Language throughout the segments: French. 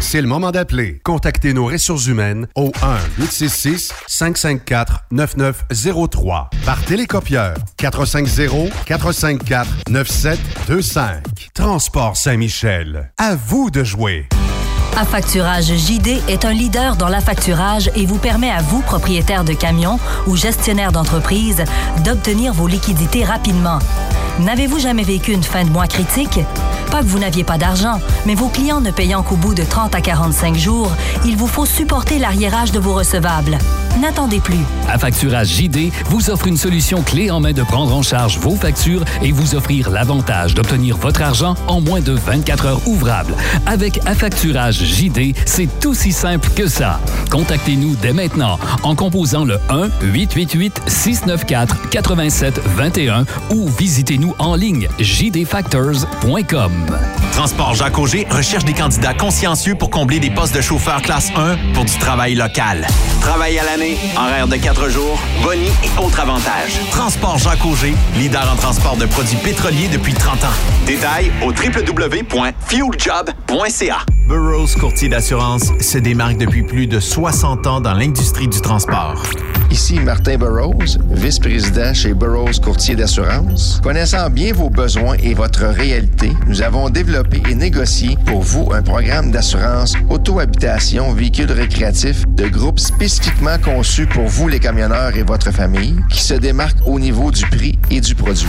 C'est le moment d'appeler. Contactez nos ressources humaines au 1-866-554-9903 par télécopieur 450-454-9725. Transport Saint-Michel. À vous de jouer. Affacturage JD est un leader dans l'affacturage et vous permet à vous, propriétaire de camions ou gestionnaire d'entreprise, d'obtenir vos liquidités rapidement. N'avez-vous jamais vécu une fin de mois critique? Pas que vous n'aviez pas d'argent, mais vos clients ne payant qu'au bout de 30 à 45 jours, il vous faut supporter l'arriérage de vos recevables. N'attendez plus. Affacturage JD vous offre une solution clé en main de prendre en charge vos factures et vous offrir l'avantage d'obtenir votre argent en moins de 24 heures ouvrables. Avec Affacturage JD, c'est aussi simple que ça. Contactez-nous dès maintenant en composant le 1-888-694-8721 ou visitez-nous en ligne jdfactors.com. Transport Jacques Auger recherche des candidats consciencieux pour combler des postes de chauffeur classe 1 pour du travail local. Travail à l'année, horaire de 4 jours, boni et autres avantages. Transport Jacques Auger, leader en transport de produits pétroliers depuis 30 ans. Détails au www.fueljob.ca. Burroughs Courtier d'assurance se démarque depuis plus de 60 ans dans l'industrie du transport. Ici Martin Burroughs, vice-président chez Burroughs Courtier d'assurance. Connaissant bien vos besoins et votre réalité, nous avons développé et négocié pour vous un programme d'assurance auto-habitation véhicule récréatif de groupe spécifiquement conçu pour vous les camionneurs et votre famille qui se démarque au niveau du prix et du produit.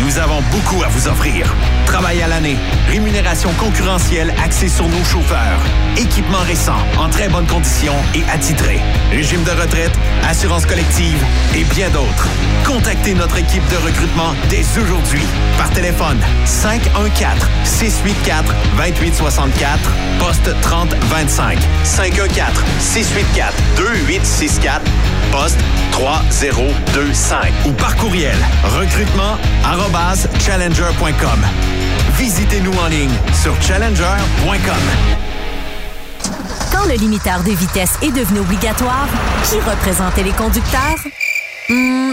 Nous avons beaucoup à vous offrir. Travail à l'année, rémunération concurrentielle axée sur nos chauffeurs, équipement récent, en très bonne condition et attitré, régime de retraite, assurance collective et bien d'autres. Contactez notre équipe de recrutement dès aujourd'hui par téléphone 514 684 2864 poste 3025 514 684 2864 poste 3025 ou par courriel recrutement challenger.com. Visitez-nous en ligne sur challenger.com. Quand le limiteur de vitesse est devenu obligatoire, qui représentait les conducteurs? Hmm,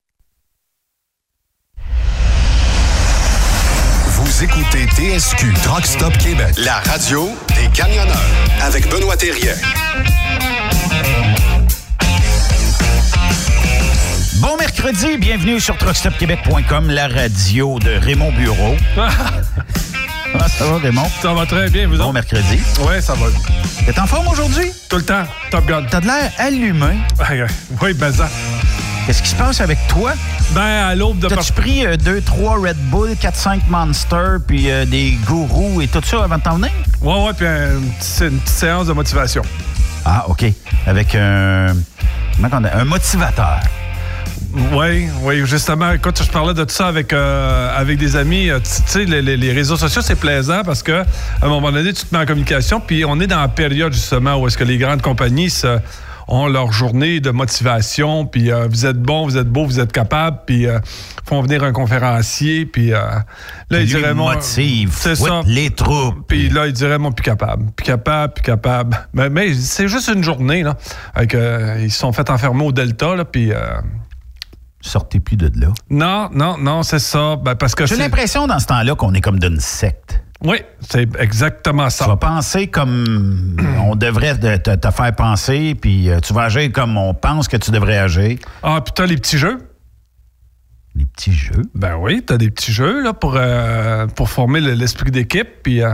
Vous écoutez TSQ Truck Stop Québec, la radio des camionneurs avec Benoît Thérien. Bon mercredi, bienvenue sur truckstopquebec.com, la radio de Raymond Bureau. Ah, ça va, Raymond? Ça va très bien, vous Bon mercredi. Oui, ça va. T'es en forme aujourd'hui? Tout le temps, Top Gun. T'as de l'air allumé. oui, ben ça. Qu'est-ce qui se passe avec toi? Ben, à l'aube de... T'as-tu pris 2, 3 Red Bull, 4, 5 Monster, puis euh, des gourous et tout ça avant de t'en venir? Ouais, ouais, puis une, petite- une petite séance de motivation. Ah, OK. Avec un... comment on a- Un motivateur. Oui, oui, justement, écoute, je parlais de tout ça avec, euh, avec des amis. Euh, Tu sais, les, les- les réseaux sociaux, c'est plaisant parce que à un moment donné, tu te mets en communication, puis on est dans la période justement où est-ce que les grandes compagnies se- ont leur journée de motivation, puis euh, vous êtes bon, vous êtes beau, vous êtes capable, puis euh, font venir un conférencier, puis euh, là, Lui, il dirait motive, c'est ça. les troupes. Puis là, il dirait mon plus capable, plus capable, plus capable. Mais, mais c'est juste une journée là. Avec, euh, ils se sont fait enfermer au Delta là, puis. Sortez plus de là. non, non, non, c'est ça. Ben, parce que J'ai l'impression dans ce temps-là qu'on est comme d'une secte. Oui, c'est exactement ça. Tu vas penser comme on devrait te, faire penser, puis euh, tu vas agir comme on pense que tu devrais agir. Ah, puis t'as les petits jeux. Les petits jeux? Ben oui, t'as des petits jeux là, pour, euh, pour former le- l'esprit d'équipe. Puis. euh,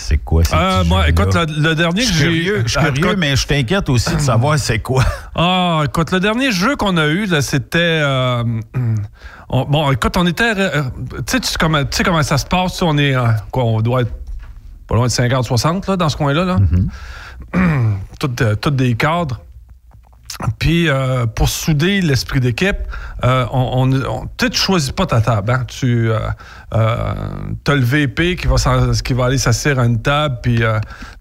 C'est quoi euh, moi, écoute, le, le dernier que j'ai curieux, je suis Ah, curieux, écoute- mais je t'inquiète aussi de savoir c'est quoi. Ah, écoute, le dernier jeu qu'on a eu, là, c'était. euh, on- bon, écoute, on était. euh, tu sais, comment- comment ça se passe? On est. euh, quoi, on doit être pas loin de 50-60 là, dans ce coin-là. Là. Toutes, euh, toutes des cadres. Puis, euh, pour souder l'esprit d'équipe, euh, on, tu tu choisis pas ta table. Hein? Tu as le VP qui va, qui va aller s'asseoir à une table, puis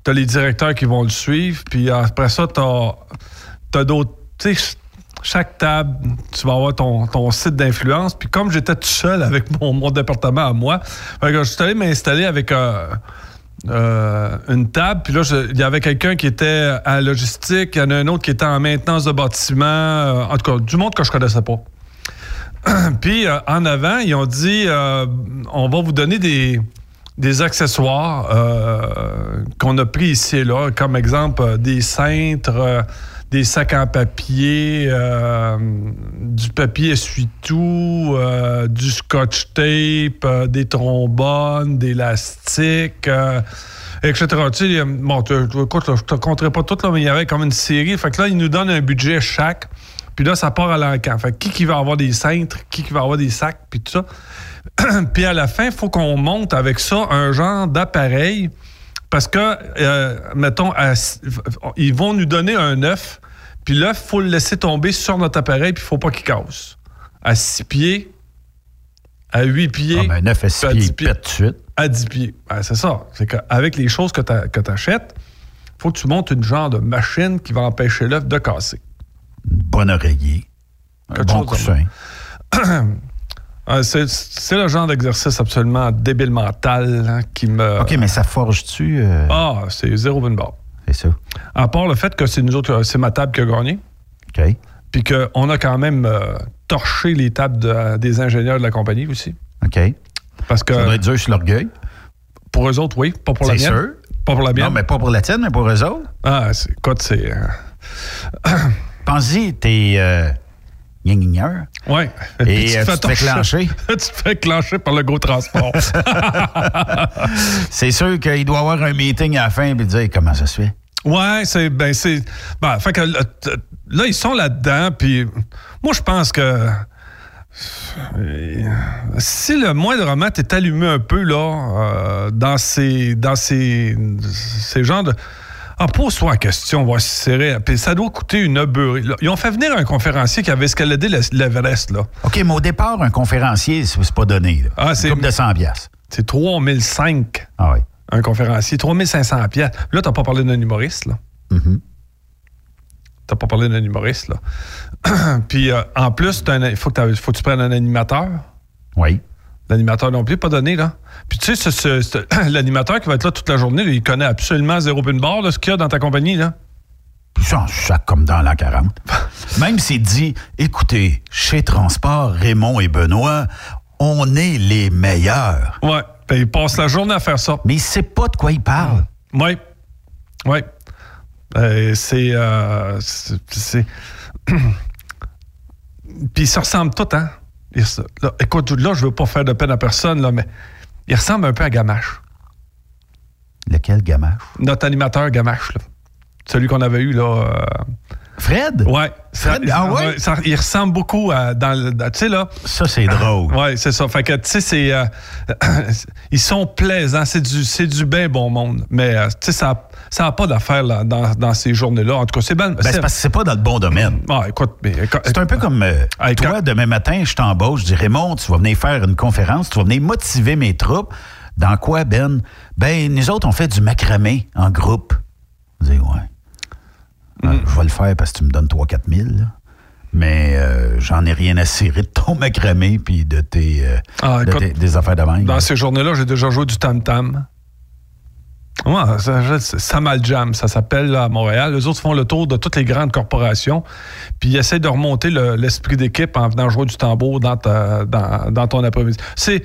tu as les directeurs qui vont le suivre, puis après ça, tu as, d'autres. Sais, ch- chaque table, tu vas avoir ton, ton site d'influence. Puis comme j'étais tout seul avec mon, mon département à moi, que je suis allé m'installer avec euh, une table. Puis là, il y avait quelqu'un qui était à logistique, il y en a un autre qui était en maintenance de bâtiment. euh, en tout cas, du monde que je connaissais pas. Puis euh, en avant, ils ont dit on va vous donner des, des accessoires qu'on a pris ici et là, comme exemple des cintres, des sacs en papier, euh, du papier essuie-tout, euh, du scotch tape, euh, des trombones, des élastiques. etc. Tu sais, bon, tu- écoute, là, je te compterai pas tout, là, mais il y avait comme une série. Fait que là, ils nous donnent un budget chaque. Puis là, ça part à l'encan. Fait qui qui va avoir des cintres, qui qui va avoir des sacs, puis tout ça. puis à la fin, il faut qu'on monte avec ça un genre d'appareil. Parce que, euh, mettons, à- ils vont nous donner un œuf, puis l'œuf, il faut le laisser tomber sur notre appareil, puis il faut pas qu'il casse. À 6 pieds, à 8 pieds. Ah, ben, neuf à six puis pieds, il dix pète tout de suite. À 10 pieds. Ben, c'est ça. C'est qu'avec les choses que tu achètes, il faut que tu montes une genre de machine qui va empêcher l'œuf de casser. Bon oreiller. Un bon coussin. Ah, c'est c'est le genre d'exercice absolument débile mental hein, qui me. OK, mais ça forge-tu? euh, Ah, c'est zéro bin bar. C'est ça. À part le fait que c'est nous autres, euh, c'est ma table qui a gagné. OK. Puis qu'on a quand même euh, torché les tables de- des ingénieurs de la compagnie aussi. OK. Parce que Ça doit être dur sur l'orgueil. pour eux autres, oui. Pas pour la C'est mienne. sûr. Pas pour la mienne. Non, mais pas pour la tienne, mais pour eux autres. Ah, c'est, écoute, c'est. euh, Pense-y, t'es euh. Ouais. Et, euh, tu te fais torcher. clencher. tu te fais clencher par le gros transport. C'est sûr qu'il doit y avoir un meeting à la fin et dire comment ça se fait? Ouais, c'est ben c'est ben, fait que là, t- là, ils sont là-dedans puis moi je pense que euh, si le moindrement est allumé un peu là euh, dans ces dans ces ces genres de ah, pose-toi la question, on va se serrer. Puis ça doit coûter une beurrée. Ils ont fait venir un conférencier qui avait escaladé le- l'Everest, là. OK, mais au départ, un conférencier, c'est pas donné. là. Ah, c'est- couple de 100 piastres. C'est 3005, Ah oui. un conférencier. 3500 pièces. Là, t'as pas parlé d'un humoriste, là. Mhm. T'as pas parlé d'un humoriste, là. Puis, euh, en plus, il faut que tu prennes un animateur. Oui. L'animateur non plus, pas donné, là. Puis, tu sais, ce- ce- ce- l'animateur qui va être là toute la journée, là, il connaît absolument zéro pin bar, là, ce qu'il y a dans ta compagnie, là. Ça, ça comme dans l'an 40. Même s'il dit, écoutez, chez Transport, Raymond et Benoît, on est les meilleurs. Ouais. Puis, il passe la journée à faire ça. Mais il sait pas de quoi il parle. Oui. Oui. Euh, c'est. euh, c'est- Puis ils se ressemblent tous, hein? Se- là, écoute, là, je veux pas faire de peine à personne, là, mais ils ressemblent un peu à Gamache. Lequel gamache? Notre animateur Gamache, là. Celui qu'on avait eu, là. euh, Fred? Ouais. Fred, Ça- ah ouais? ça- il ressemble beaucoup à. Dans, le- dans- tu sais, là. Ça, c'est drôle. Oui, c'est ça. Fait que, tu sais, c'est. euh, ils sont plaisants. C'est du, c'est du bien bon monde. Mais, euh, tu sais, ça n'a pas d'affaire là, dans, dans ces journées-là. En tout cas, c'est ben, Ben, c'est parce que c'est pas dans le bon domaine. Ah, écoute, mais. écoute, C'est un peu comme euh, Hey, toi, quand- demain matin, je t'embauche, je dis Raymond, tu vas venir faire une conférence, tu vas venir motiver mes troupes. Dans quoi, Ben? Ben, nous autres, on fait du macramé en groupe. Je dis, ouais. Mm. Euh, je vais le faire parce que tu me donnes 3-4 000. là. Mais euh, j'en ai rien à cirer de ton macramé puis de tes, euh, Ah, de écoute, tes- des affaires. Dans ces journées-là, j'ai déjà joué du tam-tam. Ouais, ça, c'est Samal Jam, ça s'appelle à Montréal. Les autres font le tour de toutes les grandes corporations, puis ils essaient de remonter le- l'esprit d'équipe en venant jouer du tambour dans, ta- dans, dans ton après-midi. C'est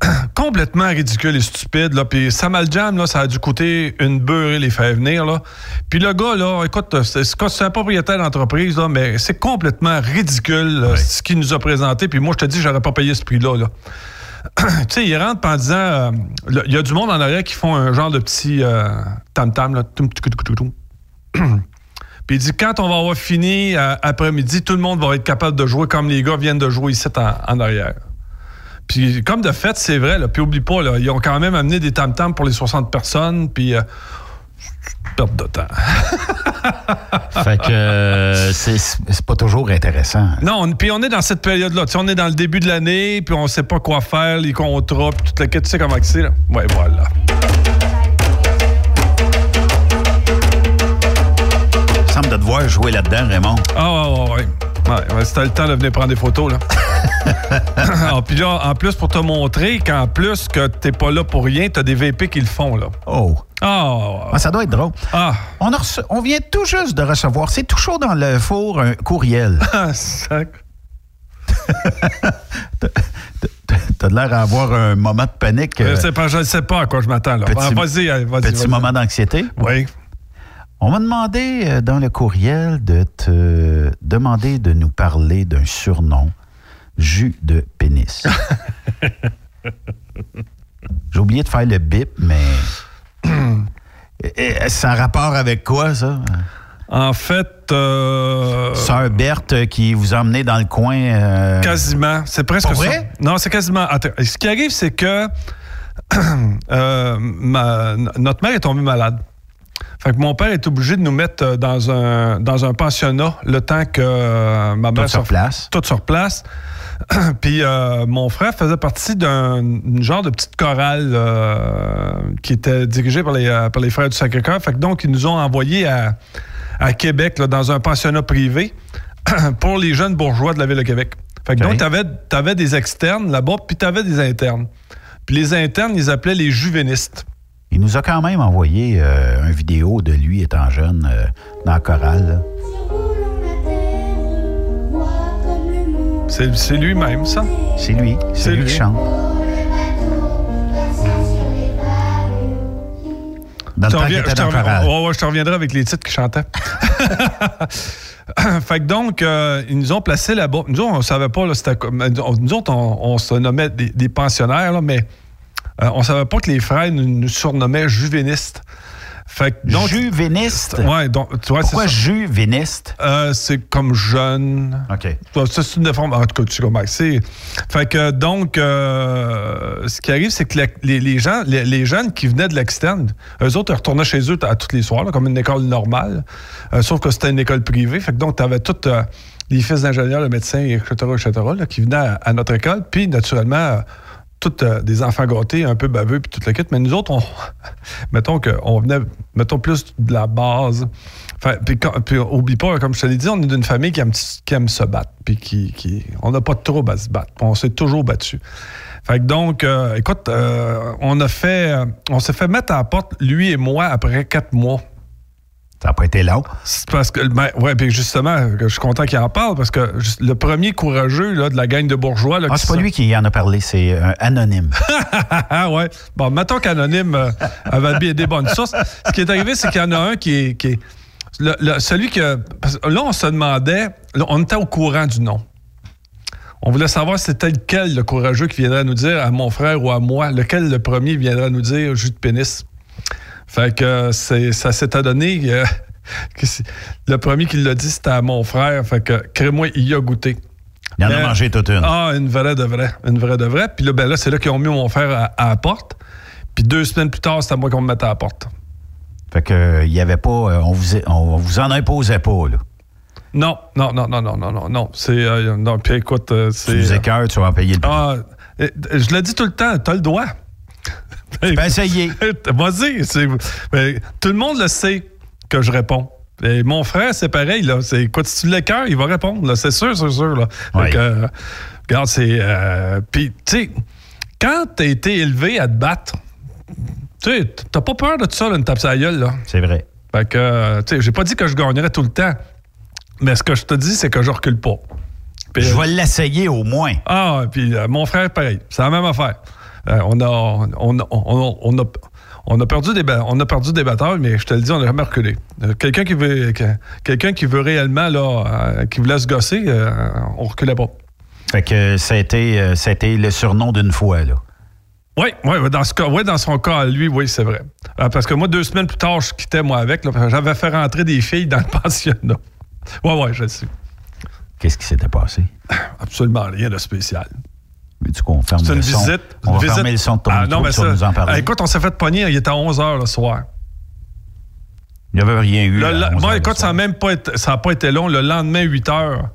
complètement ridicule et stupide. Là. Puis Samal Jam, là, ça a dû coûter une beurrée les faire venir. Là. Puis le gars, là, écoute, c'est c'est un propriétaire d'entreprise, là, mais c'est complètement ridicule là, ce qu'il nous a présenté. Puis moi, je te dis, j'aurais pas payé ce prix-là. Là tu sais, il rentre en disant euh, là, il y a du monde en arrière qui font un genre de petit euh, tam-tam, là. Tou, tou. Puis il dit quand on va avoir fini euh, après-midi, tout le monde va être capable de jouer comme les gars viennent de jouer ici en, en arrière. Puis comme de fait, c'est vrai, là. Puis oublie pas, là, ils ont quand même amené des tam-tams pour les 60 personnes, puis euh, perte de temps. Fait que euh, c'est pas toujours intéressant. Non, on- puis on est dans cette période-là. Tu sais, on est dans le début de l'année, puis on sait pas quoi faire, les contrats, puis toute la quête. Tu sais comment c'est, là? Ouais, voilà. Semble de te voir jouer là-dedans, Raymond. Ah, ouais, ouais, ouais. Ouais, ouais, c'était le temps de venir prendre des photos, là. Ah, puis là, en plus, pour te montrer qu'en plus que t'es pas là pour rien, t'as des VP qui le font, là. Oh. Ah, Ah, ça doit être drôle. Ah. On, a reçu- on vient tout juste de recevoir, c'est chaud dans le four, un courriel. Ah, sac. T'as de l'air à avoir un moment de panique. euh, pas, je sais pas à quoi je m'attends, là. Petit- vas-y, vas-y. petit moment d'anxiété. Oui. On m'a demandé euh, dans le courriel de te demander de nous parler d'un surnom, jus de pénis. J'ai oublié de faire le bip, mais. Et- et Ça a rapport avec quoi, ça? En fait, euh, Sœur Berthe qui vous a emmené dans le coin. euh, Quasiment. C'est presque ça. vrai? Non, c'est quasiment. Attends, ce qui arrive, c'est que euh, ma- notre mère est tombée malade. Fait que mon père est obligé de nous mettre euh, dans un, dans un pensionnat le temps que euh, ma mère Tout sur soit- place. Tout sur place. Puis euh, mon frère faisait partie d'un genre de petite chorale euh, qui était dirigée par les, par les frères du Sacré-Cœur. Fait que donc, ils nous ont envoyés à, à Québec, là, dans un pensionnat privé pour les jeunes bourgeois de la ville de Québec. Fait que donc, t'avais avais des externes là-bas, puis t'avais des internes. Puis les internes, ils appelaient les juvénistes. Il nous a quand même envoyé euh, une vidéo de lui étant jeune euh, dans la chorale. C'est lui-même, ça? C'est lui. C'est lui, lui. qui chante. Dans le Je temps qu'il reviens- était je te dans la reviens- chorale. ouais, ouais, je te reviendrai avec les titres qu'il chantait. fait que donc, euh, ils nous ont placés là-bas. Nous autres, on ne savait pas, là, comme. Nous autres, on, on se nommait des, des pensionnaires, là, mais euh, on savait pas que les frères nous, nous surnommaient juvénistes. Fait que donc. Juvéniste? Ouais, donc, tu vois, Pourquoi juvéniste? Euh, c'est comme jeune. OK. Ça, c'est une déforme. En tout cas, tu comment c'est. Fait que donc, euh, ce qui arrive, c'est que la- les, les gens, les, les jeunes qui venaient de l'externe, eux autres, ils retournaient chez eux à tous les soirs, là, comme une école normale. Euh, sauf que c'était une école privée. Fait que donc, tu avais tous euh, les fils d'ingénieurs, le médecin, etc., etc., là, qui venaient à, à notre école. Puis, naturellement, tous euh, des enfants gâtés, un peu baveux, puis toute la quête. Mais nous autres, on, mettons qu'on venait, mettons, plus de la base. Fait, puis, quand- puis oublie pas, comme je te l'ai dit, on est d'une famille qui aime, qui aime se battre. Puis qui, qui- on n'a pas de trouble à se battre. On s'est toujours battu. Fait que donc, euh, écoute, euh, on a fait, on s'est fait mettre à la porte, lui et moi, après quatre mois. Ça n'a pas été long. C'est parce que, ben, ouais, puis justement, que je suis content qu'il en parle parce que le premier courageux là, de la gang de bourgeois. Là, Ah, c'est pas lui qui en a parlé, c'est un anonyme. ah ouais. Bon, mettons qu'Anonyme euh, avait bien des bonnes sources. Ce qui est arrivé, c'est qu'il y en a un qui est. Qui est- le- le- celui que. là, on se demandait. là, on était au courant du nom. On voulait savoir c'était lequel le courageux qui viendrait nous dire à mon frère ou à moi, lequel le premier viendrait nous dire jus de pénis. Fait que euh, c'est, ça s'est adonné. euh, que le premier qui l'a dit, c'était à mon frère. Fait que, crée-moi, il y a goûté. Il en a mangé toute une. Ah, une vraie de vraie. Une vraie de vraie. Puis là, ben là, c'est là qu'ils ont mis mon frère à, à la porte. Puis deux semaines plus tard, c'était à moi qu'on me mettait à la porte. Fait que il y avait pas. euh, on, vous, on vous en imposait pas, là. Non, non, non, non, non, non, non, non. C'est. euh, non, puis écoute, euh, c'est. Tu nous écœures, tu vas en payer le prix. Ah, je le dis tout le temps, t'as le droit. Tu peux essayer. Vas-y. mais tout le monde le sait que je réponds. Et mon frère, c'est pareil. Là. C'est, écoute, si tu l'écœures, il va répondre. là. C'est sûr, c'est sûr. Là. Euh, regarde, c'est. euh, Puis, tu sais, quand t'as été élevé à te battre, tu sais, t'as pas peur de tout ça, là, une tape sur la gueule, là. C'est vrai. Fait que, euh, tu sais, j'ai pas dit que je gagnerais tout le temps. Mais ce que je te dis, c'est que je recule pas. Je vais l'essayer au moins. ah, puis euh, mon frère, pareil. C'est la même affaire. Euh, on, a, on, a, on, a, on, a, on a perdu des, on a perdu des batailles, mais je te le dis, on n'a jamais reculé. Euh, quelqu'un qui veut, que- quelqu'un qui veut réellement, là, euh, qui voulait se gosser, euh, on reculait pas. Fait que ça a été, ça a été le surnom d'une fois, là. Oui, ouais, dans, ce cas, ouais, dans son cas, lui, oui, c'est vrai. Parce que moi, deux semaines plus tard, je quittais, moi, avec. J'avais fait rentrer des filles dans le pensionnat. Oui, oui, je le sais. Qu'est-ce qui s'était passé? Absolument rien de spécial. Veux-tu qu'on ferme C'est le une son? visite. On va visite. fermer le son de ton Ah, micro, non, mais ça, nous en parler. Écoute, on s'est fait pogner, il était à 11 h le soir. Il n'y avait rien eu. Le- à le- 11 moi, écoute, ça n'a même pas été, ça a pas été long. Le lendemain, 8 heures,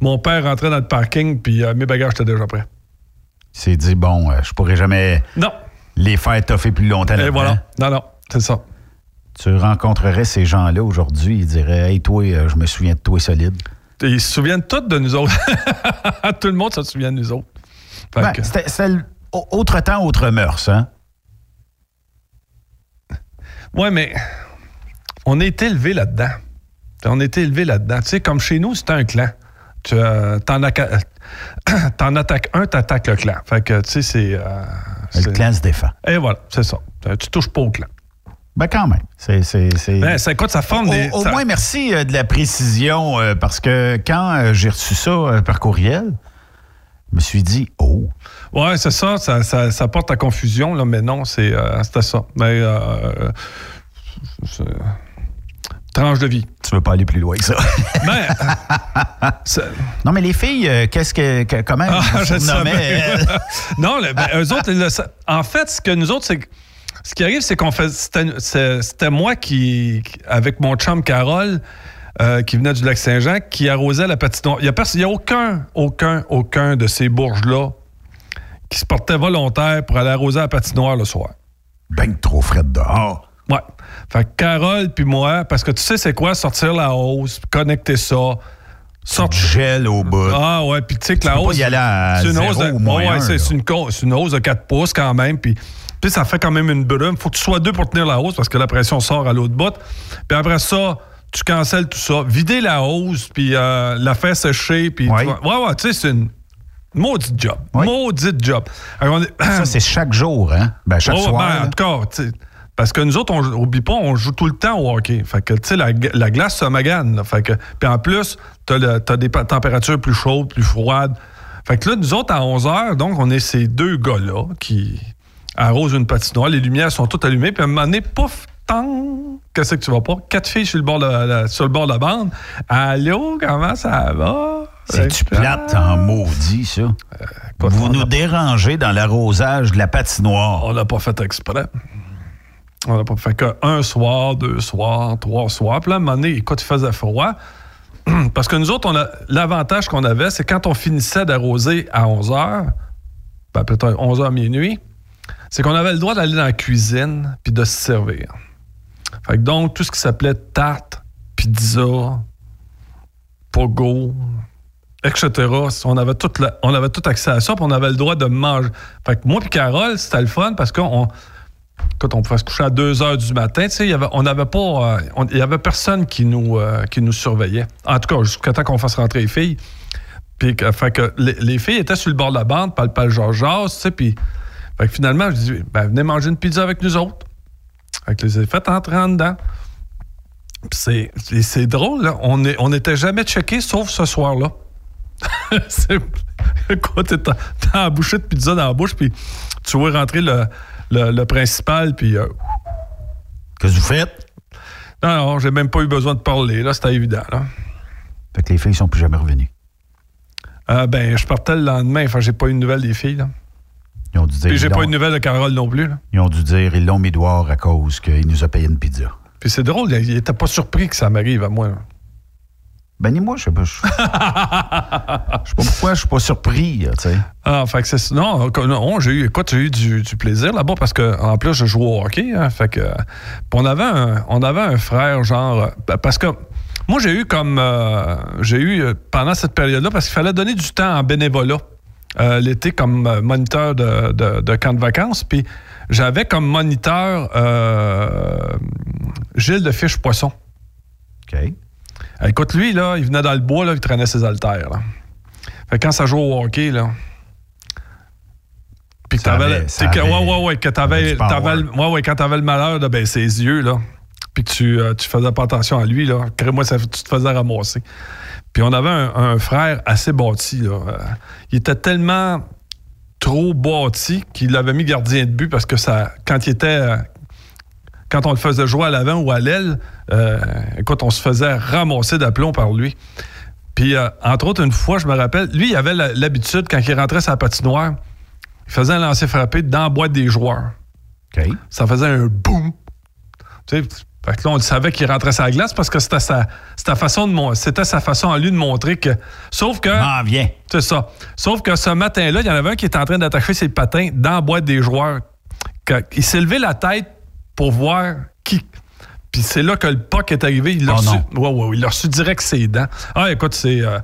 mon père rentrait dans le parking, puis euh, mes bagages étaient déjà prêts. Il s'est dit, bon, euh, je pourrais jamais Non. les faire toffer plus longtemps. Et voilà. Non, non, c'est ça. Tu rencontrerais ces gens-là aujourd'hui, ils diraient, hey, toi, euh, je me souviens de toi solide. Et ils se souviennent tous de nous autres. Tout le monde se souvient de nous autres. Ben, que- c'était- autre temps, autre mœurs, hein? Ouais, mais on été élevé là-dedans. On été élevé là-dedans. Tu sais, comme chez nous, c'était un clan. Tu euh, t'en, attaques un, t'attaques le clan. Fait que, tu sais, c'est. euh, Le clan se défend. Et voilà, c'est ça. Euh, Tu touches pas au clan. Ben, quand même. C'est. c'est- Ben, ça, écoute, ça forme Au, des. au ça- moins, merci euh, de la précision, euh, parce que quand j'ai reçu ça par courriel, je me suis dit, oh, Ouais, c'est ça, ça, ça, ça porte à confusion, là, mais non, c'est, euh, c'était ça. Mais, euh, c'est- tranche de vie. tu veux pas aller plus loin que ça. Ben, non, mais les filles, euh, qu'est-ce que, que- comment Ah, je non, le- ben, eux autres, le en fait, ce que nous autres, c'est ce qui arrive, c'est qu'on fait, c'était, moi qui, qui- avec mon chum Carole, euh, qui venait du lac Saint-Jean, qui arrosait la patinoire. Il n'y a, pers- il y a aucun, aucun, aucun de ces bourges-là qui se portait volontaire pour aller arroser la patinoire le soir. Ben trop frais dehors. Ouais. Fait que Carole puis moi, parce que tu sais c'est quoi sortir la hausse, connecter ça. Sort du gel au bout. Ah ouais, puis tu sais que la hausse. c'est une hausse de, ouais, un, c'est une, c'est une hausse de 4 pouces quand même. Puis, puis ça fait quand même une brume. Faut que tu sois deux pour tenir la hausse parce que la pression sort à l'autre bout. Puis après ça, tu cancelles tout ça. Vider la hausse, puis euh, la faire sécher. Puis Ouais. tu vois- ouais, ouais, tu sais, c'est une maudite job. Maudite job. Alors, on est- Ça, c'est chaque jour, hein? Ben, chaque ouais, soir. ben, en tout cas, tu sais, parce que nous autres, on, oublie pas, on joue tout le temps au hockey. Fait que, tu sais, la, la glace se magane. là. Fait que, puis en plus, t'as t'as des températures plus chaudes, plus froides. Fait que là, nous autres, à 11 h, donc, on est ces deux gars-là qui arrosent une patinoire. Les lumières sont toutes allumées. Puis à un moment donné, pouf, tang, qu'est-ce que tu vas pas? Quatre filles sur le bord de la, sur le bord de la bande. Allô, comment ça va? C'est-tu plate en maudit, ça? Vous nous dérangez dans l'arrosage de la patinoire. On l'a pas fait exprès. On n'a pas fait que un soir, deux soirs, trois soirs. Puis là, à un moment donné, écoute, il faisait froid. Parce que nous autres, l'avantage qu'on avait, c'est quand on finissait d'arroser à 11 h, ben peut-être 11 h minuit, c'est qu'on avait le droit d'aller dans la cuisine puis de se servir. Fait que donc, tout ce qui s'appelait tarte, pizza, pogo, etc. On avait, tout on avait accès à ça, puis on avait le droit de manger. Fait que moi puis Carole, c'était le fun parce qu'on quand on pouvait se coucher à 2 heures du matin, on n'avait pas. euh, Il y avait personne qui nous, euh, qui nous surveillait. En tout cas, jusqu'à temps qu'on fasse rentrer les filles. Les, les filles étaient sur le bord de la bande, parle pas le Georges, puis. Finalement, je dis, ben, venez manger une pizza avec nous autres. Fait que les ai fait entrer en dedans. Puis c'est, c'est- drôle, là. On est- on n'était jamais checké sauf ce soir-là. c'est quoi, t'es t'as la bouchée de pizza dans la bouche, puis tu vois rentrer le, le- le principal, puis. euh, Qu'est-ce que vous faites? non, non, j'ai même pas eu besoin de parler, là, c'était évident, là. Fait que les filles sont plus jamais revenues. Euh, ben, je partais le lendemain, enfin, j'ai pas eu de nouvelles des filles, là. Ils ont dû dire. Puis j'ai pas eu de nouvelles de Carole non plus, là. Ils ont dû dire, ils l'ont mis dehors à cause qu'il nous a payé une pizza. Puis c'est drôle, il était pas surpris que ça m'arrive à moi. là. Ben, ni moi, je sais pas. Je sais pas pourquoi je suis pas surpris, tu sais. Ah, fait que c'est. Non, non, j'ai eu, écoute, j'ai eu du, du plaisir là-bas parce que, en plus, je joue au hockey. hein, fait que. puis on avait un, on avait un frère, genre. euh, Parce que. Moi, j'ai eu comme. euh, j'ai eu euh, pendant cette période-là, parce qu'il fallait donner du temps en bénévolat euh, l'été comme euh, moniteur de, de- de camp de vacances. Puis j'avais comme moniteur euh, Gilles de Fiche Poisson. OK. Écoute, lui, là, il venait dans le bois, là, il traînait ses haltères. Là. Fait que quand ça joue au hockey, là. Puis que t'avais. que- ouais, ouais, ouais, que t'avais. t'avais ouais, ouais, quand t'avais le malheur de baisser les yeux, là. Puis que tu, euh, tu faisais pas attention à lui, là. Crée-moi, ça- tu te faisais ramasser. Puis on avait un, un frère assez bâti, là. Euh, il était tellement trop bâti qu'il l'avait mis gardien de but parce que ça, quand il était. euh, quand on le faisait jouer à l'avant ou à l'aile, euh, écoute, on se faisait ramasser d'aplomb par lui. Puis, euh, entre autres, une fois, je me rappelle, lui, il avait l'habitude, quand il rentrait sa patinoire, il faisait un lancer frappé dans la boîte des joueurs. Ça faisait un boum. Tu sais, fait que là, on le savait qu'il rentrait sa glace parce que c'était sa, façon de c'était sa façon à lui de montrer que. Sauf que. M'en viens. C'est ça. Sauf que ce matin-là, il y en avait un qui était en train d'attacher ses patins dans la boîte des joueurs. Il s'est levé la tête pour voir qui. Puis c'est là que le puck est arrivé. Il l'a Oh reçu. Ouais, ouais, ouais, il l'a reçu direct ses dents. Ah, écoute, c'est euh,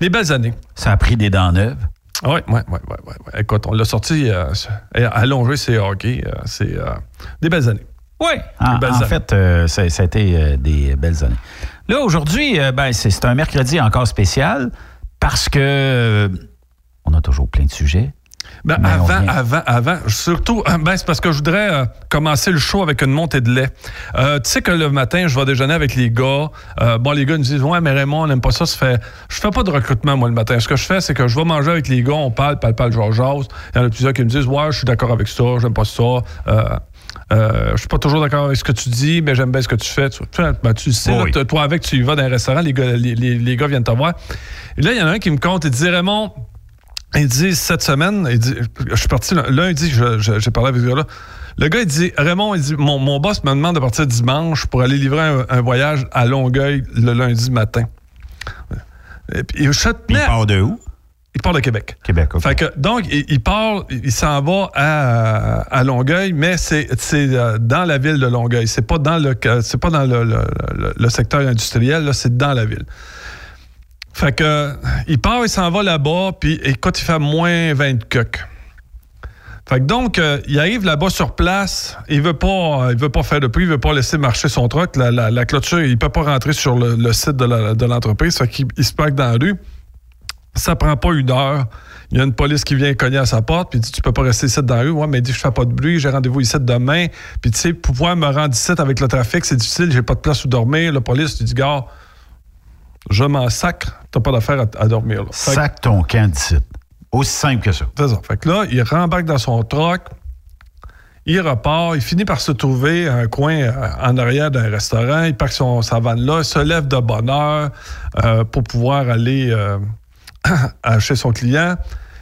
des belles années. Ça a pris des dents neuves. Oui, oui, oui, oui. Ouais, ouais. Écoute, on l'a sorti euh, allongé, c'est hockey. euh, c'est euh, des belles années. Oui, En, belles en fait, euh, ça, ça a été euh, des belles années. Là, aujourd'hui, euh, ben, c'est un mercredi encore spécial parce que on a toujours plein de sujets. Ben, Mais avant, vient- avant, avant, surtout, ben, c'est parce que je voudrais euh, commencer le show avec une montée de lait. Euh, tu sais que le matin, je vais déjeuner avec les gars. Euh, bon, les gars nous disent Ouais, mais Raymond, on n'aime pas ça. ça fait... Je fais pas de recrutement, moi, le matin. Ce que je fais, c'est que je vais manger avec les gars, on parle, parle, parle, genre, jase. Il y en a plusieurs qui me disent Ouais, je suis d'accord avec ça, j'aime pas ça. Euh, je suis pas toujours d'accord avec ce que tu dis, mais j'aime bien ce que tu fais. Tu, ben, tu sais, Oui. toi, avec, tu y vas dans un restaurant, les gars, les, les- les gars viennent te voir. Et là, il y en a un qui me compte, il dit Raymond, il dit cette semaine, il dit, je suis parti lundi, j'ai parlé avec ce gars-là. Le gars, il dit Raymond, il dit mon, mon boss me demande de partir dimanche pour aller livrer un, un voyage à Longueuil le lundi matin. Et puis, je tenais il part de où? Il part de Québec. Québec, OK. Fait que, donc, il, il part, il s'en va à, à Longueuil, mais c'est euh, dans la ville de Longueuil. C'est pas dans le, c'est pas dans le, le- le- le secteur industriel, c'est dans la ville. Fait que, il part, il s'en va là-bas, puis écoute, il fait moins 20 cucs. Fait que donc, euh, il arrive là-bas sur place, il veut pas, euh, il veut pas faire de prix, il veut pas laisser marcher son truck. La, la- la clôture, il peut pas rentrer sur le, le site de l'entreprise, fait qu'il il se parque dans la rue. Ça prend pas une heure. Il y a une police qui vient cogner à sa porte, puis dit Tu peux pas rester ici dans la rue. Ouais, mais il dit Je fais pas de bruit, j'ai rendez-vous ici demain. Puis tu sais, pouvoir me rendre ici avec le trafic, c'est difficile, j'ai pas de place où dormir. La police, tu dis Gars, je m'en sacre, t'as pas d'affaire à, à dormir. là. Sac ton camp d'ici. Aussi simple que ça. c'est ça. Fait que là, il rembarque dans son truck, il repart, il finit par se trouver un coin euh, en arrière d'un restaurant, il parque son, sa vanne là, il se lève de bonne heure euh, pour pouvoir aller euh, chez son client.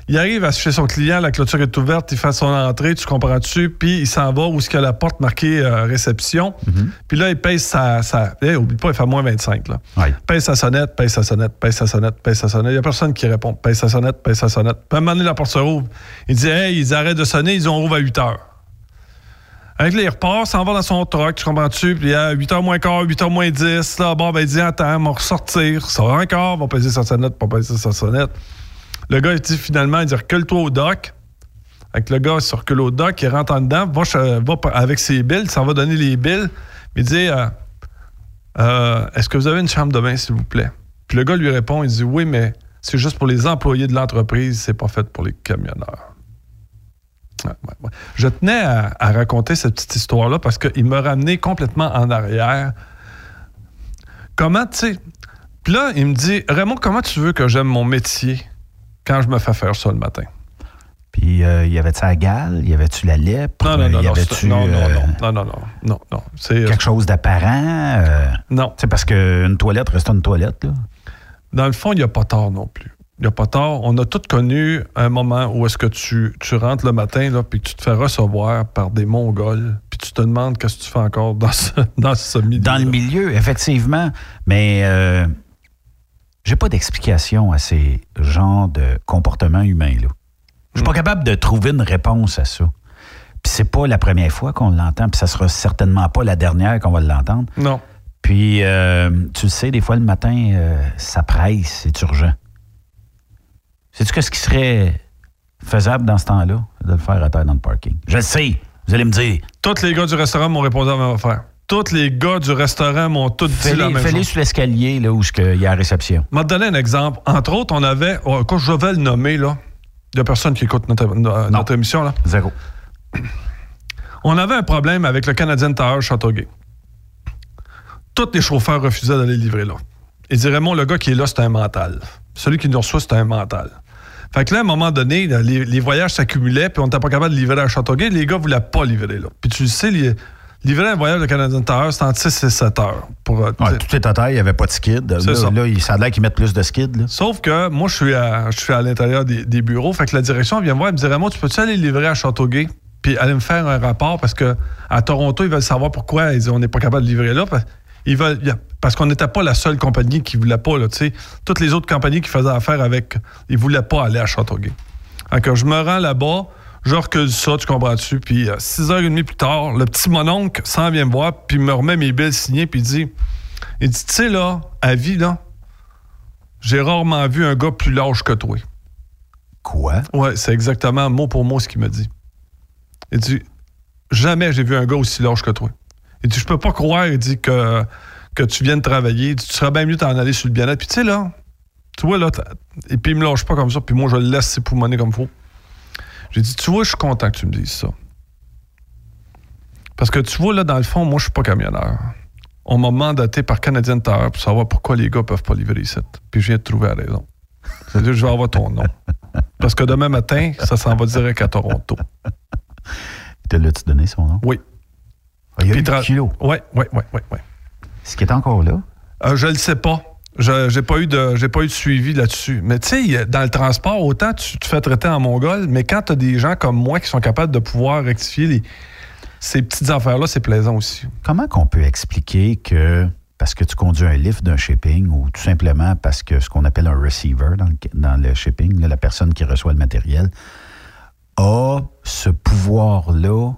Il arrive à chez son client, la clôture est ouverte, il fait son entrée, tu comprends-tu, puis il s'en va où est-ce qu'il y a la porte marquée euh, réception. Puis là, il pèse sa... sa eh, oublie pas, il fait moins 25, là. Ouais. Sa sonnette, pèse sa sonnette, pèse sa sonnette, pèse sa sonnette. Il n'y a personne qui répond. Pèse sa sonnette, pèse sa sonnette. Puis à un moment donné, la porte se rouvre. Il dit Hey, ils arrêtent de sonner, ils ont rouvre à 8 heures. Avec il repart, s'en va dans son truck, tu comprends-tu? Puis à 8h moins quart, 8h moins 10, là, bon, ben, il dit Attends, on va ressortir. Ça va encore, va peser sa sonnette, pas peser sa sonnette. Le gars, il dit finalement, il dit Recule-toi au dock. Avec le gars, il se recule au dock, il rentre en dedans, va, avec ses billes, il s'en va donner les billes. Il dit euh, euh, Est-ce que vous avez une chambre de bain, s'il vous plaît? Puis le gars lui répond, il dit Oui, mais c'est juste pour les employés de l'entreprise, c'est pas fait pour les camionneurs. Ouais, ouais, ouais. Je tenais à, à raconter cette petite histoire-là parce qu'il m'a ramené complètement en arrière. Comment, tu sais. Puis là, il me dit Raymond, comment tu veux que j'aime mon métier quand je me fais faire ça le matin? Puis, euh, y avait-tu la gale? Y avait-tu la lèpre? Non, non, non, y non, avait-tu non, non, euh, non, non, non, non, non, non. C'est, quelque chose d'apparent? euh, non. C'est parce qu'une toilette reste une toilette, là. Dans le fond, il n'y a pas tort non plus. Il n'y a pas tort. On a tous connu un moment où est-ce que tu, tu rentres le matin, là, puis tu te fais recevoir par des Mongols, puis tu te demandes qu'est-ce que tu fais encore dans ce, dans ce milieu. Dans le milieu, effectivement. Mais euh, j'ai pas d'explication à ces genres de comportements humains, là. Je suis pas capable de trouver une réponse à ça. Puis c'est pas la première fois qu'on l'entend, puis ça sera certainement pas la dernière qu'on va l'entendre. Non. Puis, euh, tu le sais, des fois, le matin, euh, ça presse, c'est urgent. Sais-tu qu'est-ce qui serait faisable dans ce temps-là? De le faire à terre dans le parking? Je le sais. Vous allez me dire. Tous les gars du restaurant m'ont répondu à même affaire. Tous les gars du restaurant m'ont tous dit la même fais-les sur l'escalier, là, où ce il y a la réception. Je vais te donner un exemple. Entre autres, on avait, oh, quand je vais le nommer, là, il n'y a personne qui écoute notre, no- notre émission, là. Zéro. On avait un problème avec le Canadien Tower Châteauguay. Tous les chauffeurs refusaient d'aller livrer là. Ils disaient, Raymond, le gars qui est là, c'est un mental. Celui qui nous reçoit, c'est un mental. Fait que là, à un moment donné, les, les voyages s'accumulaient, puis on n'était pas capable de livrer à Châteauguay. Les gars ne voulaient pas livrer là. Puis tu le sais, li- livrer un voyage de Canadien Tower, c'est entre 6 et 7 heures. Pour, euh, Ouais, tout est à terre, il n'y avait pas de skid. Là, ça. là, il- ça a l'air qu'ils mettent plus de skid. Là. Sauf que moi, je suis à, je suis à l'intérieur des, des bureaux. Fait que la direction vient me voir et me dit Raymond, tu peux-tu aller livrer à Châteauguay puis aller me faire un rapport parce que à Toronto, ils veulent savoir pourquoi ils disent, on n'est pas capable de livrer là. Parce, ils veulent, parce qu'on n'était pas la seule compagnie qui voulait pas. Là, tu sais. Toutes les autres compagnies qui faisaient affaire avec, ils voulaient pas aller à Châteauguay. Que je me rends là-bas, je recule ça, tu comprends-tu? Puis euh, 6h30 plus tard, le petit mononcle s'en vient me voir, puis me remet mes billes signées, puis il dit, il dit, tu sais, là, à vie, là, j'ai rarement vu un gars plus lâche que toi. Quoi? Ouais, c'est exactement mot pour mot ce qu'il me dit. Il dit Jamais j'ai vu un gars aussi lâche que toi. Il dit Je peux pas croire, il dit que, que tu viens de travailler. Il dit, Tu serais bien mieux t'en aller sur le bien-être. Puis tu sais, là, tu vois, là, et puis il me lâche pas comme ça, puis moi, je le laisse s'époumoner comme faut. J'ai dit Tu vois, je suis content que tu me dises ça. Parce que tu vois, là, dans le fond, moi, je suis pas camionneur. On m'a mandaté par Canadien Tower pour savoir pourquoi les gars peuvent pas livrer ici. Puis je viens de trouver la raison. C'est-à-dire je vais avoir ton nom. Parce que demain matin, ça s'en va direct à Toronto. Te l'as-tu donné son nom? Oui. Ah, il y a eu tra- du kilo. Oui, oui, oui, oui. oui. Est-ce qu'il est encore là? Euh, je le sais pas. Je j'ai pas eu de j'ai pas eu de suivi là-dessus. Mais tu sais, dans le transport, autant tu te fais traiter en mongol, mais quand tu as des gens comme moi qui sont capables de pouvoir rectifier les- ces petites affaires-là, c'est plaisant aussi. Comment qu'on peut expliquer que parce que tu conduis un lift d'un shipping ou tout simplement parce que ce qu'on appelle un receiver dans le, dans le shipping, là, la personne qui reçoit le matériel, a ce pouvoir-là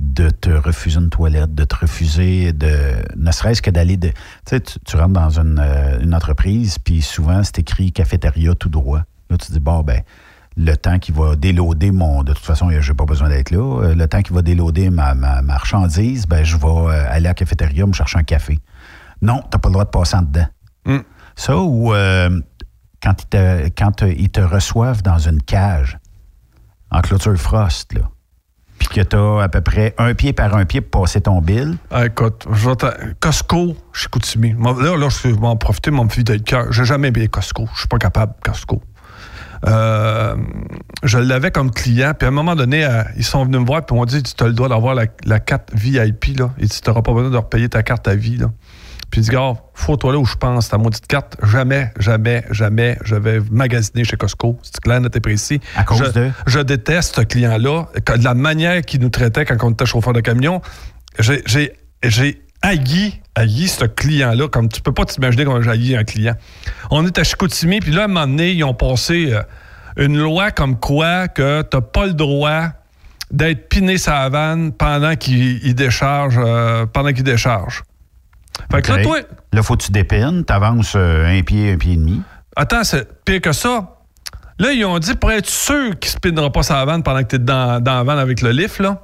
de te refuser une toilette, de te refuser de. ne serait-ce que d'aller. De, tu sais, tu, tu rentres dans une, euh, une entreprise, puis souvent, c'est écrit cafétéria tout droit. Là, tu te dis, bon, ben, le temps qui va déloader mon. De toute façon, je n'ai pas besoin d'être là. Euh, Le temps qui va déloader ma, ma marchandise, ben, je vais euh, aller à la cafétéria me chercher un café. Non, tu n'as pas le droit de passer en dedans. Ça, ou euh, quand, ils te, quand ils te reçoivent dans une cage, en clôture frost, là, puis que tu à peu près un pied par un pied pour passer ton bill. Ah, écoute, je te- Costco, chez Koutimi. Là, là, je vais en profiter, mon fille d'être cœur. J'ai jamais aimé Costco. Je suis pas capable, Costco. Euh, je l'avais comme client, puis à un moment donné, euh, ils sont venus me voir, puis m'ont dit Tu as le droit d'avoir la, la carte VIP, là. Et tu n'auras pas besoin de repayer ta carte à vie, là. Puis il dit Gars, faut-toi là où je pense, ta maudite carte. Jamais, jamais, jamais, je vais magasiner chez Costco. C'est clair, net et précis. À cause je, de? je déteste ce client-là. De la manière qu'il nous traitait quand on était chauffeur de camion, j'ai- haï, haï ce client-là, comme tu peux pas t'imaginer comment j'ai haï un client. On est à Chicoutimi, puis là, à un moment donné, ils ont passé euh, une loi comme quoi que t'as pas le droit d'être piné sa vanne pendant qu'il il décharge, euh, pendant qu'il décharge. Fait que là, toi, Là, faut que tu dépines, tu avances un pied, un pied et demi. Attends, c'est pire que ça. Là, ils ont dit pour être sûr qu'il ne spinnera pas sa vanne pendant que tu es dans, dans la vanne avec le lift, là,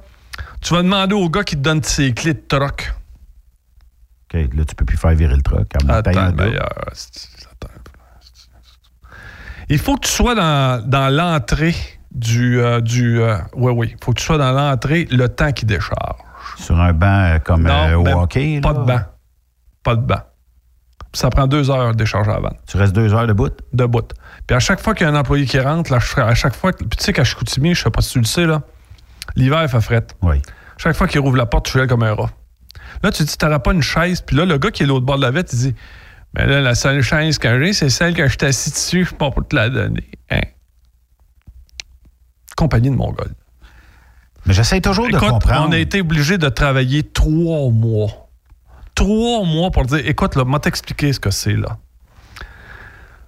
tu vas demander au gars qui te donne ses clés de troc. OK, là, tu peux plus faire virer le montagne, Attends, meilleur. Il faut que tu sois dans, dans l'entrée du. euh, du euh, oui, oui. Il faut que tu sois dans l'entrée le temps qu'il décharge. Sur un banc euh, comme euh, au ben, hockey. Pas là? de banc. Pas de banc. Ça prend deux heures de décharger la vanne. Tu restes deux heures debout? Debout. Puis à chaque fois qu'il y a un employé qui rentre, là, je- à chaque fois. Puis tu sais qu'à Chicoutimi, je sais pas si tu le sais, là, l'hiver, il fait fret. Oui. Chaque fois qu'il rouvre la porte, tu gèles comme un rat. Là, tu te dis, t'auras pas une chaise. Puis là, le gars qui est l'autre bord de la vitre, il dit, mais là, la seule chaise que j'ai, c'est celle que je t'ai assis dessus, je suis pas pour te la donner. Hein? Compagnie de Mongol. Mais j'essaie toujours de comprendre. on a été obligé de travailler trois mois. Trois mois pour dire, écoute, là, moi t'expliquer ce que c'est, là.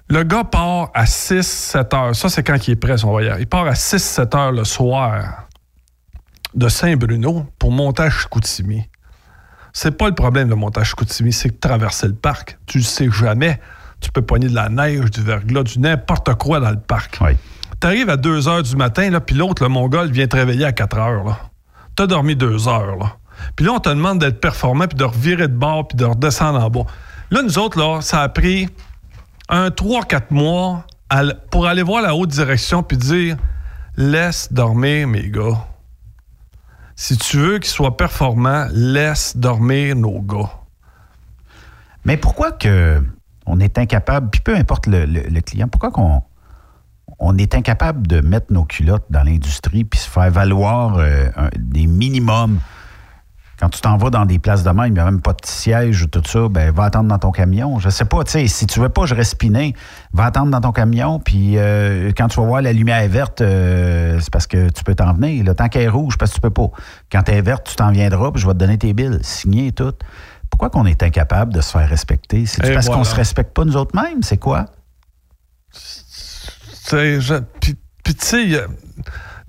Le gars part à 6-7 heures. Ça, c'est quand il est prêt, son voyage. Il part à 6-7 heures le soir de Saint-Bruno pour monter à Chicoutimi. C'est pas le problème de monter à Chicoutimi, c'est de traverser le parc. Tu le sais jamais. Tu peux pogner de la neige, du verglas, du n'importe quoi dans le parc. Oui. T'arrives à 2 heures du matin, là, puis l'autre, le Mongol, vient te réveiller à 4 heures. Là. T'as dormi 2 heures. Là. Puis là, on te demande d'être performant, puis de revirer de bord, puis de redescendre en bas. Là, nous autres, ça a pris un 3-4 mois pour aller voir la haute direction, puis dire laisse dormir mes gars. Si tu veux qu'ils soient performants, laisse dormir nos gars. Mais pourquoi que on est incapable, puis peu importe le, client, pourquoi qu'on on est incapable de mettre nos culottes dans l'industrie puis se faire valoir euh, des minimums? Quand tu t'en vas dans des places de même, il n'y a même pas de siège ou tout ça, ben va attendre dans ton camion. Je sais pas, tu sais, si tu veux pas je respiner, va attendre dans ton camion, puis euh, quand tu vas voir la lumière verte, euh, c'est parce que tu peux t'en venir. Le temps qu'elle est rouge, parce que tu peux pas. Quand elle est verte, tu t'en viendras, puis je vais te donner tes billes, signer et tout. Pourquoi qu'on est incapable de se faire respecter? C'est parce qu'on voilà. se respecte pas nous autres mêmes? C'est quoi? Tu Puis, tu sais,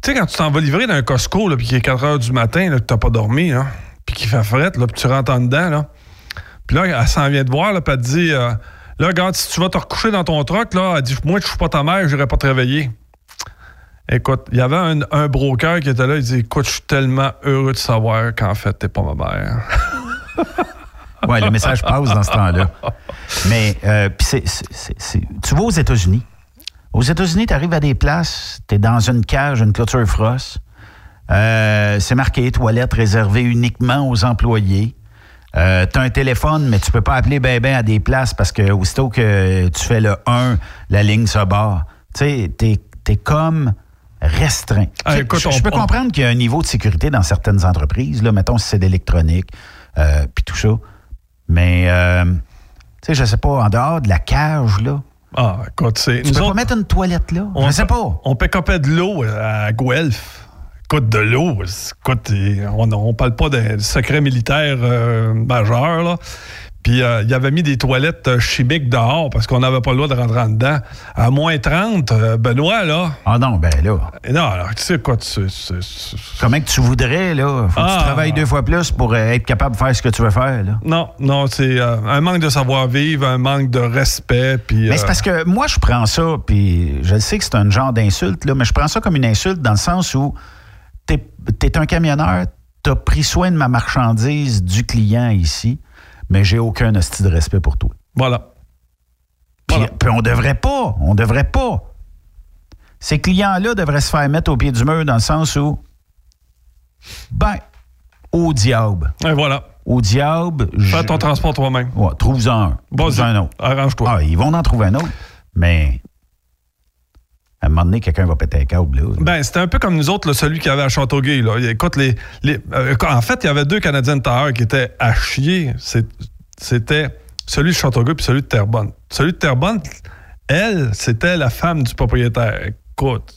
tu quand tu t'en vas livrer d'un Costco, là, puis qu'il est 4 heures du matin, que t'as pas dormi, là, puis qu'il fait fret, là, puis tu rentres en dedans, là. Puis là, elle s'en vient te voir, là, puis elle te dit, euh, là, regarde, si tu vas te recoucher dans ton truck, là, elle dit, moi, je suis pas ta mère, j'irai pas te réveiller. Écoute, il y avait un, un broker qui était là, il dit, écoute, je suis tellement heureux de savoir qu'en fait, t'es pas ma mère. Oui, le message passe dans ce temps-là. Mais euh, puis c'est- tu vas aux États-Unis. Aux États-Unis, tu arrives à des places, tu es dans une cage, une clôture frost. Euh, c'est marqué toilette réservée uniquement aux employés. tu as un téléphone, mais tu peux pas appeler ben ben à des places parce que aussitôt que tu fais le 1, la ligne se barre. Tu sais, t'es es comme restreint. Ah, écoute, je, peux on- comprendre qu'il y a un niveau de sécurité dans certaines entreprises. Là, mettons si c'est d'électronique, euh, puis tout ça. Mais, euh, tu sais, je sais pas, en dehors de la cage, là, Ah, écoute, c'est. tu peux pas mettre une toilette là? on je sais pas. On pick-upait de l'eau à Guelph. Écoute, de l'eau. Écoute, on, on parle pas d'un secret militaire euh, majeur, là. Puis euh, il avait mis des toilettes euh, chimiques dehors parce qu'on n'avait pas le droit de rentrer en dedans. À moins 30, euh, Benoît, là. Ah non, ben là. Non, alors, tu sais quoi, tu. Comment que tu voudrais, là? Faut que Ah. tu travailles deux fois plus pour euh, être capable de faire ce que tu veux faire, là. Non, non, c'est un manque de savoir-vivre, un manque de respect. Puis, Mais c'est parce que moi, je prends ça, puis je sais que c'est un genre d'insulte, là, mais je prends ça comme une insulte dans le sens où t'es es un camionneur, t'as pris soin de ma marchandise du client ici, mais j'ai aucun hostie de respect pour toi. Voilà. Puis, puis on devrait pas, on devrait pas. Ces clients-là devraient se faire mettre au pied du mur dans le sens où, ben, au diable. Et voilà. Au diable. Fais ton transport toi-même. Ouais, trouve-en un. Trouve-en un autre. Arrange-toi. Ah, ils vont en trouver un autre. Mais à un moment donné, quelqu'un va péter un câble. Là. Ben, c'était un peu comme nous autres, là, celui qui avait à Châteauguay. Là. Écoute, les, les- euh, en fait, il y avait deux Canadiens de qui étaient à chier. C'était celui de Châteauguay puis celui de Terrebonne. Celui de Terrebonne, elle, c'était la femme du propriétaire. Écoute,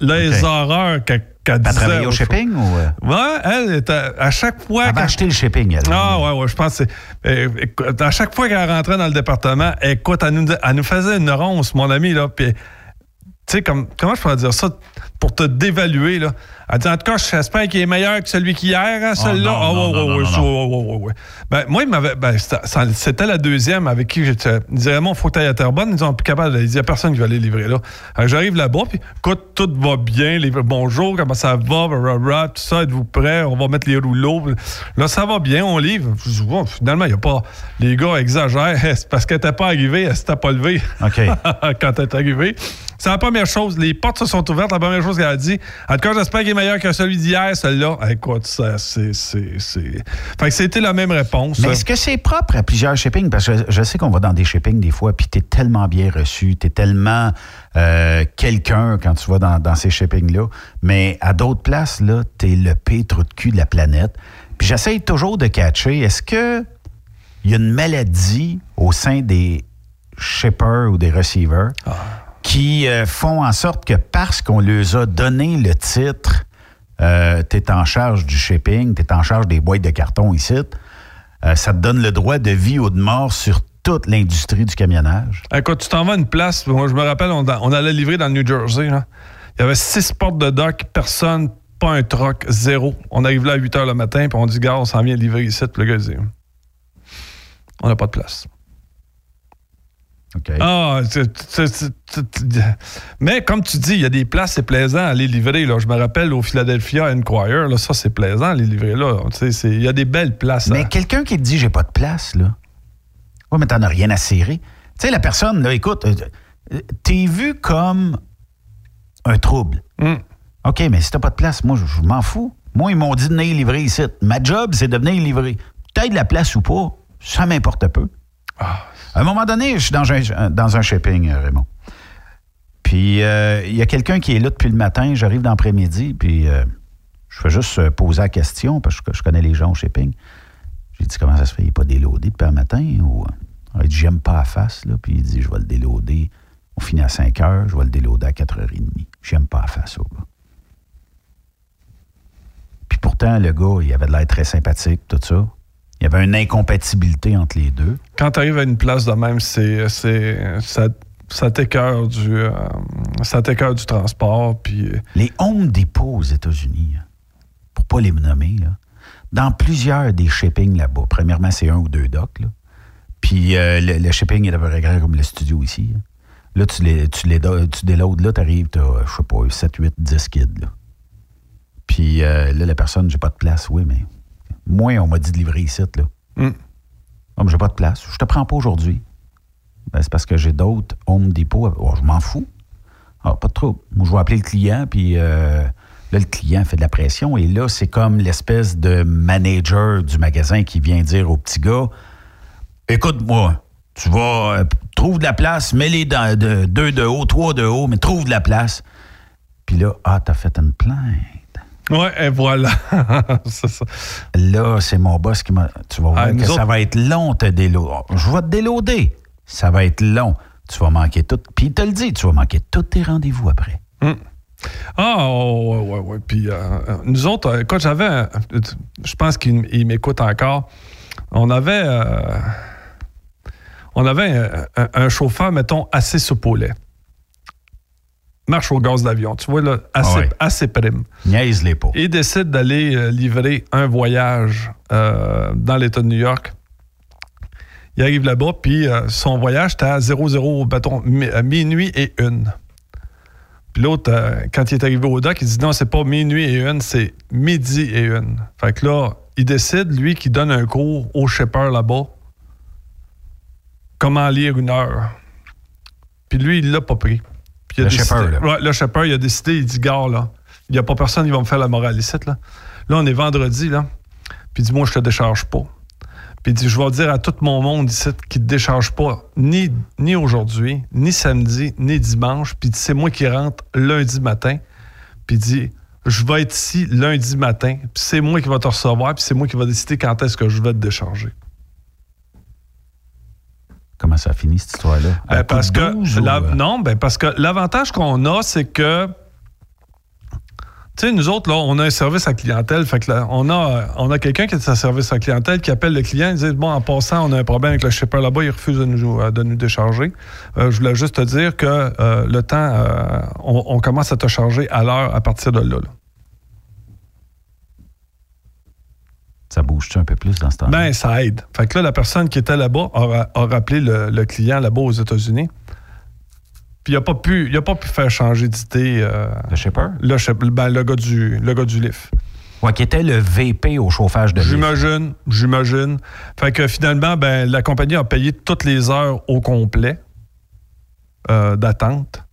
les horreurs qu'elle Elle disait. travaillait au shipping ou. euh? Ouais, elle était à chaque fois. Elle avait acheté le shipping, elle. Ah ouais, ouais, je pense que c'est. euh, écoute, à chaque fois qu'elle rentrait dans le département, écoute, elle nous, elle nous faisait une ronce, mon ami, là. Puis, tu sais, comme, comment je pourrais dire ça pour te dévaluer, là? Elle dit, en tout cas, j'espère qu'il est meilleur que celui qu'hier, hein, celui-là. Ah, non. ouais, ouais, ouais, ouais. Ben, moi, il m'avait. Ben, c'était la deuxième avec qui j'étais. Il disait, Raymond, faut que à Terrebonne. Ils sont plus capables. Il n'y a personne qui va aller livrer là. Alors, J'arrive là-bas, puis écoute, tout va bien. Les, bonjour, comment ça va? Rah, tout ça, êtes-vous prêts? On va mettre les rouleaux. Là, ça va bien, on livre. Finalement, il n'y a pas. Les gars exagèrent. C'est parce qu'elle n'était pas arrivée, elle s'était pas levée. OK. Quand elle est arrivée. C'est la première chose. Les portes se sont ouvertes. La première chose qu'elle a dit. En tout cas, j'espère qu'il est meilleur que celui d'hier, celui-là. Écoute, ça, c'est. c'est- c'est- Fait que c'était la même réponse. Mais est-ce que c'est propre à plusieurs shippings? Parce que je, sais qu'on va dans des shippings des fois, puis tu es tellement bien reçu, tu es tellement euh, quelqu'un quand tu vas dans, dans ces shippings-là. Mais à d'autres places, là, tu es le pire trou de cul de la planète. Puis j'essaye toujours de catcher, est-ce que il y a une maladie au sein des shippers ou des receivers qui euh, font en sorte que parce qu'on leur a donné le titre, euh, tu es en charge du shipping, tu es en charge des boîtes de carton ici, euh, ça te donne le droit de vie ou de mort sur toute l'industrie du camionnage. Écoute, tu t'en vas à une place. Moi, je me rappelle, on, allait livrer dans le New Jersey. Il y avait six portes de dock, personne, pas un truck, zéro. On arrive là à 8 h le matin, puis on dit, gars, on s'en vient livrer ici. Puis le gars dit, on n'a pas de place. Ah, mais comme tu dis, il y a des places, c'est plaisant à aller livrer. Là. Je me rappelle au Philadelphia Enquirer, là, ça, c'est plaisant à aller livrer là. Il y a des belles places. Mais hein. quelqu'un qui te dit j'ai pas de place, là. Ouais, mais t'en as rien à serrer. Tu sais, la personne, là, écoute, euh, euh, t'es vu comme un trouble. Mm. OK, mais si t'as pas de place, moi, je, je m'en fous. Moi, ils m'ont dit de venir livrer ici. Ma job, c'est de venir livrer. T'as de la place ou pas, ça m'importe peu. Ah. À un moment donné, je suis dans un, dans un shipping, euh, Raymond. Puis, euh, il y a quelqu'un qui est là depuis le matin. J'arrive dans l'après-midi, puis euh, je fais juste euh, poser la question, parce que je connais les gens au shipping. J'ai dit, comment ça se fait? Il n'est pas déloadé depuis le matin? Ou, euh, il dit, j'aime pas à face. Puis il dit, je vais le déloader. On finit à 5 heures, je vais le déloader à 4h30. J'aime pas à face au gars. Puis pourtant, le gars, il avait de l'air très sympathique, tout ça. Il y avait une incompatibilité entre les deux. Quand tu arrives à une place de même, c'est, c'est, ça, ça t'écœure du, euh, ça du transport. Puis, euh, Les Home Depot aux États-Unis, hein, pour pas les nommer, là, dans plusieurs des shippings là-bas, premièrement, c'est un ou deux docks, là. puis euh, le, le shipping est à peu près grand comme le studio ici. hein. Là, tu les, tu les tu déloades, là, tu arrives, tu as, je sais pas, 7, 8, 10 kids. Là. Puis euh, là, la personne, j'ai pas de place, oui, mais moi, on m'a dit de livrer ici, là. Mm. Mais j'ai pas de place. Je te prends pas aujourd'hui. Ben, c'est parce que j'ai d'autres Home Depot. Oh, je m'en fous. Ah, pas de trouble. Moi, je vais appeler le client, puis euh, là, le client fait de la pression. Et là, c'est comme l'espèce de manager du magasin qui vient dire au petit gars Écoute-moi, tu vas. euh, trouve de la place, mets-les dans de, deux de haut, trois de haut, mais trouve de la place. Puis là, ah, t'as fait une plainte. Ouais, et voilà. ça. Là, c'est mon boss qui m'a. Tu vas voir Ah, que ça va être long, te déloader. Je vais te déloader. Ça va être long. Tu vas manquer tout. Puis il te le dit, tu vas manquer tous tes rendez-vous après. Ah, oh, ouais, ouais, ouais. Puis euh, euh, nous autres, euh, écoute, j'avais. Je pense qu'il il m'écoute encore. on avait, euh, on avait un, un- un chauffeur, mettons, assez soupolé. Marche au gaz d'avion, tu vois, là, assez, Ah ouais. assez prime. Niaise-les pas. Il décide d'aller euh, livrer un voyage euh, dans l'État de New York. Il arrive là-bas, puis euh, son voyage était à 00, mettons, mi- à minuit et une. Puis l'autre, euh, quand il est arrivé au dock, il dit non, c'est pas minuit et une, c'est midi et une. Fait que là, il décide, lui, qu'il donne un cours au shipper là-bas, comment lire une heure. Puis lui, il l'a pas pris. Puis il a Le là. Ouais, le shipper, il a décidé, il dit, gars, là, il n'y a pas personne qui va me faire la morale ici, là. Là, on est vendredi, là. Puis il dit, moi, je te décharge pas. Puis il dit, je vais dire à tout mon monde ici qui te décharge pas, ni, ni aujourd'hui, ni samedi, ni dimanche. Puis c'est moi qui rentre lundi matin. Puis il dit, je vais être ici lundi matin. Puis c'est moi qui va te recevoir. Puis c'est moi qui va décider quand est-ce que je vais te décharger. Comment ça finit, cette histoire-là? Ben, coup parce de que 12 ou, la- euh, non, ben parce que l'avantage qu'on a, c'est que tu sais, nous autres, là, on a un service à clientèle. Fait que là, on a, on a quelqu'un qui est à service à clientèle qui appelle le client et dit Bon, en passant, on a un problème avec le shipper là-bas, il refuse de nous, euh, de nous décharger. Euh, je voulais juste te dire que euh, le temps, euh, on, on commence à te charger à l'heure à partir de là. là. Ça bouge-tu un peu plus dans ce temps Ben, ça aide. Fait que là, la personne qui était là-bas a, ra- a rappelé le, le client là-bas aux États-Unis. Puis il n'a pas, pu- il a pas pu faire changer d'idée. euh, le shipper? Le, ben, le, gars du, le gars du lift. Ouais, qui était le VP au chauffage de. J'imagine, j'imagine. Fait que finalement, ben, la compagnie a payé toutes les heures au complet euh, d'attente.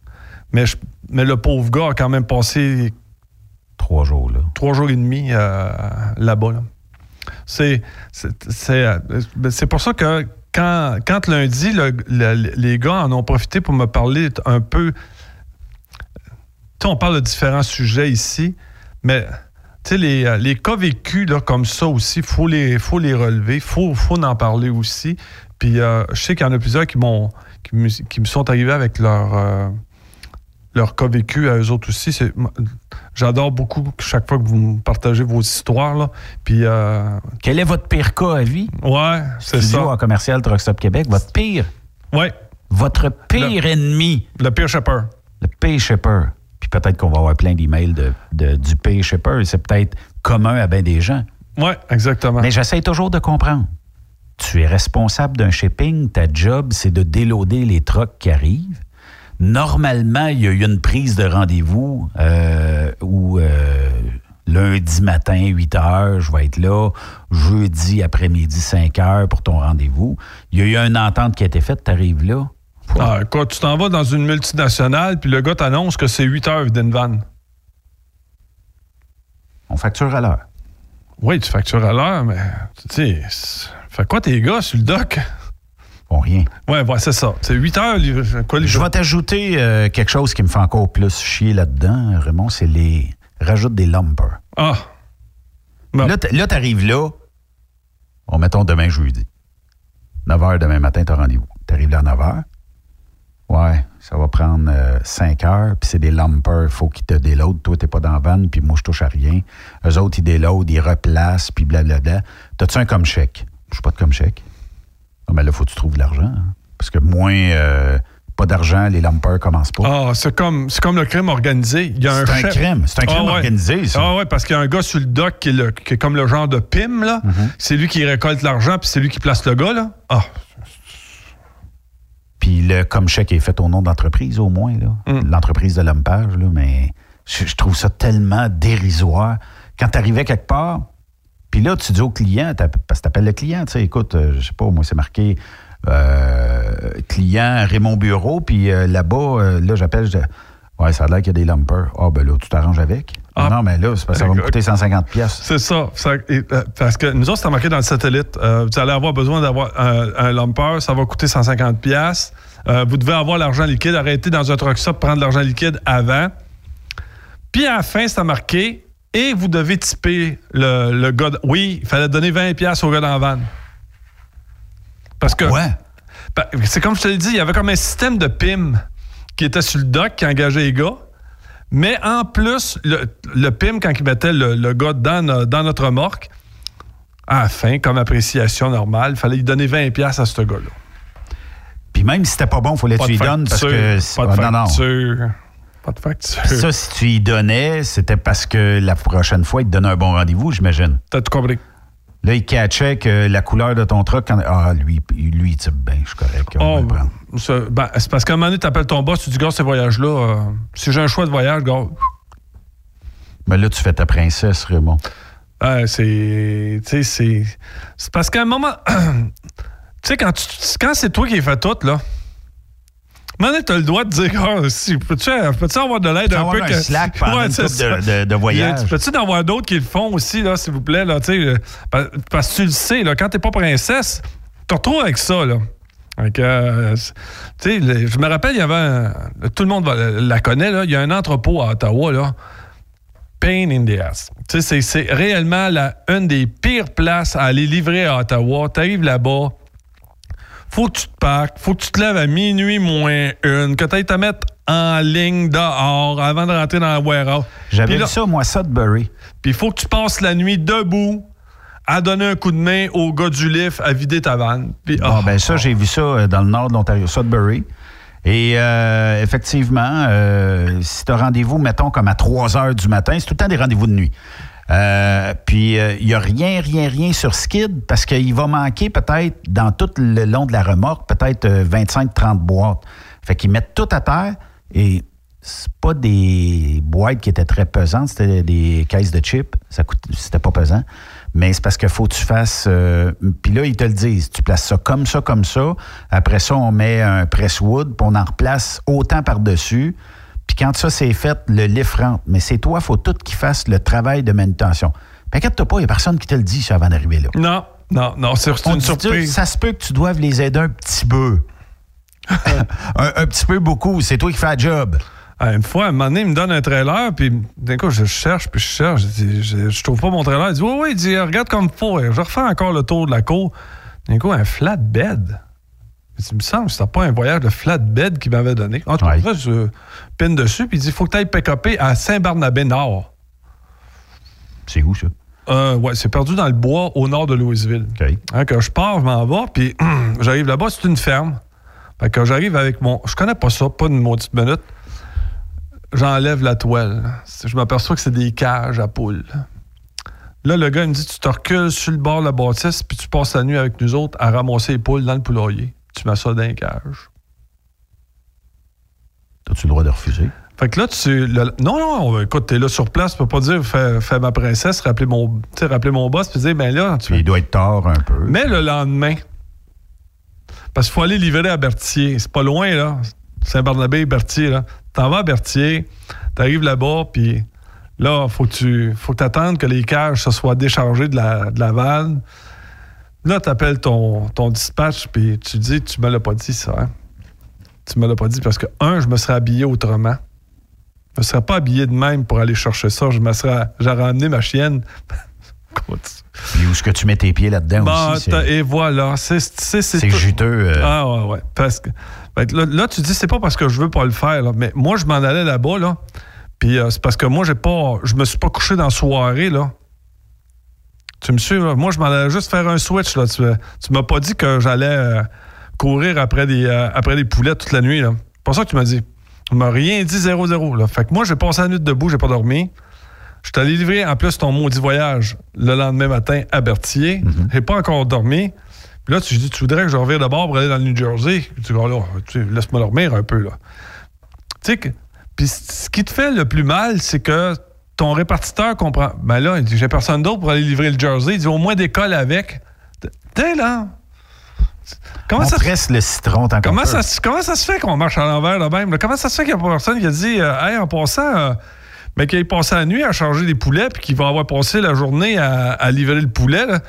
Mais, je- mais le pauvre gars a quand même passé Trois jours, là. trois jours et demi euh, là-bas. là. Euh, c'est pour ça que quand, quand lundi, le- le- les gars en ont profité pour me parler un peu. Tu on parle de différents sujets ici, mais tu les, euh, les cas vécus comme ça aussi, il faut les, faut les relever, il faut, faut en parler aussi. Puis euh, je sais qu'il y en a plusieurs qui, qui, me, qui me sont arrivés avec leur, euh, cas vécu à eux autres aussi. J'adore beaucoup chaque fois que vous me partagez vos histoires. Là. Puis, euh, Quel est votre pire cas à vie? ouais, c'est ça. en commercial Truck Stop Québec. Votre pire, Ouais, votre pire ennemi, le pire shipper. le pay shipper. Puis peut-être qu'on va avoir plein d'emails de, de- du pay shipper. C'est peut-être commun à bien des gens. Ouais, exactement. Mais j'essaie toujours de comprendre. Tu es responsable d'un shipping, ta job, c'est de déloader les trucks qui arrivent. Normalement, il y a eu une prise de rendez-vous euh, où euh, lundi matin, 8 heures, je vais être là. Jeudi après-midi, 5 heures pour ton rendez-vous. Il y a eu une entente qui a été faite, tu arrives là. Ah, quoi, tu t'en vas dans une multinationale, puis le gars t'annonce que c'est 8 heures d'une vanne. On facture à l'heure. Oui, tu factures à l'heure, mais tu sais, fait quoi tes gars sur le dock? Bon, rien. Ouais, ouais, c'est ça. C'est 8 heures, livré- quoi, les Je vais t'ajouter euh, quelque chose qui me fait encore plus chier là-dedans, Raymond, c'est les. Rajoute des lumpers. Ah, Bon. Là, t'arrives là, on mettons demain jeudi. 9 h demain matin, t'as rendez-vous. T'arrives là à 9 h. Ouais, ça va prendre 5 heures, puis c'est des lumpers, il faut qu'ils te déloadent. Toi, t'es pas dans la vanne, puis moi, je touche à rien. Eux autres, ils déloadent, ils replacent, puis blablabla. T'as-tu un comme chèque? Je suis pas de comme chèque. Ah, mais là, faut que tu trouves de l'argent. hein. Parce que moins, euh, pas d'argent, les lumpers commencent pas. ah c'est comme, c'est comme le crime organisé. Il y a C'est un chef- crime. C'est un crime Ah ouais. organisé, ça. Ah ouais, parce qu'il y a un gars sur le dock qui est, le- qui est comme le genre de PIM, là. Mm-hmm. C'est lui qui récolte l'argent, puis c'est lui qui place le gars, là. Ah, Puis le comme chèque est fait au nom d'entreprise, au moins, là. Mm. L'entreprise de l'Hompage, là, mais je, je trouve ça tellement dérisoire. Quand tu arrivais quelque part, puis là, tu dis au client, parce que tu appelles le client, tu sais, écoute, euh, je sais pas, moi, c'est marqué euh, client Raymond Bureau, puis euh, là-bas, euh, là, j'appelle, je dis, ouais, ça a l'air qu'il y a des lumpers. Ah, ben là, tu t'arranges avec. Ah. Non, mais là, c'est parce que ça va me coûter 150 pièces. c'est ça. Ça- et, parce que nous autres, c'est marqué dans le satellite. Vous allez avoir besoin d'avoir un, un lumper, ça va coûter 150 pièces. Vous devez avoir l'argent liquide. Arrêtez dans un truck stop, prendre l'argent liquide avant. Puis à la fin, c'est marqué et vous devez tiper le, le gars. de- oui, il fallait donner 20 pièces au gars dans la vanne. Parce que. Ouais. Ben, c'est comme je te l'ai dit, il y avait comme un système de PIM qui était sur le dock, qui engageait les gars. Mais en plus, le, le PIM, quand il mettait le, le gars dans, no- dans notre remorque, à la fin, comme appréciation normale. Il fallait lui donner 20$ piastres à ce gars-là. Puis même si c'était pas bon, il fallait que tu lui donnes parce facture, que. Pas de Ah, non, non. Pas de facture. Ça, si tu y donnais, c'était parce que la prochaine fois, il te donnait un bon rendez-vous, j'imagine. T'as tout compris. Là, il catchait que la couleur de ton truck. quand- Ah, lui, lui il dit ben, je suis correct. on va Oh, le ben, c'est parce qu'à un moment donné, tu appelles ton boss, tu dis, gars, ces voyages-là, euh, si j'ai un choix de voyage, gars, Mais là, tu fais ta princesse, Raymond. euh, c'est. Tu sais, c'est. C'est parce qu'à un moment. tu sais, quand, tu- quand c'est toi qui as fait tout, là. Moment donné, t'as le droit de dire, ah, si, peux-tu peux avoir de l'aide un peu? un que- slack pendant une c'est couple de- de- de voyage? Tu Peux-tu en avoir d'autres qui le font aussi, là, s'il vous plaît, là, tu euh, pa- Parce que tu le sais, là, quand t'es pas princesse, tu te retrouves avec ça, là. Que, euh, tu je me rappelle, il y avait un- Tout le monde va- la connaît, là. Il y a un entrepôt à Ottawa, là. Pain in the ass. Tu sais, c'est- c'est réellement la, une des pires places à aller livrer à Ottawa. T'arrives là-bas, faut que tu te parques, faut que tu te lèves à minuit moins une, que tu ailles te mettre en ligne dehors avant de rentrer dans la warehouse. J'avais vu ça, moi, Sudbury. Puis il faut que tu passes la nuit debout à donner un coup de main au gars du lift à vider ta vanne. Puis, Bon, ah, ben ça, j'ai vu ça euh, dans le nord de l'Ontario, Sudbury. Et euh, effectivement, euh, si tu as rendez-vous, mettons, comme à 3 heures du matin, c'est tout le temps des rendez-vous de nuit. Euh, puis, il n'y a rien, rien, rien sur Skid parce qu'il va manquer peut-être, dans tout le long de la remorque, peut-être euh, 25-30 boîtes. Fait qu'ils mettent tout à terre et c'est pas des boîtes qui étaient très pesantes, c'était des caisses de chips. Ça coûte, c'était pas pesant. Mais c'est parce qu'il faut que tu fasses. euh, puis là, ils te le disent. Tu places ça comme ça, comme ça. Après ça, on met un presswood, puis on en replace autant par-dessus. Puis quand ça c'est fait, le lift rentre. Mais c'est toi, il faut tout qui fasse le travail de manutention. Puis inquiète-toi pas, il n'y a personne qui te le dit ça avant d'arriver là. Non, non, non, c'est une surprise. Ça se peut que tu doives les aider un petit peu. un, un petit peu beaucoup. C'est toi qui fais la job. Ah, une fois, un moment donné, il me donne un trailer, puis d'un coup, je cherche, puis je cherche. Je, je trouve pas mon trailer. Il dit, oui, oui, il dit, regarde comme faut. Je refais encore le tour de la cour. D'un coup, un flatbed. Il me semble que c'était pas un voyage de flatbed qu'il m'avait donné. En tout cas, je pine dessus, puis il dit, il faut que tu ailles pick-upper à Saint-Barnabé-Nord. C'est où, ça? Euh, ouais, c'est perdu dans le bois au nord de Louisville. Hein, quand je pars, je m'en vais, puis j'arrive là-bas, c'est une ferme. Fait que j'arrive avec mon. Je connais pas ça, pas une maudite minute. J'enlève la toile. Je m'aperçois que c'est des cages à poules. Là, le gars il me dit Tu te recules sur le bord de la bâtisse, puis tu passes la nuit avec nous autres à ramasser les poules dans le poulailler. Tu mets ça dans les cages. As-tu le droit de refuser? Fait que là, tu. le- non, non, écoute, t'es là sur place, tu peux pas dire fais, fais ma princesse, rappeler mon, rappeler mon boss, puis dire ben là, tu Il doit être tard un peu. Mais le lendemain, parce qu'il faut aller livrer à Berthier. C'est pas loin, là. Saint-Barnabé, Berthier, là. T'en vas à Berthier, t'arrives là-bas, puis là, faut que tu faut que attendes que les cages se soient déchargées de la, de la vanne. Là, t'appelles ton, ton dispatch, puis tu dis, tu me l'as pas dit, ça, hein? Tu me l'as pas dit parce que, un, je me serais habillé autrement. Je me serais pas habillé de même pour aller chercher ça. Je me serais, j'aurais amené ma chienne. Puis où est-ce que tu mets tes pieds là-dedans Bon, aussi? et voilà. C'est c'est- c'est c'est tout- juteux. euh. Ah ouais, ouais. Parce que, là, là, tu dis, c'est pas parce que je veux pas le faire, là, mais moi, je m'en allais là-bas, là. Puis euh, c'est parce que moi, j'ai pas. Je me suis pas couché dans la soirée, là. Tu me suis, là? Moi, je m'en allais juste faire un switch, là. Tu, tu m'as pas dit que j'allais euh, courir après des, euh, après des poulets toute la nuit. C'est pas ça que tu m'as dit. Tu m'as rien dit 0-0, là. Fait que moi, j'ai passé la nuit debout, j'ai pas dormi. Je suis allé livrer en plus ton maudit voyage le lendemain matin à Berthier. J'ai pas encore dormi. Puis là, tu dis, tu voudrais que je revienne de bord pour aller dans le New Jersey? Tu dis, oh là, tu sais, laisse-moi dormir un peu, là. Tu sais, que- puis ce qui te fait le plus mal, c'est que ton répartiteur comprend. Ben là, il dit, j'ai personne d'autre pour aller livrer le Jersey. Il dit, au moins décolle avec. T'es là. Comment on ça, presse le citron tant comment, ça, se- comment ça se fait qu'on marche à l'envers de même? là? Comment ça se fait qu'il n'y a pas personne qui a dit, euh, hey, en passant, euh, mais qu'il ait passé la nuit à charger des poulets puis qu'il va avoir passé la journée à, à livrer le poulet? là?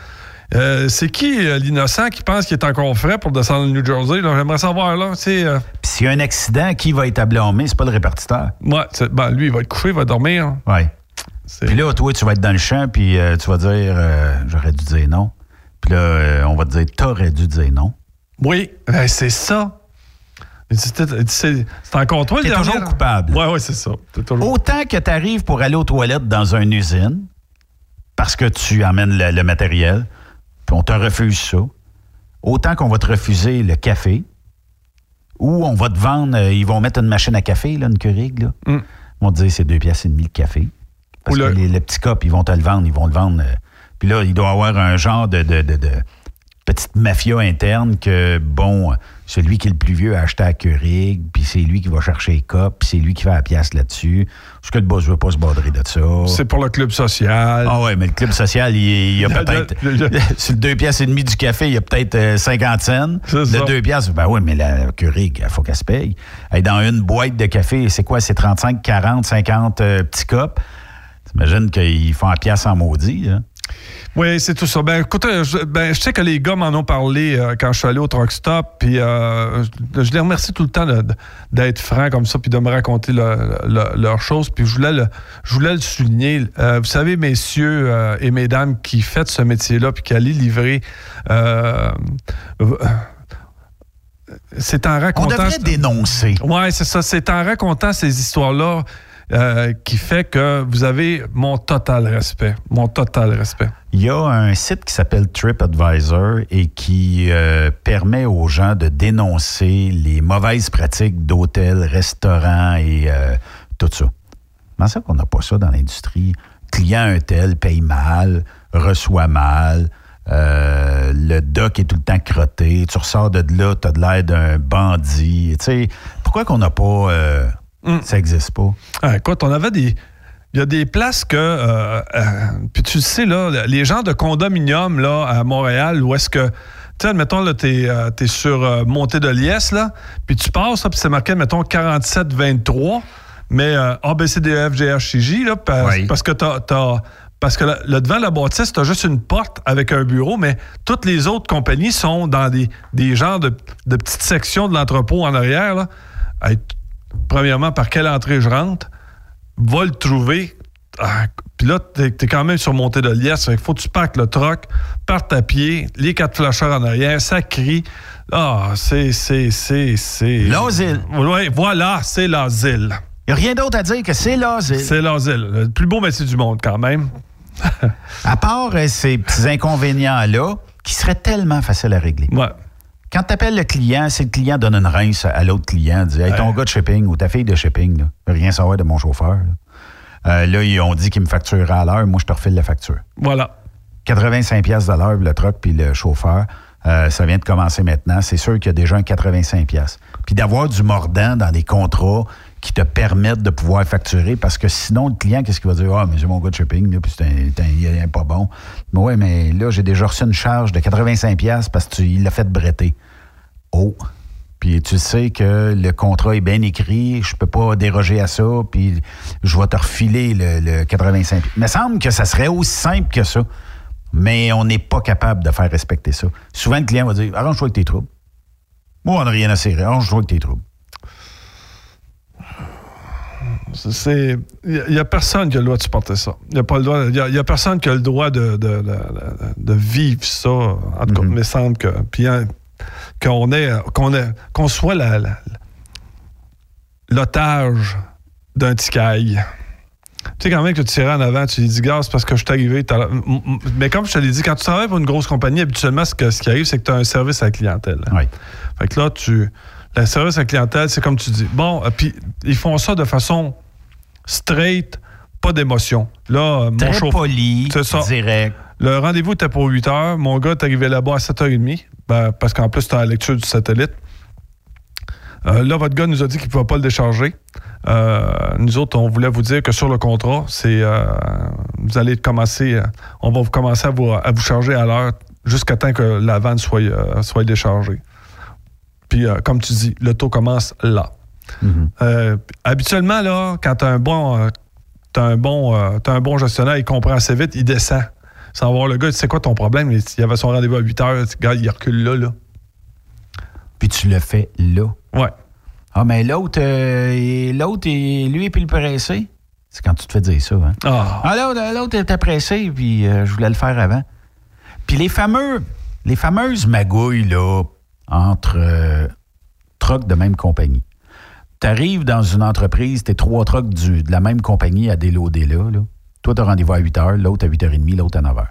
Euh, c'est qui euh, l'innocent qui pense qu'il est encore frais pour descendre le New Jersey? là? J'aimerais savoir, là. euh, Puis s'il y a un accident, qui va être blâmé? C'est pas le répartiteur. ouais, ben, lui, il va être couché, il va dormir. Oui. Puis là, toi, tu vas être dans le champ, puis euh, tu vas dire euh, j'aurais dû dire non. Puis là, euh, on va te dire t'aurais dû dire non. Oui, ben, c'est ça. C'est encore toi le toujours coupable. Oui, oui, c'est ça. Toujours- Autant que tu arrives pour aller aux toilettes dans une usine, parce que tu amènes le, le matériel, puis on te refuse ça, autant qu'on va te refuser le café, ou on va te vendre, ils vont mettre une machine à café, là, une Keurig, là. Mm. Ils vont te dire c'est deux pièces et demie le café. Parce que le- les, le petit cop, ils vont te le vendre, ils vont le vendre. euh, puis là, il doit y avoir un genre de, de, de- de petite mafia interne que, bon, celui qui est le plus vieux a acheté à Keurig, puis c'est lui qui va chercher les copes, puis c'est lui qui fait la pièce là-dessus. Parce que le boss ne veut pas se border de ça. C'est pour le club social. Ah ouais, mais le club social, il, il y a peut-être. Sur le 2 pièces et demi du café, il y a peut-être euh, 50 cents. C'est ça. Le 2 pièces, ben oui, mais la Keurig, il faut qu'elle se paye. Hey, dans une boîte de café, c'est quoi? C'est 35, 40, 50 euh, petits copes. T'imagines qu'ils font la pièce en maudit, là. Oui, c'est tout ça. Ben, écoute, euh, je, ben, je sais que les gars m'en ont parlé euh, quand je suis allé au Truck Stop, puis euh, je, je les remercie tout le temps d'être francs comme ça, puis de me raconter le- le- leurs choses. Puis je voulais le, je voulais le souligner. Euh, vous savez, messieurs et mesdames qui faites ce métier-là, puis qui allez livrer. c'est en On racontant. devrait dénoncer. Oui, c'est ça. C'est en racontant ces histoires-là euh, qui fait que vous avez mon total respect. Mon total respect. Il y a un site qui s'appelle TripAdvisor et qui euh, permet aux gens de dénoncer les mauvaises pratiques d'hôtels, restaurants et euh, tout ça. Comment ça qu'on n'a pas ça dans l'industrie? Client un tel paye mal, reçoit mal, le doc est tout le temps crotté, tu ressors de là, tu as de l'air d'un bandit. Pourquoi qu'on n'a pas... euh, Ça n'existe pas. Ah, écoute, on avait des. Il y a des places que. euh, euh, puis tu le sais, là, les gens de condominium là, à Montréal, où est-ce que. Tu sais, admettons, là, t'es euh, t'es sur Montée de Liesse, là, puis tu passes, là, puis c'est marqué, mettons, 47-23, mais euh, A, B, C, D, E, là, parce, Oui. parce que t'as. t'as- parce que le, devant de la bâtisse, tu as juste une porte avec un bureau, mais toutes les autres compagnies sont dans des, des genres de, de petites sections de l'entrepôt en arrière. Là. Hey, premièrement, par quelle entrée je rentre? Va le trouver. Ah, Puis là, t'es es quand même sur montée de liesse. Il faut que tu parques le troc, partes à pied, les quatre flasheurs en arrière, ça crie. Ah, c'est, c'est, c'est, c'est. L'asile. Oui, voilà, c'est l'asile. Il n'y a rien d'autre à dire que c'est l'asile. C'est l'asile. Le plus beau métier du monde, quand même. À part euh, ces petits inconvénients-là, qui seraient tellement faciles à régler. Ouais. Quand tu appelles le client, si le client donne une rince à l'autre client, dit Hey, ton gars de shipping ou ta fille de shipping, là, rien savoir de mon chauffeur. Là, Euh, là, ils ont dit qu'ils me factureraient à l'heure, moi je te refile la facture. Voilà. 85 pièces de l'heure, le truck puis le chauffeur. Euh, ça vient de commencer maintenant. C'est sûr qu'il y a déjà un 85 pièces. Puis d'avoir du mordant dans des contrats qui te permettent de pouvoir facturer parce que sinon, le client, qu'est-ce qu'il va dire? Ah, mais c'est mon gars de shipping, là, puis c'est un, un- est pas bon. Mais ouais, mais là, j'ai déjà reçu une charge de 85 pièces parce qu'il l'a fait bretter. Oh! Puis tu sais que le contrat est bien écrit, je peux pas déroger à ça, puis je vais te refiler le, le 85. Il me semble que ça serait aussi simple que ça, mais on n'est pas capable de faire respecter ça. Souvent, le client va dire Arrange-toi avec tes troubles. Moi, on n'a rien à serrer, arrange-toi avec tes troubles. C'est. Il n'y a, personne qui a le droit de supporter ça. Il n'y a, pas le droit- y a, y a personne qui a le droit de, de, de- de vivre ça. En tout cas, il me semble que. Puis hein, qu'on est. Qu'on est- qu'on soit l'otage d'un ticaille. Tu sais, quand même que tu tirais en avant, tu lui dis, gars, c'est parce que je suis arrivé. Mais comme je te l'ai dit, quand tu travailles pour une grosse compagnie, habituellement, ce, que- ce qui arrive, c'est que tu as un service à la clientèle. Oui. Fait que là, tu. Le service à la clientèle, c'est comme tu dis. Bon, euh, puis ils font ça de façon straight, pas d'émotion. Là, euh, mon Très chauffeur. poli, C'est ça. direct. Le rendez-vous était pour 8 heures. Mon gars est arrivé là-bas à 7h30, ben, parce qu'en plus, tu as la lecture du satellite. Euh, là, votre gars nous a dit qu'il ne pouvait pas le décharger. Euh, nous autres, on voulait vous dire que sur le contrat, c'est euh, vous allez commencer, on va vous commencer à vous, à vous charger à l'heure jusqu'à temps que la vanne soit, soit déchargée. Puis, euh, comme tu dis, le taux commence là. Euh, habituellement, là, quand tu as un bon, euh, t'as un, bon, t'as un bon gestionnaire, il comprend assez vite, il descend. Sans voir le gars, c'est quoi ton problème? Il avait son rendez-vous à 8 heures, gars, il recule là, là. Puis tu le fais là. Ouais. Ah, mais l'autre, l'autre, lui, et puis le pressé. C'est quand tu te fais dire ça, hein? Ah. Ah, l'autre, l'autre était pressé, puis euh, je voulais le faire avant. Puis les fameux, les fameuses magouilles, là, entre euh, de même compagnie. Tu arrives dans une entreprise, t'es trois trucks de la même compagnie à déloader là. là. Toi, tu as rendez-vous à 8 h, l'autre à 8h30, l'autre à 9 h.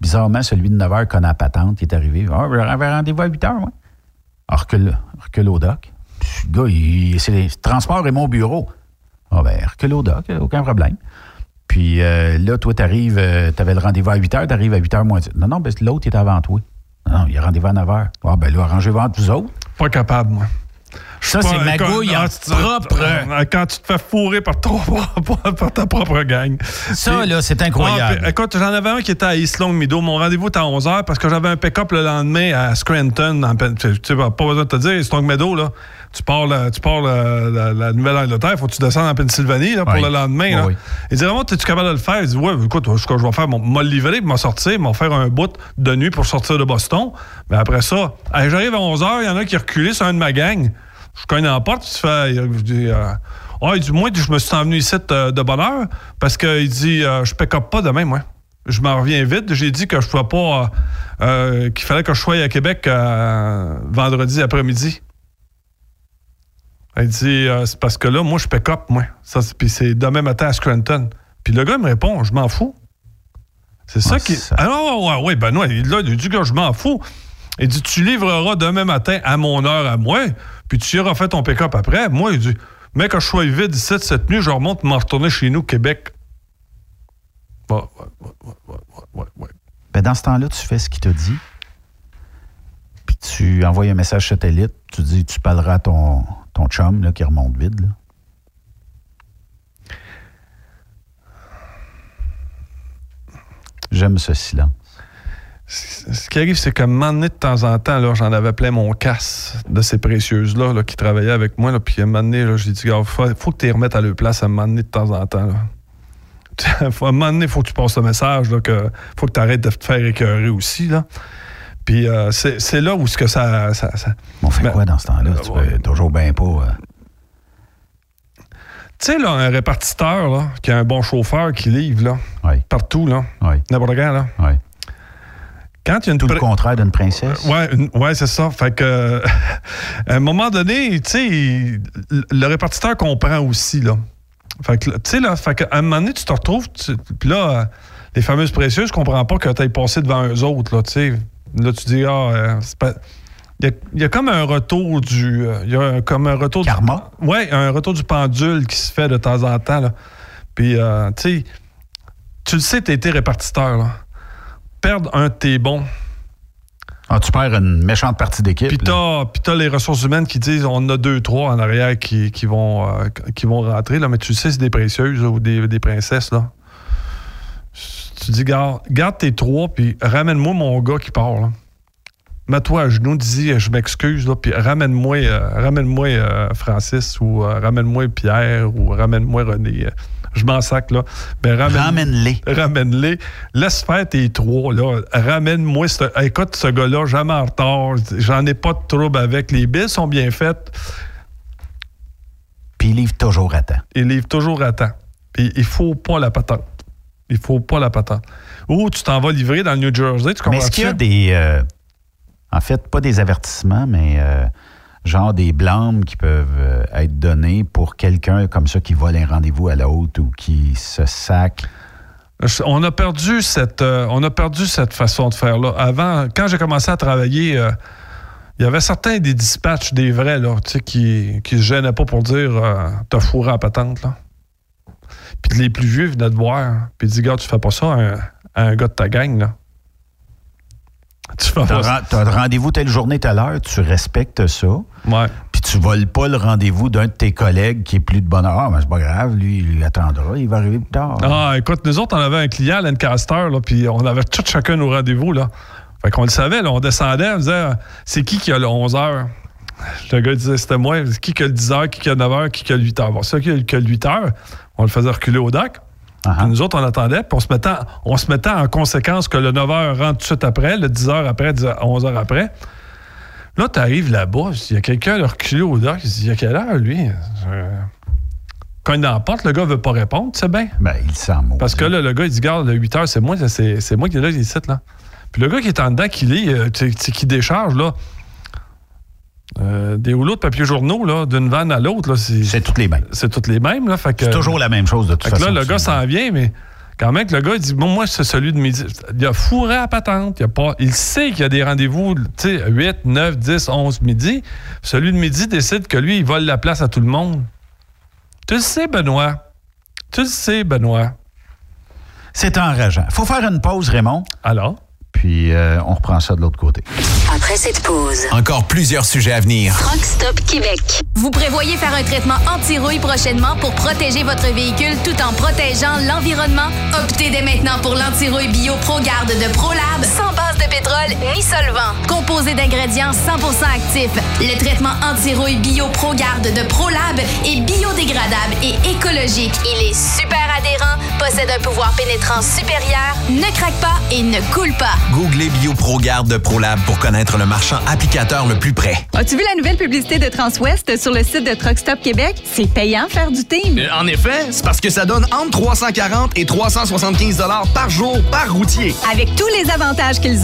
Bizarrement, celui de 9 h connaît la patente, il est arrivé. Ah, j'avais rendez-vous à 8 h, moi? Ah, recule, au doc. Le gars, il, c'est le transport est mon bureau. Ah, ben, recule au doc, aucun problème. Puis euh, là, toi, t'arrives, euh, t'avais le rendez-vous à 8 h, t'arrives à 8 h moins 10. Non, non, ben, l'autre, est avant toi. Non, non, il a rendez-vous à 9 h. Ah, ben là, arrangez-vous entre vous autres. Pas capable, moi. Ça, c'est magouille quand- en ah, tu- propre. euh, Quand tu te fais fourrer par, ton- par ta propre gang. Ça, là, c'est incroyable. Ah, puis, écoute, j'en avais un qui était à East Long Meadow. Mon rendez-vous était à 11h parce que j'avais un pick-up le lendemain à Scranton. En, tu sais, pas besoin de te dire, East Long Meadow, là. Tu pars, la, tu pars la, la- la Nouvelle-Angleterre, faut que tu descendes en Pennsylvanie là, pour Oui. le lendemain. là. Oui, oui. Il dit vraiment, es-tu capable de le faire? Il dit, ouais, écoute, ce que je vais faire, m'a le livrer, m'a sortir, m'a faire un bout de nuit pour sortir de Boston. Mais après ça, j'arrive à 11h, il y en a qui reculé sur un de ma gang. Je cogne la porte, tu fais. Je dis, euh, ah, il dit, moi, je me suis envenu ici de, de bonne heure parce qu'il dit, euh, je pick up pas demain, moi. Je m'en reviens vite. J'ai dit que je pouvais pas. euh, euh, qu'il fallait que je sois à Québec euh, vendredi après-midi. Il dit, euh, c'est parce que là, moi, je pick up, moi. Ça, c'est- Puis c'est demain matin à Scranton. Puis le gars me répond, je m'en fous. C'est ça Ouais, qui. Ah non, ouais, ouais, ben non, il, là, il dit que je m'en fous. Il dit, tu livreras demain matin à mon heure à moi, puis tu iras faire ton pick-up après. Moi, il dit, mais que je sois vide ici cette nuit, je remonte m'en retourner chez nous, Québec. Ouais, ouais, ouais, ouais, ouais, ouais, ouais. Ben, dans ce temps-là, tu fais ce qu'il te dit. Puis tu envoies un message satellite. Tu dis, tu parleras à ton, ton chum là, qui remonte vide. là. J'aime ce silence. Ce qui arrive, c'est moment donné, de temps en temps, j'en avais plein mon casse de ces précieuses-là là, qui travaillaient avec moi. Puis à un moment donné, j'ai dit, il faut, que tu les remettes à leur place à un moment donné, de temps en temps. À un moment donné, il faut que tu passes le message là, que faut que tu arrêtes de te faire écœurer aussi. Là. Puis euh, c'est c'est là où ce que ça... ça, ça- On fait Ben, quoi dans ce temps-là? euh, tu ouais. peux toujours bien pas. euh, Tu sais, là, un répartiteur là, qui a un bon chauffeur qui livre là, Oui, partout, là, oui, n'importe quand, là. oui. Quand il y a une Tout le contraire d'une princesse? Ouais, une- ouais, c'est ça. Fait que, à un moment donné, tu sais, il- le répartiteur comprend aussi, là. Fait que, tu sais, là, fait qu'à un moment donné, tu te retrouves, tu- puis là, les fameuses précieuses, ne comprends pas que tu ailles passé devant eux autres, là, tu sais. Là, tu dis, ah, euh, c'est pas. Il y, a, il y a comme un retour du. euh, Il y a un- comme un retour Karma? du. Ouais, un retour du pendule qui se fait de temps en temps, là. Puis, euh, tu sais, tu le sais, tu été répartiteur, là. Perdre un de tes bons, Ah, tu perds une méchante partie d'équipe. puis t'as, puis t'as les ressources humaines qui disent on a deux, trois en arrière qui, qui vont, euh, qui vont rentrer, là, mais tu sais, c'est des précieuses là, ou des, des princesses. Là. Tu dis, garde, garde tes trois, puis ramène-moi mon gars qui part. Là. Mets-toi à genoux, dis je m'excuse, là, puis ramène-moi, euh, ramène-moi euh, Francis, ou euh, ramène-moi Pierre, ou ramène-moi René. Je m'en sac, là. Ben, ramène- Ramène-les. ramène-les. Laisse faire tes trois, là. Ramène-moi. ce- Écoute, ce gars-là, jamais en retard. J'en ai pas de trouble avec. Les billes sont bien faites. Puis il livre toujours à temps. Il livre toujours à temps. Puis il faut pas la patente. Il faut pas la patente. Ou tu t'en vas livrer dans le New Jersey, tu Mais est-ce qu'il y a des. euh, en fait, pas des avertissements, mais euh, genre des blâmes qui peuvent euh, être donnés pour quelqu'un comme ça qui vole un rendez-vous à l'autre ou qui se sac? On a perdu cette, euh, on a perdu cette façon de faire là. Avant, quand j'ai commencé à travailler, euh, il y avait certains des dispatchs, des vrais là, qui, qui se gênaient pas pour dire, euh, t'as fourré à la patente là. Puis les plus vieux venaient te voir, puis ils disent, gars, tu fais pas ça à un, à un gars de ta gang là. Tu fais pas ça. t'as rendez-vous telle journée, telle heure, tu respectes ça. Ouais. Puis tu voles pas le rendez-vous d'un de tes collègues qui est plus de bonne heure. Ah, mais c'est pas grave, lui, il attendra, il va arriver plus tard. Ah, écoute, nous autres, on avait un client à Lancaster, là, puis on avait tout chacun nos rendez-vous, là. Fait qu'on le savait, là, on descendait, on disait, c'est qui qui a le 11 h Le gars disait, c'était moi. Qui qui a le 10 h qui qui a le 9 h qui qui a le 8 h Bon, ceux qui a le 8 h on le faisait reculer au doc. Ah, Puis nous autres, on attendait, puis on se, mettait, on se mettait en conséquence que le 9 h rentre tout de suite après, le 10 h après, 10 heures- 11 h après. Là, tu arrives là-bas, il y a quelqu'un qui a reculé au doc, il se dit, il y a quelle heure, lui? Je- Quand il la porte, le gars veut pas répondre, tu sais bien. Ben, il s'en. Parce que là, le gars, il dit, garde, le 8 heures, c'est moi, c'est, moi qui est là, ici, là. Puis le gars qui est en dedans, qui lit, euh, qui décharge, là, euh, des rouleaux de papier journaux, là, d'une vanne à l'autre, c'est, toutes les mêmes. c'est toutes les mêmes, là. C'est toujours la même chose de toute fait que façon. là, le gars s'en vient, mais Quand même, que le gars, il dit, bon, moi, c'est celui de midi. Il a fourré à patente. Il, a pas, il sait qu'il y a des rendez-vous, tu sais, 8, 9, 10, 11 midi. Celui de midi décide que lui, il vole la place à tout le monde. Tu le sais, Benoît. Tu le sais, Benoît. C'est enrageant. faut faire une pause, Raymond. Alors? Puis euh, on reprend ça de l'autre côté. Après cette pause, encore plusieurs sujets à venir. Stop Québec. Vous prévoyez faire un traitement anti-rouille prochainement pour protéger votre véhicule tout en protégeant l'environnement? Optez dès maintenant pour l'anti-rouille bio ProGarde de ProLab sans base de pétrole ni solvant. Composé d'ingrédients 100% actifs, le traitement anti-rouille bio ProGarde de ProLab est biodégradable et écologique. Il est super adhérent, possède un pouvoir pénétrant supérieur, ne craque pas et ne coule pas. Googlez BioProGarde de ProLab pour connaître le marchand applicateur le plus près. As-tu vu la nouvelle publicité de Transwest sur le site de Truck Stop Québec? C'est payant faire du team. Euh, en effet, c'est parce que ça donne entre 340 et 375 dollars par jour par routier. Avec tous les avantages qu'ils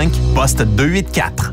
1-800-361-4965, poste 284.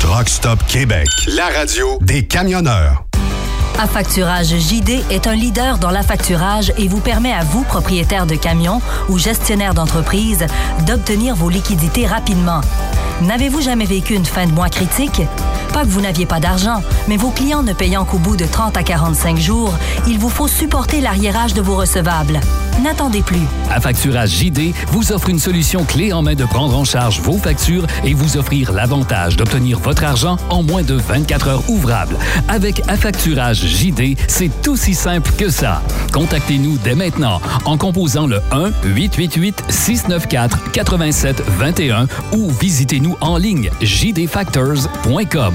Truck Stop Québec, la radio des camionneurs. Affacturage JD est un leader dans l'affacturage et vous permet à vous, propriétaire de camions ou gestionnaire d'entreprise, d'obtenir vos liquidités rapidement. N'avez-vous jamais vécu une fin de mois critique? Pas que vous n'aviez pas d'argent, mais vos clients ne payant qu'au bout de 30 à 45 jours, il vous faut supporter l'arriérage de vos recevables. N'attendez plus. Affacturage JD vous offre une solution clé en main de prendre en charge vos factures et vous offrir l'avantage d'obtenir votre argent en moins de 24 heures ouvrables. Avec Affacturage JD, c'est aussi simple que ça. Contactez-nous dès maintenant en composant le 1-888-694-8721 ou visitez-nous en ligne jdfactors.com.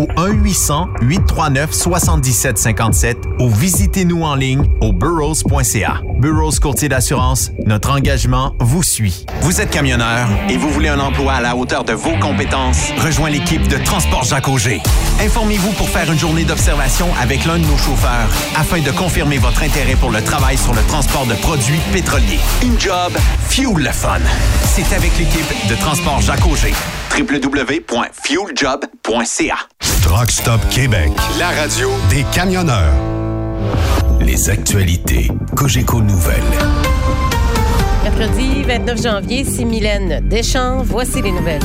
au 1-800-839-7757 ou visitez-nous en ligne au burrows.ca. Burroughs Courtier d'assurance, notre engagement vous suit. Vous êtes camionneur et vous voulez un emploi à la hauteur de vos compétences? Rejoins l'équipe de Transport Jacques Auger. Informez-vous pour faire une journée d'observation avec l'un de nos chauffeurs afin de confirmer votre intérêt pour le travail sur le transport de produits pétroliers. Une job, fuel le fun. C'est avec l'équipe de Transport Jacques Auger www.fueljob.ca. Truck Stop Québec, la radio des camionneurs. Les actualités Cogeco Nouvelles. Mercredi 29 janvier, 6 Mylène Deschamps, voici les nouvelles.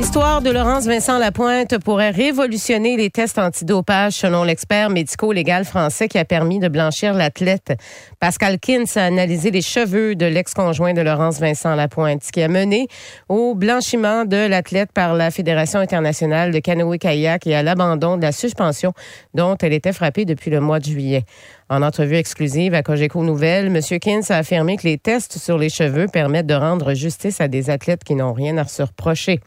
L'histoire de Laurence Vincent Lapointe pourrait révolutionner les tests antidopage selon l'expert médico-légal français qui a permis de blanchir l'athlète. Pascal Kins a analysé les cheveux de l'ex-conjoint de Laurence Vincent Lapointe, ce qui a mené au blanchiment de l'athlète par la Fédération internationale de canoë-kayak et à l'abandon de la suspension dont elle était frappée depuis le mois de juillet. En entrevue exclusive à Cogeco Nouvelles, M. Kins a affirmé que les tests sur les cheveux permettent de rendre justice à des athlètes qui n'ont rien à se reprocher.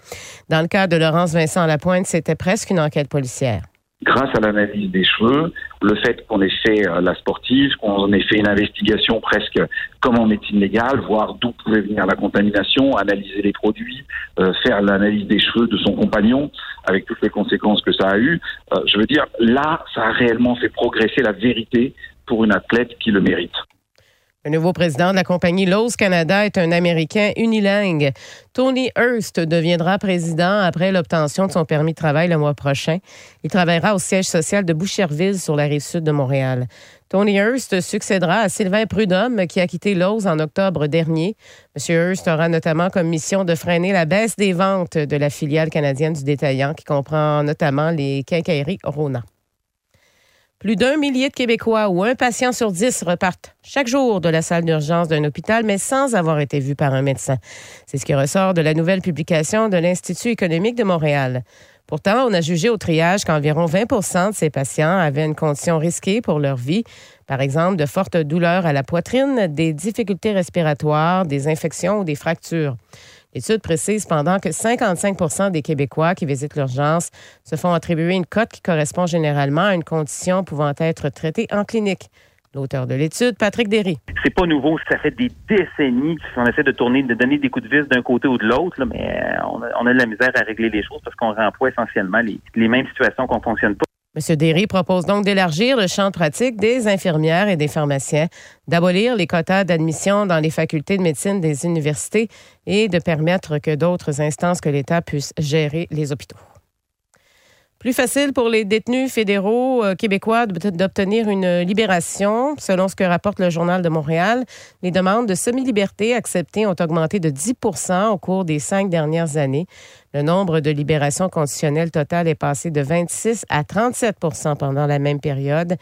Dans le cas de Laurence Vincent Lapointe, c'était presque une enquête policière grâce à l'analyse des cheveux, le fait qu'on ait fait euh, la sportive, qu'on ait fait une investigation presque comme en médecine légale, voir d'où pouvait venir la contamination, analyser les produits, euh, faire l'analyse des cheveux de son compagnon, avec toutes les conséquences que ça a eu. Euh, je veux dire, là, ça a réellement fait progresser la vérité pour une athlète qui le mérite. Le nouveau président de la compagnie Lowe's Canada est un Américain unilingue. Tony Hurst deviendra président après l'obtention de son permis de travail le mois prochain. Il travaillera au siège social de Boucherville sur la rive sud de Montréal. Tony Hurst succédera à Sylvain Prudhomme qui a quitté Lowe's en octobre dernier. M. Hurst aura notamment comme mission de freiner la baisse des ventes de la filiale canadienne du détaillant qui comprend notamment les quincailleries Rona. Plus d'un millier de Québécois ou un patient sur dix repartent chaque jour de la salle d'urgence d'un hôpital, mais sans avoir été vus par un médecin. C'est ce qui ressort de la nouvelle publication de l'Institut économique de Montréal. Pourtant, on a jugé au triage qu'environ 20 de ces patients avaient une condition risquée pour leur vie, par exemple de fortes douleurs à la poitrine, des difficultés respiratoires, des infections ou des fractures. L'étude précise pendant que 55% des Québécois qui visitent l'urgence se font attribuer une cote qui correspond généralement à une condition pouvant être traitée en clinique. L'auteur de l'étude, Patrick Derry. C'est pas nouveau, ça fait des décennies qu'on essaie de tourner, de donner des coups de vis d'un côté ou de l'autre, mais euh, on a, de la misère à régler les choses parce qu'on remplit essentiellement les, les mêmes situations qu'on fonctionne pas. M. Derry propose donc d'élargir le champ de pratique des infirmières et des pharmaciens, d'abolir les quotas d'admission dans les facultés de médecine des universités et de permettre que d'autres instances que l'État puissent gérer les hôpitaux. Plus facile pour les détenus fédéraux euh, québécois d'obtenir une libération. Selon ce que rapporte le Journal de Montréal, les demandes de semi-liberté acceptées ont augmenté de 10 au cours des cinq dernières années. Le nombre de libérations conditionnelles totales est passé de 26 à 37% pendant la même période.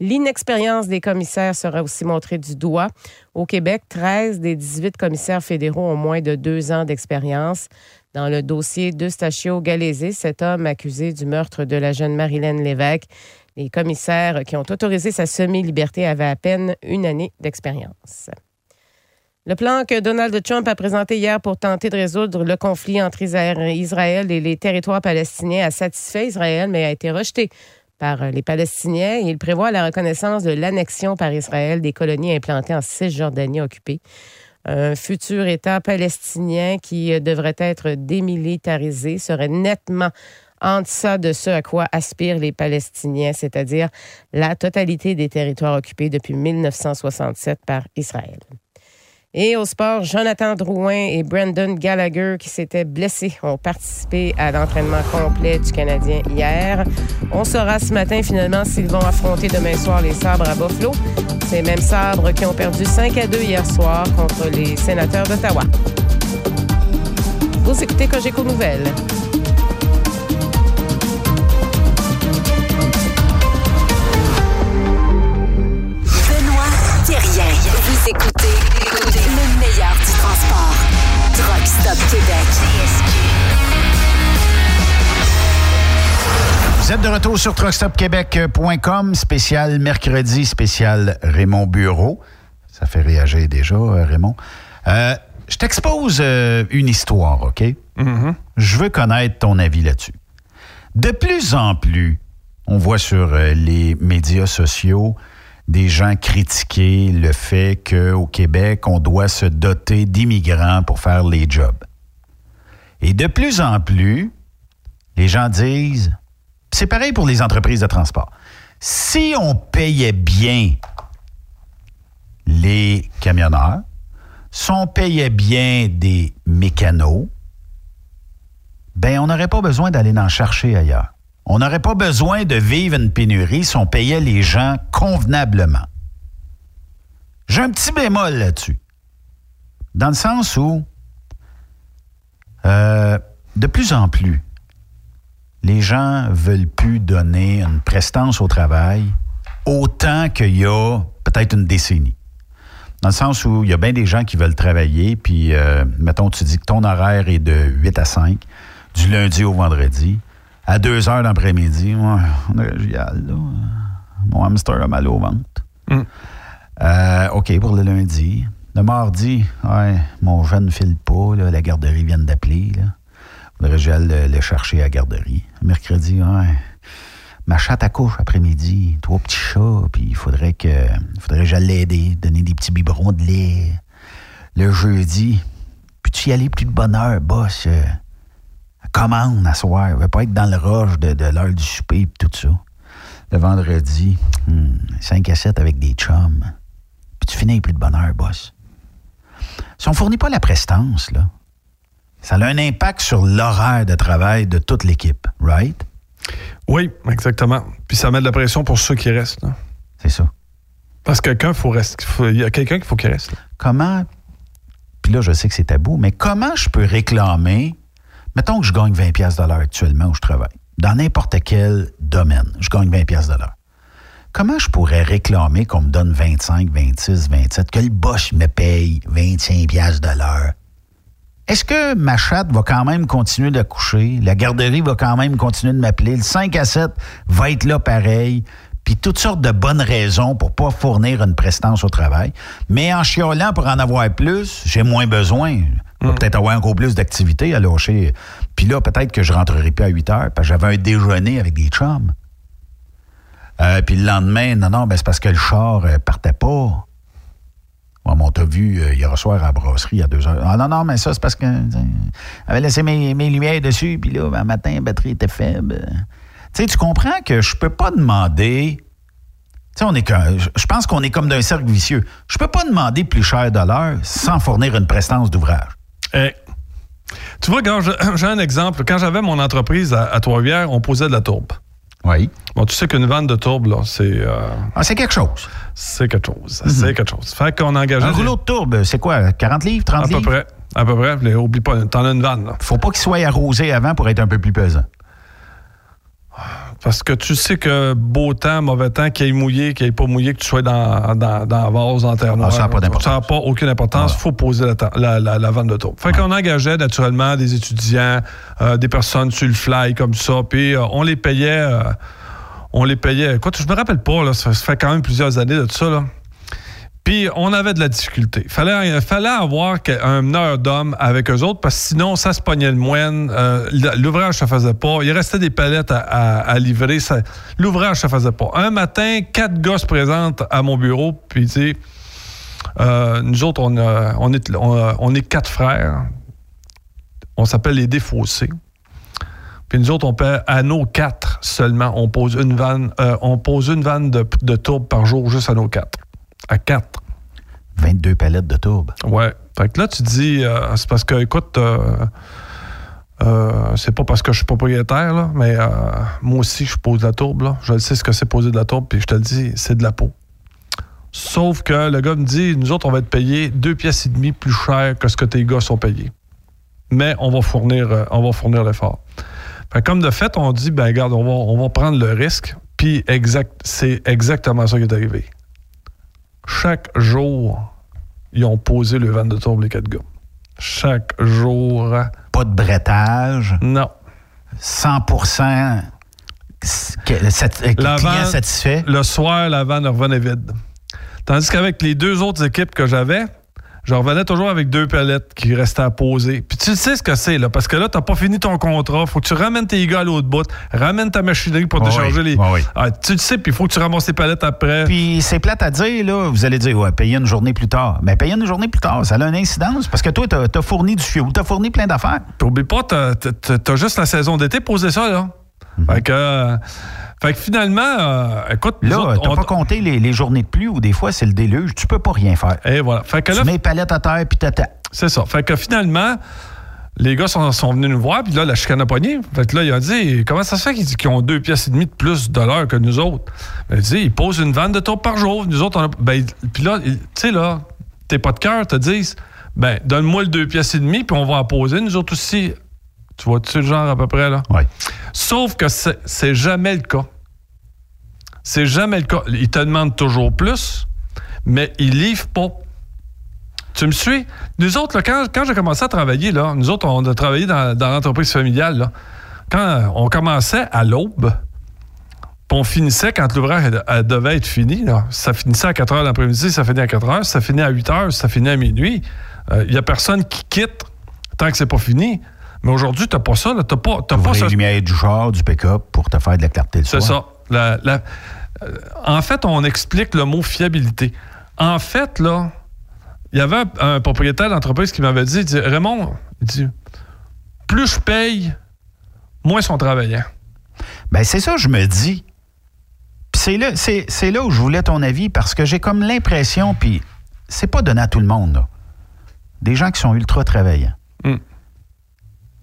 L'inexpérience des commissaires sera aussi montrée du doigt. Au Québec, 13 des 18 commissaires fédéraux ont moins de deux ans d'expérience. Dans le dossier d'Eustachio Galézé, cet homme accusé du meurtre de la jeune Marilène Lévesque, les commissaires qui ont autorisé sa semi-liberté avaient à peine une année d'expérience. Le plan que Donald Trump a présenté hier pour tenter de résoudre le conflit entre Israël et les territoires palestiniens a satisfait Israël, mais a été rejeté par les Palestiniens. Il prévoit la reconnaissance de l'annexion par Israël des colonies implantées en Cisjordanie occupée un futur État palestinien qui euh, devrait être démilitarisé serait nettement en deçà de ce à quoi aspirent les Palestiniens, c'est-à-dire la totalité des territoires occupés depuis 1967 par Israël. Et au sport, Jonathan Drouin et Brandon Gallagher, qui s'étaient blessés, ont participé à l'entraînement complet du Canadien hier. On saura ce matin finalement s'ils vont affronter demain soir les Sabres à Buffalo. Ces mêmes Sabres qui ont perdu 5 à 2 hier soir contre les sénateurs d'Ottawa. Vous écoutez Cogeco Nouvelles. Transport. Truck Stop Québec. Vous êtes de retour sur truckstopquebec.com, spécial mercredi, spécial Raymond Bureau. Ça fait réagir déjà, euh, Raymond. Euh, je t'expose euh, une histoire, OK? Je veux connaître ton avis là-dessus. De plus en plus, on voit sur euh, les médias sociaux des gens critiquer le fait qu'au Québec, on doit se doter d'immigrants pour faire les jobs. Et de plus en plus, les gens disent, c'est pareil pour les entreprises de transport, si on payait bien les camionneurs, si on payait bien des mécanos, ben on n'aurait pas besoin d'aller en chercher ailleurs. On n'aurait pas besoin de vivre une pénurie si on payait les gens convenablement. J'ai un petit bémol là-dessus. Dans le sens où, euh, de plus en plus, les gens veulent plus donner une prestance au travail autant qu'il y a peut-être une décennie. Dans le sens où il y a bien des gens qui veulent travailler, puis, euh, mettons, tu dis que ton horaire est de 8 à 5, du lundi au vendredi, à 2 heures d'après-midi, ouais, on est là. Mon hamster a mal au ventre. Euh, OK, pour le lundi. Le mardi, ouais, mon jeune ne file pas, là, la garderie vient d'appeler, que j'aille le, le chercher à la garderie. Mercredi, ouais. Ma chatte accouche après-midi, trois petits chats, puis il faudrait que, faudrait que j'aille l'aider, donner des petits biberons de lait. Le jeudi, peux-tu y aller plus de bonne heure, boss? Commande à soir. Je vais pas être dans le rush de, de l'heure du souper et tout ça. Le vendredi, 5 à 7 avec des chums. Puis tu finis avec plus de bonne heure, boss. Si on fournit pas la prestance, là, ça a un impact sur l'horaire de travail de toute l'équipe, right? Oui, exactement. Puis ça met de la pression pour ceux qui restent. C'est ça. Parce que quelqu'un faut rester. faut- Il y a quelqu'un qu'il faut qu'il reste. là. Comment, puis là, je sais que c'est tabou, mais comment je peux réclamer, mettons que je gagne 20 pièces de actuellement où je travaille, dans n'importe quel domaine, je gagne 20 pièces de. Comment je pourrais réclamer qu'on me donne 25, 26, 27, que le boss me paye 25 pièces de l'heure? Est-ce que ma chatte va quand même continuer de coucher? La garderie va quand même continuer de m'appeler? Le 5 à 7 va être là pareil? Puis toutes sortes de bonnes raisons pour pas fournir une prestance au travail. Mais en chiolant pour en avoir plus, j'ai moins besoin. Je vais peut-être avoir encore plus d'activités à lâcher. Puis là, peut-être que je rentrerai plus à 8 heures parce que j'avais un déjeuner avec des chums. Euh, puis le lendemain, non, non, ben c'est parce que le char euh, partait pas. On t'a vu euh, hier soir à la brasserie à 2 heures. Ah non, non, mais ça, c'est parce que j'avais laissé mes, mes lumières dessus, puis là, ben, matin, la batterie était faible. Tu sais, tu comprends que je peux pas demander. Tu sais, on est je pense qu'on est comme d'un cercle vicieux. Je peux pas demander plus cher de l'heure sans fournir une prestance d'ouvrage. Eh, Tu vois, quand j'ai un exemple. Quand j'avais mon entreprise à, à Trois-Rivières, on posait de la tourbe. Oui. Bon, tu sais qu'une vanne de tourbe, là, c'est. euh, Ah, c'est quelque chose. c'est quelque chose. C'est quelque chose. Fait qu'on engageait. Un rouleau de tourbe, c'est quoi? 40 livres, 30 À peu livres? près. À peu près. Mais Oublie pas, t'en as une vanne, là. Faut pas qu'il soit arrosé avant pour être un peu plus pesant. Parce que tu sais que beau temps, mauvais temps, qu'il ait mouillé, qu'il ait pas mouillé, que tu sois dans, dans, dans la vase, dans terre noire. Ah, ça n'a pas d'importance. Ça n'a pas aucune importance. Il faut poser la, la, la, la vanne de tourbe. Fait qu'on engageait naturellement des étudiants, euh, des personnes sur le fly comme ça, puis euh, on les payait. euh, on les payait. Quoi, je me rappelle pas, là, ça, ça fait quand même plusieurs années de tout ça. Là. Puis on avait de la difficulté. Fallait, fallait avoir un meneur d'hommes avec eux autres parce que sinon, ça se pognait le moine. euh, L'ouvrage se faisait pas. Il restait des palettes à, livrer. ça- L'ouvrage se faisait pas. Un matin, quatre gars se présentent à mon bureau. Puis, tu euh, nous autres, on, est, quatre frères. On s'appelle les défaussés. Puis nous autres, on paie à nos quatre seulement. On pose une vanne, euh, on pose une vanne de tourbe par jour juste à nos quatre. À quatre. 22 palettes de tourbe. Ouais. Fait que là, tu dis, euh, c'est parce que, écoute, euh, euh, c'est pas parce que je suis propriétaire, là, mais moi aussi, je pose de la tourbe. Là. Je sais ce que c'est poser de la tourbe, puis je te le dis, c'est de la peau. Sauf que le gars me dit, nous autres, on va être payés deux pièces et demie plus cher que ce que tes gars sont payés. Mais on va fournir, on va fournir l'effort. Fait que comme de fait, on dit, ben regarde, on va, on va prendre le risque. Puis exact, c'est exactement ça qui est arrivé. Chaque jour, ils ont posé le van de tourbe, les quatre gars. Chaque jour. Pas de brettage? Non. 100 que- sat- euh, La client vanne- satisfait? Le soir, la vanne revenait vide. Tandis qu'avec les deux autres équipes que j'avais, je revenais toujours avec deux palettes qui restaient à poser. Puis tu sais ce que c'est, là, parce que là, t'as pas fini ton contrat. Faut que tu ramènes tes gars à l'autre bout, ramènes ta machinerie pour décharger les. Ah, tu le sais, puis il faut que tu ramasses tes palettes après. Puis c'est plate à dire, là. Vous allez dire, ouais, payer une journée plus tard. Mais payer une journée plus tard, ça a une incidence parce que toi, t'as as fourni du fuel, t'as fourni plein d'affaires. Puis oublie pas, t'as- t'as juste la saison d'été poser ça, là. Fait que. Fait que finalement, euh, écoute, Là, t'as on- pas compté les, les journées de pluie où des fois c'est le déluge, tu peux pas rien faire. Et voilà. Fait que tu là- mets les palettes à terre puis t'attends. C'est ça. Fait que finalement, les gars sont, sont venus nous voir, puis là, la chicane a pogné. Fait que là, il a dit Comment ça se fait qu'ils qu'ils ont deux pièces et demie de plus de l'heure que nous autres? Il dit Ils posent une vanne de tour par jour. Nous autres, on a. Ben, puis là, tu sais, là, t'es pas de cœur, te disent Ben, donne-moi le deux pièces et demie, puis on va en poser. Nous autres aussi. Tu vois-tu le genre à peu près, là? Oui. Sauf que c'est jamais le cas. C'est jamais le cas. Ils te demandent toujours plus, mais ils livrent pas. Tu me suis? Nous autres, là, quand, quand j'ai commencé à travailler, là, nous autres, on a travaillé dans, dans l'entreprise familiale. là. Quand on commençait à l'aube, puis on finissait quand l'ouvrage devait être fini. là. Ça finissait à 4 heures l'après-midi, ça finit à 4 heures. Ça finit à 8 heures, ça finit à minuit. Il n'y a personne qui quitte tant que c'est pas fini. Mais aujourd'hui, tu n'as pas ça. Tu n'as pas, t'as pas ce- les lumières du char, du pick-up pour te faire de la clarté le c'est ça. La- la- euh, en fait, on explique le mot fiabilité. En fait, là, il y avait un, un propriétaire d'entreprise qui m'avait dit, il dit, Raymond, il dit, plus je paye, moins ils sont travaillants. Ben, c'est ça, je me dis. Puis c'est là, c'est, c'est là où je voulais ton avis parce que j'ai comme l'impression, puis c'est pas donné à tout le monde, là. Des gens qui sont ultra travaillants. Mm.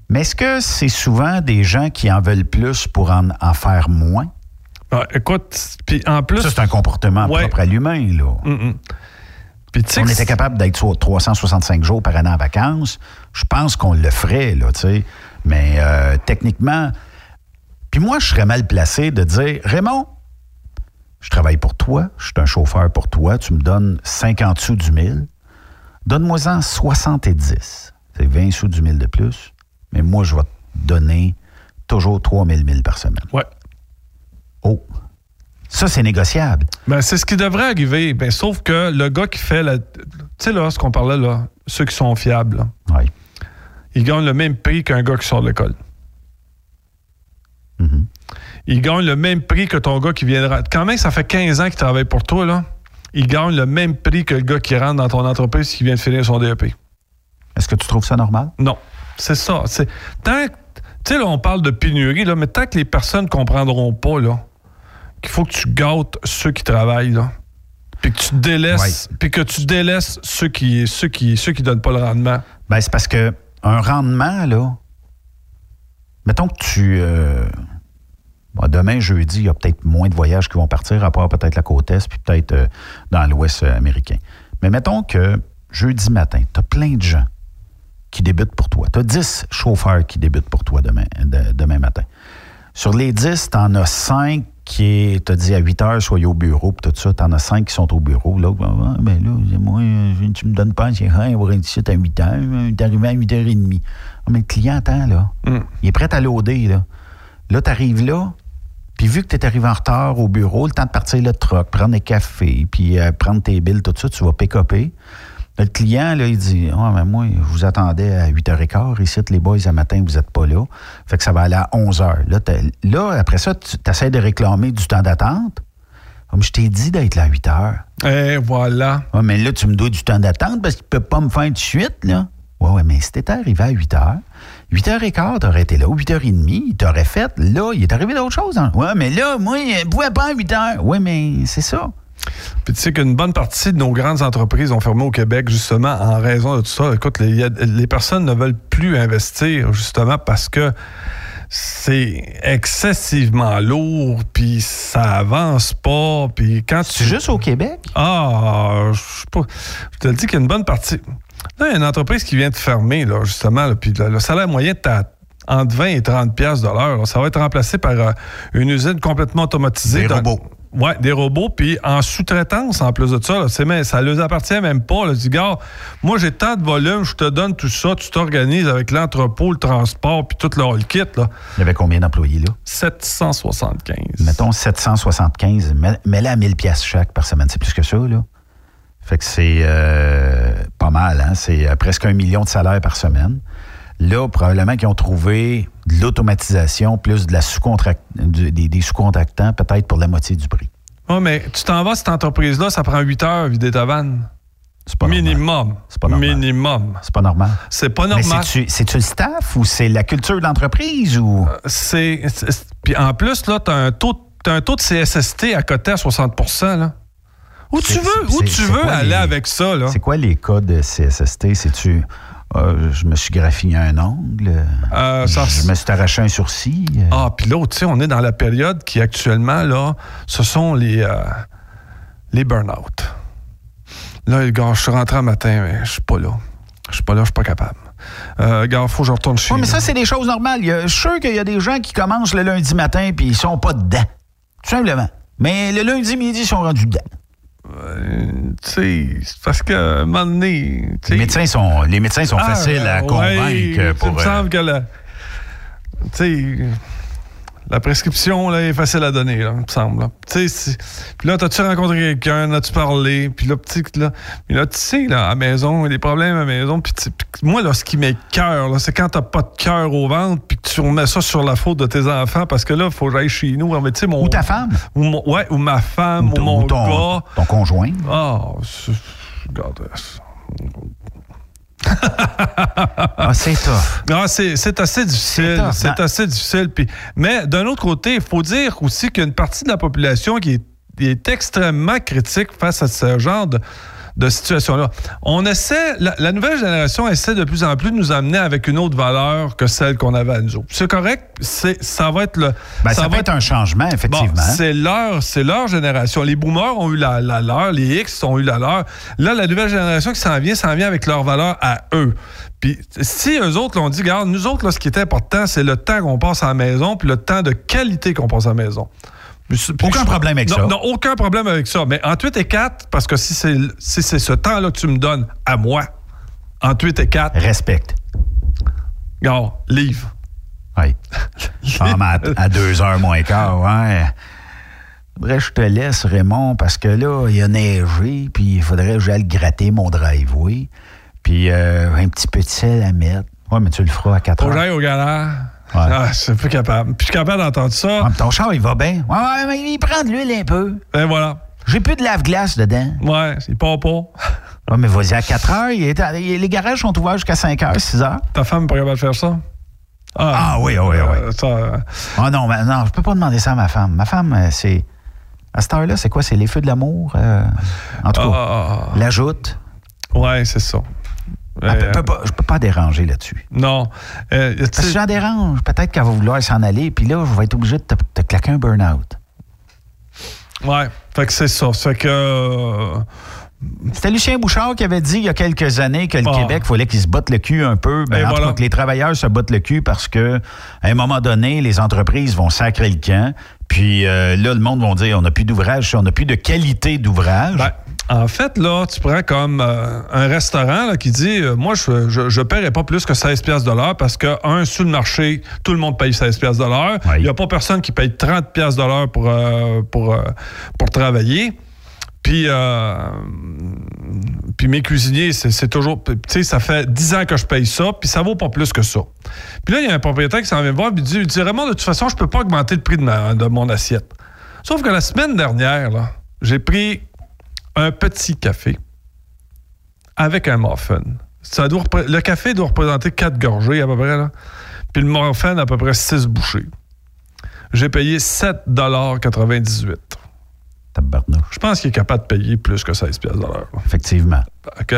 Mais est-ce que c'est souvent des gens qui en veulent plus pour en, en faire moins? Ah, écoute, puis en plus. Ça, c'est un comportement Ouais. propre à l'humain, là. Mm, mm. Puis Si on était capable d'être sur 365 jours par année en vacances, je pense qu'on le ferait, là, tu sais. Mais euh, techniquement, puis moi, je serais mal placé de dire, Raymond, je travaille pour toi, je suis un chauffeur pour toi, tu me donnes 50 sous du 1000, donne-moi-en 70. C'est 20 sous du 1000 de plus, mais moi, je vais te donner toujours 3000 000 par semaine. Ouais. Oh, ça, c'est négociable. Ben, c'est ce qui devrait arriver. Ben, sauf que le gars qui fait la. Tu sais, là, ce qu'on parlait, là, ceux qui sont fiables, là, Oui. ils gagnent le même prix qu'un gars qui sort de l'école. Mm-hmm. Ils gagnent le même prix que ton gars qui viendra. Quand même, ça fait 15 ans qu'il travaille pour toi, là. Il gagne le même prix que le gars qui rentre dans ton entreprise qui vient de finir son DEP. Est-ce que tu trouves ça normal? Non. C'est ça. C'est tant que- tu sais là on parle de pénurie là, mais tant que les personnes comprendront pas là qu'il faut que tu gâtes ceux qui travaillent là, puis que tu délaisses, puis que tu délaisses ceux qui ceux qui ceux qui donnent pas le rendement. Ben, c'est parce que un rendement, là, mettons que tu. euh, bon, demain, jeudi, il y a peut-être moins de voyages qui vont partir, à part peut-être la côte Est, puis peut-être euh, dans l'Ouest euh, américain. Mais mettons que jeudi matin, tu as plein de gens qui débutent pour toi. Tu as 10 chauffeurs qui débutent pour toi demain, de- demain matin. Sur les 10, tu en as 5 qui te dit à 8 heures, soyez au bureau, puis tout ça. Tu en as 5 qui sont au bureau. L'autre, ah, ben là, moi, euh, tu me donnes pas un rien, on va ici à 8 heures, euh, t'es arrivé à 8h30. Ah, mais le client attend, là. Il est prêt à loader, là. Là, tu arrives là, puis vu que tu es arrivé en retard au bureau, le temps de partir le truck, prendre des cafés, puis euh, prendre tes billes, tout ça, tu vas pick-upper. Le client, là, il dit Ah, mais moi, je vous attendais à 8h15. Ici, les boys, à matin, vous n'êtes pas là. Fait que ça va aller à 11h. Là, après ça, tu essaies de réclamer du temps d'attente. Comme je t'ai dit d'être là à 8 h. Et voilà. Ouais, mais là, tu me dois du temps d'attente parce qu'il ne peut pas me faire de suite, là. Ouais, ouais, mais si t'étais arrivé à 8 h, 8 h 15, t'aurais été là, ou 8 h 30, il t'aurait fait, là, il est arrivé d'autres choses. hein. Ouais, mais là, moi, il ne pouvait pas à 8 h. Ouais, mais c'est ça. Puis tu sais qu'une bonne partie de nos grandes entreprises ont fermé au Québec justement en raison de tout ça. Écoute, les, personnes ne veulent plus investir justement parce que c'est excessivement lourd, puis ça avance pas, puis quand tu... C'est juste au Québec? Ah, je sais pas. Je te le dis qu'il y a une bonne partie. Là, il y a une entreprise qui vient de fermer, là, justement, là, puis le, le salaire moyen est à entre 20 et 30 pièces de l'heure. Ça va être remplacé par euh, une usine complètement automatisée. Des robots. Ouais, des robots, puis en sous-traitance en plus de ça. C'est même- ça ne leur appartient même pas. Là. Je dis, gars, moi j'ai tant de volume, je te donne tout ça, tu t'organises avec l'entrepôt, le transport, puis tout le whole kit. Là. Il y avait combien d'employés là? 775. Mettons 775. mets- Mets-le à 1000 pièces chaque par semaine. C'est plus que ça, là. Fait que c'est euh, pas mal, hein? C'est euh, presque un million de salaires par semaine. Là, probablement qu'ils ont trouvé de l'automatisation plus de la du- des, des sous-contractants, peut-être pour la moitié du prix. Ouais, mais tu t'en vas, cette entreprise-là, ça prend 8 heures vider ta vanne. C'est pas Minimum. pas normal. Minimum. C'est pas normal. C'est pas normal. c'est-tu le staff ou c'est la culture de l'entreprise ou? C'est. c'est- Puis en plus, là, t'as un taux. T'as un taux de CSST à côté à 60 là. Où tu C'est- veux, où c'est- tu c'est veux quoi aller les- avec ça, là? C'est quoi les cas de CSST? C'est-tu. Euh, je me suis graffiné un ongle. Euh, ça- je me suis arraché un sourcil. Ah, puis l'autre, tu sais, on est dans la période qui actuellement, là, ce sont les, euh, les burn-out. Là, le gars, je suis rentré un matin, mais je suis pas là. Je suis pas là, je suis pas capable. Euh, gars, faut que je retourne chez Ouais, mais ça, c'est des choses normales. Je suis sûr qu'il y a des gens qui commencent le lundi matin puis ils sont pas dedans. Tout simplement. Mais le lundi midi, ils sont rendus dedans. Tu sais, c'est parce que, un moment donné... Les médecins sont, les médecins sont Ah, faciles à ouais, convaincre pour. Il me euh, semble que la, tu sais, la prescription là, est facile à donner, là, il me semble. Puis là, t'as-tu rencontré quelqu'un, as-tu parlé? Puis là, sais, là, mais là, tu sais, là, à maison, il y a des problèmes à maison. Puis moi, là, ce qui m'écœure, là, c'est quand t'as pas de cœur au ventre, puis que tu remets ça sur la faute de tes enfants, parce que là, il faut que j'aille chez nous. Mais, mon, Ou ta femme. Ou mon- ouais, ou ma femme, ou, mon ou ton, gars. ton conjoint. Ah, c'est- regarde. Ah, c'est tough. Ah, c'est assez difficile. C'est assez difficile. Puis, mais d'un autre côté, il faut dire aussi qu'il y a une partie de la population qui est, qui est extrêmement critique face à ce genre de, de situation-là. On essaie, la, la nouvelle génération essaie de plus en plus de nous amener avec une autre valeur que celle qu'on avait à nous autres. C'est correct, c'est, ça va être le. Ben, ça, va être un changement, effectivement. Bon, c'est leur, c'est leur génération. Les boomers ont eu la, la leur, les X ont eu la leur. Là, la nouvelle génération qui s'en vient, s'en vient avec leurs valeurs à eux. Puis si eux autres l'ont dit, regarde, nous autres, là, ce qui est important, c'est le temps qu'on passe à la maison, puis le temps de qualité qu'on passe à la maison. Aucun problème avec non, ça. Non, aucun problème avec ça. Mais entre 8 et 4, parce que si c'est si c'est ce temps-là que tu me donnes à moi, entre 8 et 4. Respecte. Regarde, livre. Oui. Ah, à, à deux heures moins quart, ouais. Faudrait que je te laisse, Raymond, parce que là, il a neigé, puis il faudrait que j'aille gratter mon driveway. Puis euh, un petit peu de sel à mettre. Ouais, mais tu le feras à 4 Faut que heures. j'aille au garage. Ah, je suis plus capable. Puis je suis capable d'entendre ça. Ah, mais ton char, il va bien. Ouais, ouais, mais il prend de l'huile un peu. Ben voilà. J'ai plus de lave-glace dedans. Ouais, il part pas. Ouais, mais vas-y à 4 heures. il est à- les garages sont ouverts jusqu'à 5 heures, 6 heures. Ta femme n'est pas capable de faire ça? Ah, oui, oui, oui. Euh, ça, euh, Ah non, mais non, je peux pas demander ça à ma femme. Ma femme, euh, c'est. À cette heure-là, c'est quoi? C'est les feux de l'amour? euh, en tout cas, ah, l'ajoute. ouais, c'est ça. Elle Euh, peut- peut pas- je peux pas déranger là-dessus. non. Euh, Parce que sais- si j'en dérange, peut-être qu'elle va vouloir s'en aller, puis là, je vais être obligé de te, te claquer un burn-out. ouais, fait que c'est ça. Fait que. euh, C'était Lucien Bouchard qui avait dit il y a quelques années que le Ah. Québec, il fallait qu'il se botte le cul un peu. Ben, tout cas, que les travailleurs se bottent le cul parce que à un moment donné, les entreprises vont sacrer le camp. Puis euh, là, le monde va dire on n'a plus d'ouvrage, on n'a plus de qualité d'ouvrage. ben, en fait, là, tu prends comme euh, un restaurant là, qui dit euh, Moi, je, je, je paierai pas plus que 16 pièces de l'heure parce que, un, sur le marché, tout le monde paye 16 pièces de l'heure. Il n'y a pas personne qui paye 30 pièces de l'heure pour, euh, pour, pour travailler. Puis, euh, puis mes cuisiniers, c'est toujours. Tu sais, ça fait 10 ans que je paye ça, puis ça vaut pas plus que ça. Puis là, il y a un propriétaire qui s'en vient me voir, puis il dit, il dit Raymond, de toute façon, je peux pas augmenter le prix de, ma- de mon assiette. Sauf que la semaine dernière, là, j'ai pris un petit café avec un muffin. Ça doit le café doit représenter 4 gorgées à peu près. Puis le muffin, à peu près 6 bouchées. J'ai payé 7,98 Tabarnouche. Je pense qu'il est capable de payer plus que 16 pièces l'heure. Effectivement. Fait que,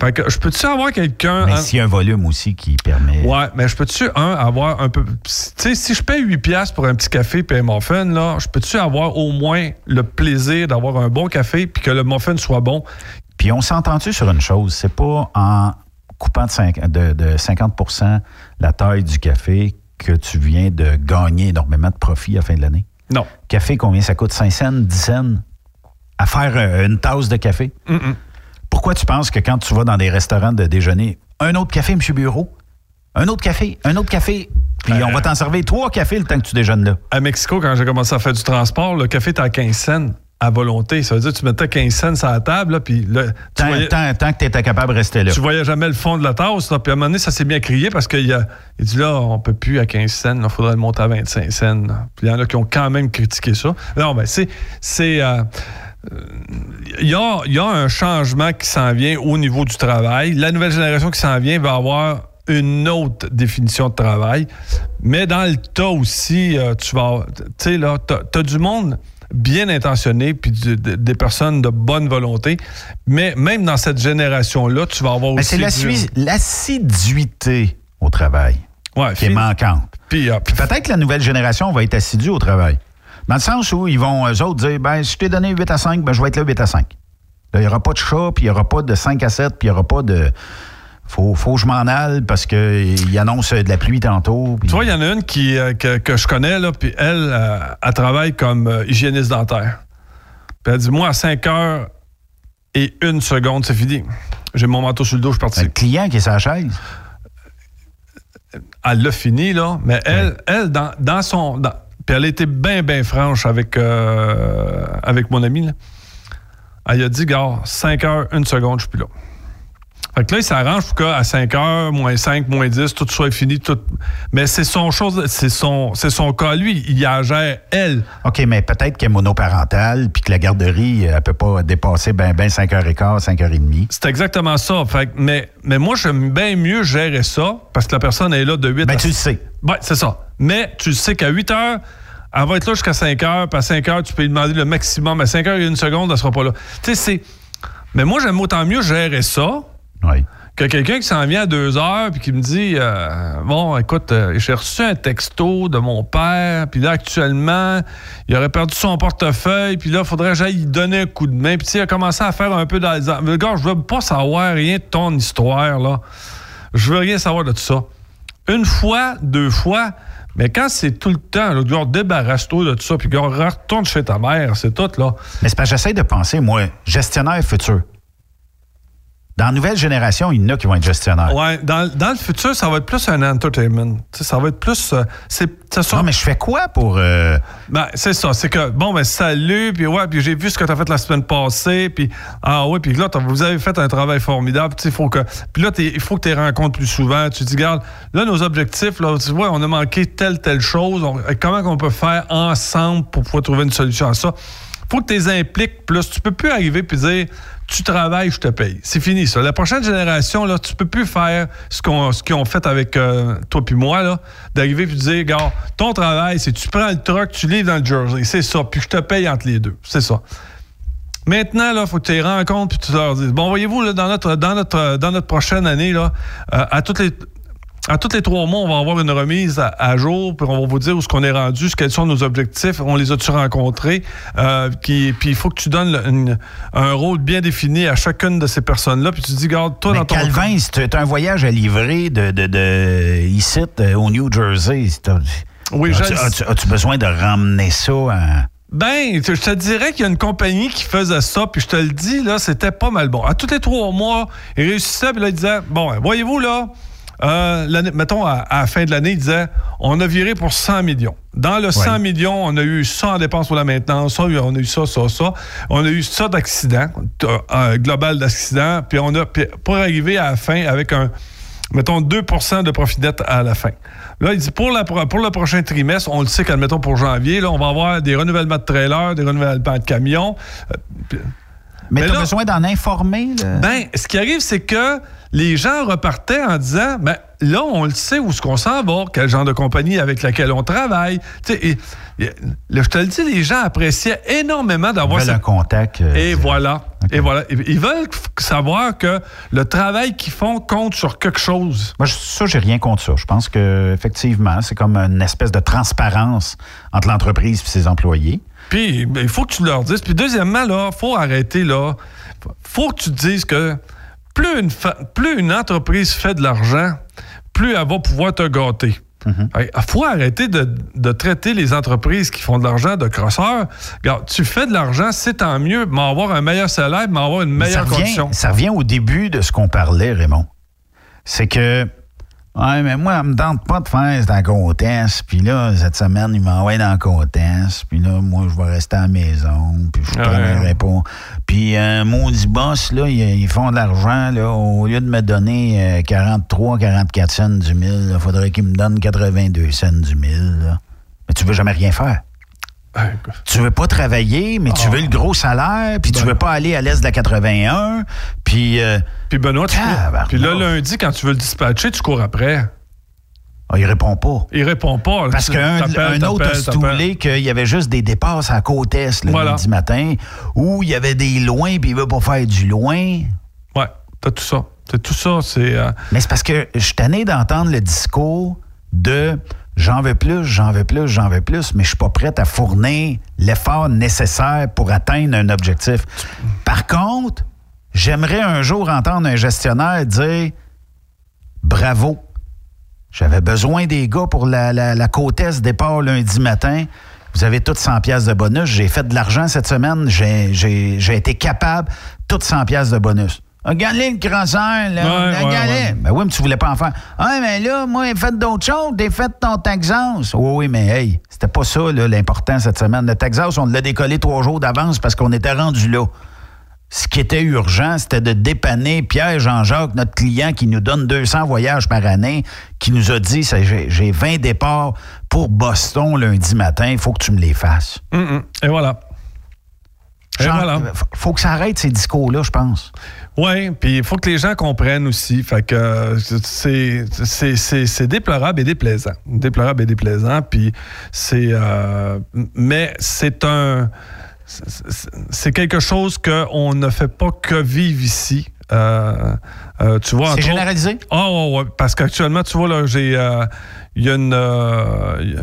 fait que je peux-tu avoir quelqu'un... Mais s'il y a un volume aussi qui permet. Ouais, mais je peux-tu, un, avoir un peu. Tu sais, si je paye 8 piastres pour un petit café et un muffin, là, je peux-tu avoir au moins le plaisir d'avoir un bon café puis que le muffin soit bon? Puis on s'est entendu sur une chose, c'est pas en coupant de, cinq- de- de 50 la taille du café que tu viens de gagner énormément de profit à la fin de l'année? Non. Café, combien ça coûte? 5 cents, 10 cents? À faire euh, une tasse de café? Pourquoi tu penses que quand tu vas dans des restaurants de déjeuner, un autre café, M. Bureau? Un autre café, un autre café, puis on va t'en servir trois cafés le temps que tu déjeunes là. À Mexico, quand j'ai commencé à faire du transport, le café était à 15 cents à volonté. Ça veut dire que tu mettais 15 cents sur la table, là, puis là, Tant, voyais- tant- tant que tu étais capable de rester là. Tu voyais jamais le fond de la tasse. Là. Puis à un moment donné, ça s'est bien crié parce qu'il a, il dit là, on peut plus à 15 cents, il faudrait le monter à 25 cents. là. Puis il y en a qui ont quand même critiqué ça. Non, ben c'est. c'est euh, il y, a, il y a un changement qui s'en vient au niveau du travail. La nouvelle génération qui s'en vient va avoir une autre définition de travail. Mais dans le tas aussi, euh, tu vas. Tu sais, là, tu as du monde bien intentionné, puis de- des personnes de bonne volonté. Mais même dans cette génération-là, tu vas avoir Mais aussi. c'est l'assiduité au travail Ouais, qui est manquante. Puis, peut-être que la nouvelle génération va être assidue au travail. Dans le sens où ils vont, eux autres, dire ben, si je t'ai donné 8 à 5, ben, je vais être là 8 à 5. Là, il n'y aura pas de chat, puis il n'y aura pas de 5 à 7, puis il n'y aura pas de. Faut, faut que je m'en aille parce qu'il annonce de la pluie tantôt. Tu vois, il y en a une qui, euh, que, que je connais, là, puis elle, euh, elle travaille comme euh, hygiéniste dentaire. Puis elle dit Moi, à 5 heures et une seconde, c'est fini. J'ai mon manteau sur le dos, je suis parti. Le client qui est sa chaise. Elle l'a fini, là, mais elle, elle dans, dans son. dans- puis elle a été bien, bien franche avec, euh, avec mon ami. Là. Elle a dit Gars, 5 heures, une seconde, je suis plus là. Fait que là, il s'arrange pour qu'à 5 heures, moins 5, moins 10, tout soit fini. Tout... Mais c'est son chose, c'est son, c'est son cas, lui. Il la gère, elle. OK, mais peut-être qu'elle est monoparentale, puis que la garderie, elle peut pas dépasser ben, ben 5h15, 5h30. C'est exactement ça. Fait que- mais, mais moi, j'aime bien mieux gérer ça parce que la personne est là de 8 Ben, à tu le sais. Ouais, c'est ça. Mais tu sais qu'à 8 heures, elle va être là jusqu'à 5 heures. Puis à 5 heures, tu peux lui demander le maximum. À 5 heures et une seconde, elle sera pas là. Tu sais, c'est. Mais moi, j'aime autant mieux gérer ça que quelqu'un qui s'en vient à 2 heures puis qui me dit euh, Bon, écoute, euh, j'ai reçu un texto de mon père. Puis là, actuellement, il aurait perdu son portefeuille. Puis là, il faudrait que j'aille lui donner un coup de main. Puis il a commencé à faire un peu dans les. Le gars, je veux pas savoir rien de ton histoire, là. Je veux rien savoir de tout ça. Une fois, deux fois, mais quand c'est tout le temps, le gars, débarrasse-toi de tout ça, puis gars, retourne chez ta mère, c'est tout, là. Mais c'est parce que j'essaie de penser, moi, gestionnaire futur. Dans la nouvelle génération, il y en a qui vont être gestionnaires. Ouais, dans, dans le futur, ça va être plus un entertainment. Ça va être plus. euh, c'est, ça Non, mais je fais quoi pour. euh, Ben, c'est ça. C'est que, bon, ben, salut, puis ouais, puis j'ai vu ce que tu as fait la semaine passée, puis ah ouais, puis là, vous avez fait un travail formidable, tu sais, faut que. Puis là, il faut que tu les rencontres plus souvent. Tu te dis, regarde, là, nos objectifs, là, tu vois, on a manqué telle, telle chose. On- comment qu'on peut faire ensemble pour pouvoir trouver une solution à ça? faut que tu les impliques plus. Tu peux plus arriver puis dire tu travailles, je te paye. C'est fini ça. La prochaine génération, là, tu peux plus faire ce qu'ils ont fait avec euh, toi puis moi, là, d'arriver puis de dire, gars, ton travail, c'est tu prends le truck, tu livres dans le Jersey, c'est ça, puis je te paye entre les deux. C'est ça. Maintenant, il faut que tu les rencontres puis tu leur dises. Bon, voyez-vous, là, dans notre dans notre dans notre prochaine année, là, euh, à toutes les à tous les trois mois, on va avoir une remise à, à jour, puis on va vous dire où ce qu'on est rendu, quels sont nos objectifs, on les a-tu rencontrés, euh, qui- puis il faut que tu donnes le- une- un rôle bien défini à chacune de ces personnes-là, puis tu dis, garde, toi, Mais dans ton... Calvin, as un voyage à livrer de, de, de ici au New Jersey, c'est- Oui, as-tu, je- as-tu- as-tu besoin de ramener ça à... Ben, je te dirais qu'il y a une compagnie qui faisait ça, puis je te le dis, là, c'était pas mal bon. À tous les trois mois, il réussissait, puis là, il disait, bon, hein, voyez-vous, là, euh, mettons, à, à la fin de l'année, il disait, on a viré pour 100 millions. Dans le 100 millions, on a eu ça en dépenses pour la maintenance, ça, on a eu ça, ça, ça. On a eu ça d'accidents, euh, euh, global d'accidents, puis on a, puis pour arriver à la fin avec un, mettons, 2% de profit net à la fin. Là, il dit pour, la, pour le prochain trimestre, on le sait qu'admettons pour janvier, là, on va avoir des renouvellements de trailers, des renouvellements de camions. Euh, Mais, Mais tu as besoin d'en informer. là. Ben, ce qui arrive, c'est que les gens repartaient en disant, ben là, on le sait où est-ce qu'on s'en va, quel genre de compagnie avec laquelle on travaille. Tu sais, et- et- là, je te le dis, les gens appréciaient énormément Ils d'avoir un contact. euh, Et voilà. Et voilà. Ils ils veulent savoir que le travail qu'ils font compte sur quelque chose. Moi, je- ça, j'ai rien contre ça. Je pense que effectivement, c'est comme une espèce de transparence entre l'entreprise et ses employés. Puis, ben, il faut que tu leur dises. Puis, deuxièmement, là, faut arrêter, là. faut que tu te dises que plus une, plus une entreprise fait de l'argent, plus elle va pouvoir te gâter. Il faut arrêter de, de traiter les entreprises qui font de l'argent de crosseurs. Regarde, tu fais de l'argent, c'est tant mieux, mais avoir un meilleur salaire, mais avoir une meilleure ça revient, condition. ça revient au début de ce qu'on parlait, Raymond. C'est que, ouais, mais moi, elle me tente pas de faire cette comtesse. Puis là, cette semaine, il m'envoie dans la comtesse. Puis là, moi, je vais rester à la maison. Puis je Ouais. travaillerai pas. Puis un maudit boss, là, ils, ils font de l'argent. là, Au lieu de me donner euh, 43, 44 cents du mille, il faudrait qu'ils me donnent 82 cents du mille. là. Mais tu veux jamais rien faire. Tu veux pas travailler, mais Ah. tu veux le gros salaire, puis Ben tu veux pas aller à l'est de la 81, puis... euh, Puis Benoît, tu. Puis là, lundi, quand tu veux le dispatcher, tu cours après. Ah, il répond pas. Il répond pas. Parce qu'un un autre a stoulé qu'il y avait juste des dépasses à côte est le Voilà. lundi matin, où il y avait des loins, puis il veut pas faire du loin. Ouais, t'as tout ça. C'est tout ça, c'est... euh, Mais c'est parce que je suis tanné d'entendre le discours de j'en veux plus, j'en veux plus, j'en veux plus, mais je suis pas prête à fournir l'effort nécessaire pour atteindre un objectif. Par contre, j'aimerais un jour entendre un gestionnaire dire bravo. J'avais besoin des gars pour la, la, départ lundi matin. Vous avez toutes 100 pièces de bonus. J'ai fait de l'argent cette semaine. J'ai été capable, toutes 100 pièces de bonus. Regardez le crosseur, là. Ouais, Regardez. ouais, ouais. Ben oui, mais tu voulais pas en faire. Ah, mais là, moi, j'ai fait d'autres choses. J'ai fait ton Texas. Oui, oui, mais hey, c'était pas ça, là, l'important cette semaine. Le Texas, on l'a décollé trois jours d'avance parce qu'on était rendu là. Ce qui était urgent, c'était de dépanner Pierre Jean-Jacques, notre client qui nous donne 200 voyages par année, qui nous a dit j'ai j'ai 20 départs pour Boston lundi matin, il faut que tu me les fasses. Et voilà. Et Genre, voilà. faut- que ça arrête ces discours-là, je pense. Oui, puis il faut que les gens comprennent aussi. Fait que euh, c'est- déplorable et déplaisant. Déplorable et déplaisant. Puis c'est. euh, mais c'est un. c'est- quelque chose qu'on ne fait pas que vivre ici. Euh, euh, tu vois, C'est généralisé? Ah, ouais, ouais, parce qu'actuellement, tu vois, là, j'ai. euh, Il y, a une, euh, il y a-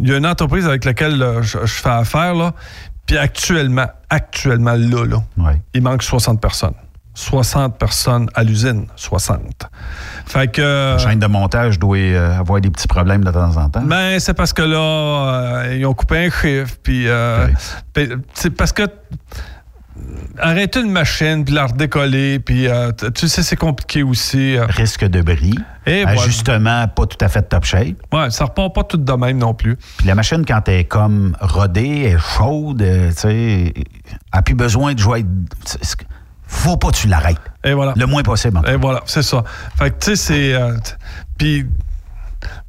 il une entreprise avec laquelle euh, je, je fais affaire, là. Puis actuellement, actuellement, là, là, il manque 60 personnes. 60 personnes à l'usine. 60. Fait que. La chaîne de montage doit euh, avoir des petits problèmes de temps en temps. Ben, c'est parce que là, euh, ils ont coupé un chiffre, puis euh, puis, c'est parce que arrêter une machine, puis la redécoller, puis euh, tu sais, c'est compliqué aussi. euh. Risque de bris. Et voilà. Ajustement pas tout à fait top shape. Ouais, ça repart pas tout de même non plus. Puis la machine, quand elle est comme rodée, elle est chaude, euh, tu sais, n'a plus besoin de jouer. Faut pas que tu l'arrêtes. Et voilà. Le moins possible. en tout Et voilà, c'est ça. Fait que, tu sais, c'est. euh, Puis,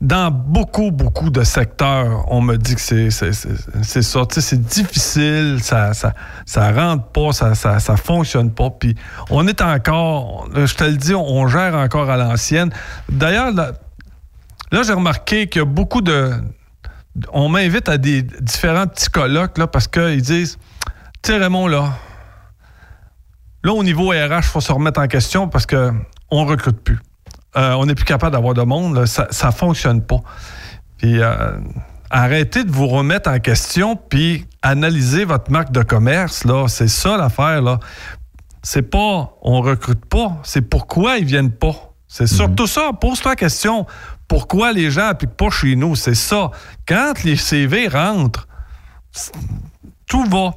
dans beaucoup, beaucoup de secteurs, on me dit que c'est c'est- c'est- c'est difficile, ça, ça, ça rentre pas, ça, ça, ça fonctionne pas. Puis, on est encore, je te le dis, on gère encore à l'ancienne. D'ailleurs, là, là, j'ai remarqué qu'il y a beaucoup de. On m'invite à des différents petits colloques, là, parce qu'ils disent Tu sais, Raymond, là, Là, au niveau RH, il faut se remettre en question parce qu'on ne recrute plus. Euh, on n'est plus capable d'avoir de monde. là. ça ne fonctionne pas. Puis euh, arrêtez de vous remettre en question puis analysez votre marque de commerce. là. C'est ça l'affaire. là. C'est pas on recrute pas, c'est pourquoi ils viennent pas. C'est surtout ça. Pose-toi la question. Pourquoi les gens n'appliquent pas chez nous? C'est ça. Quand les CV rentrent, tout va.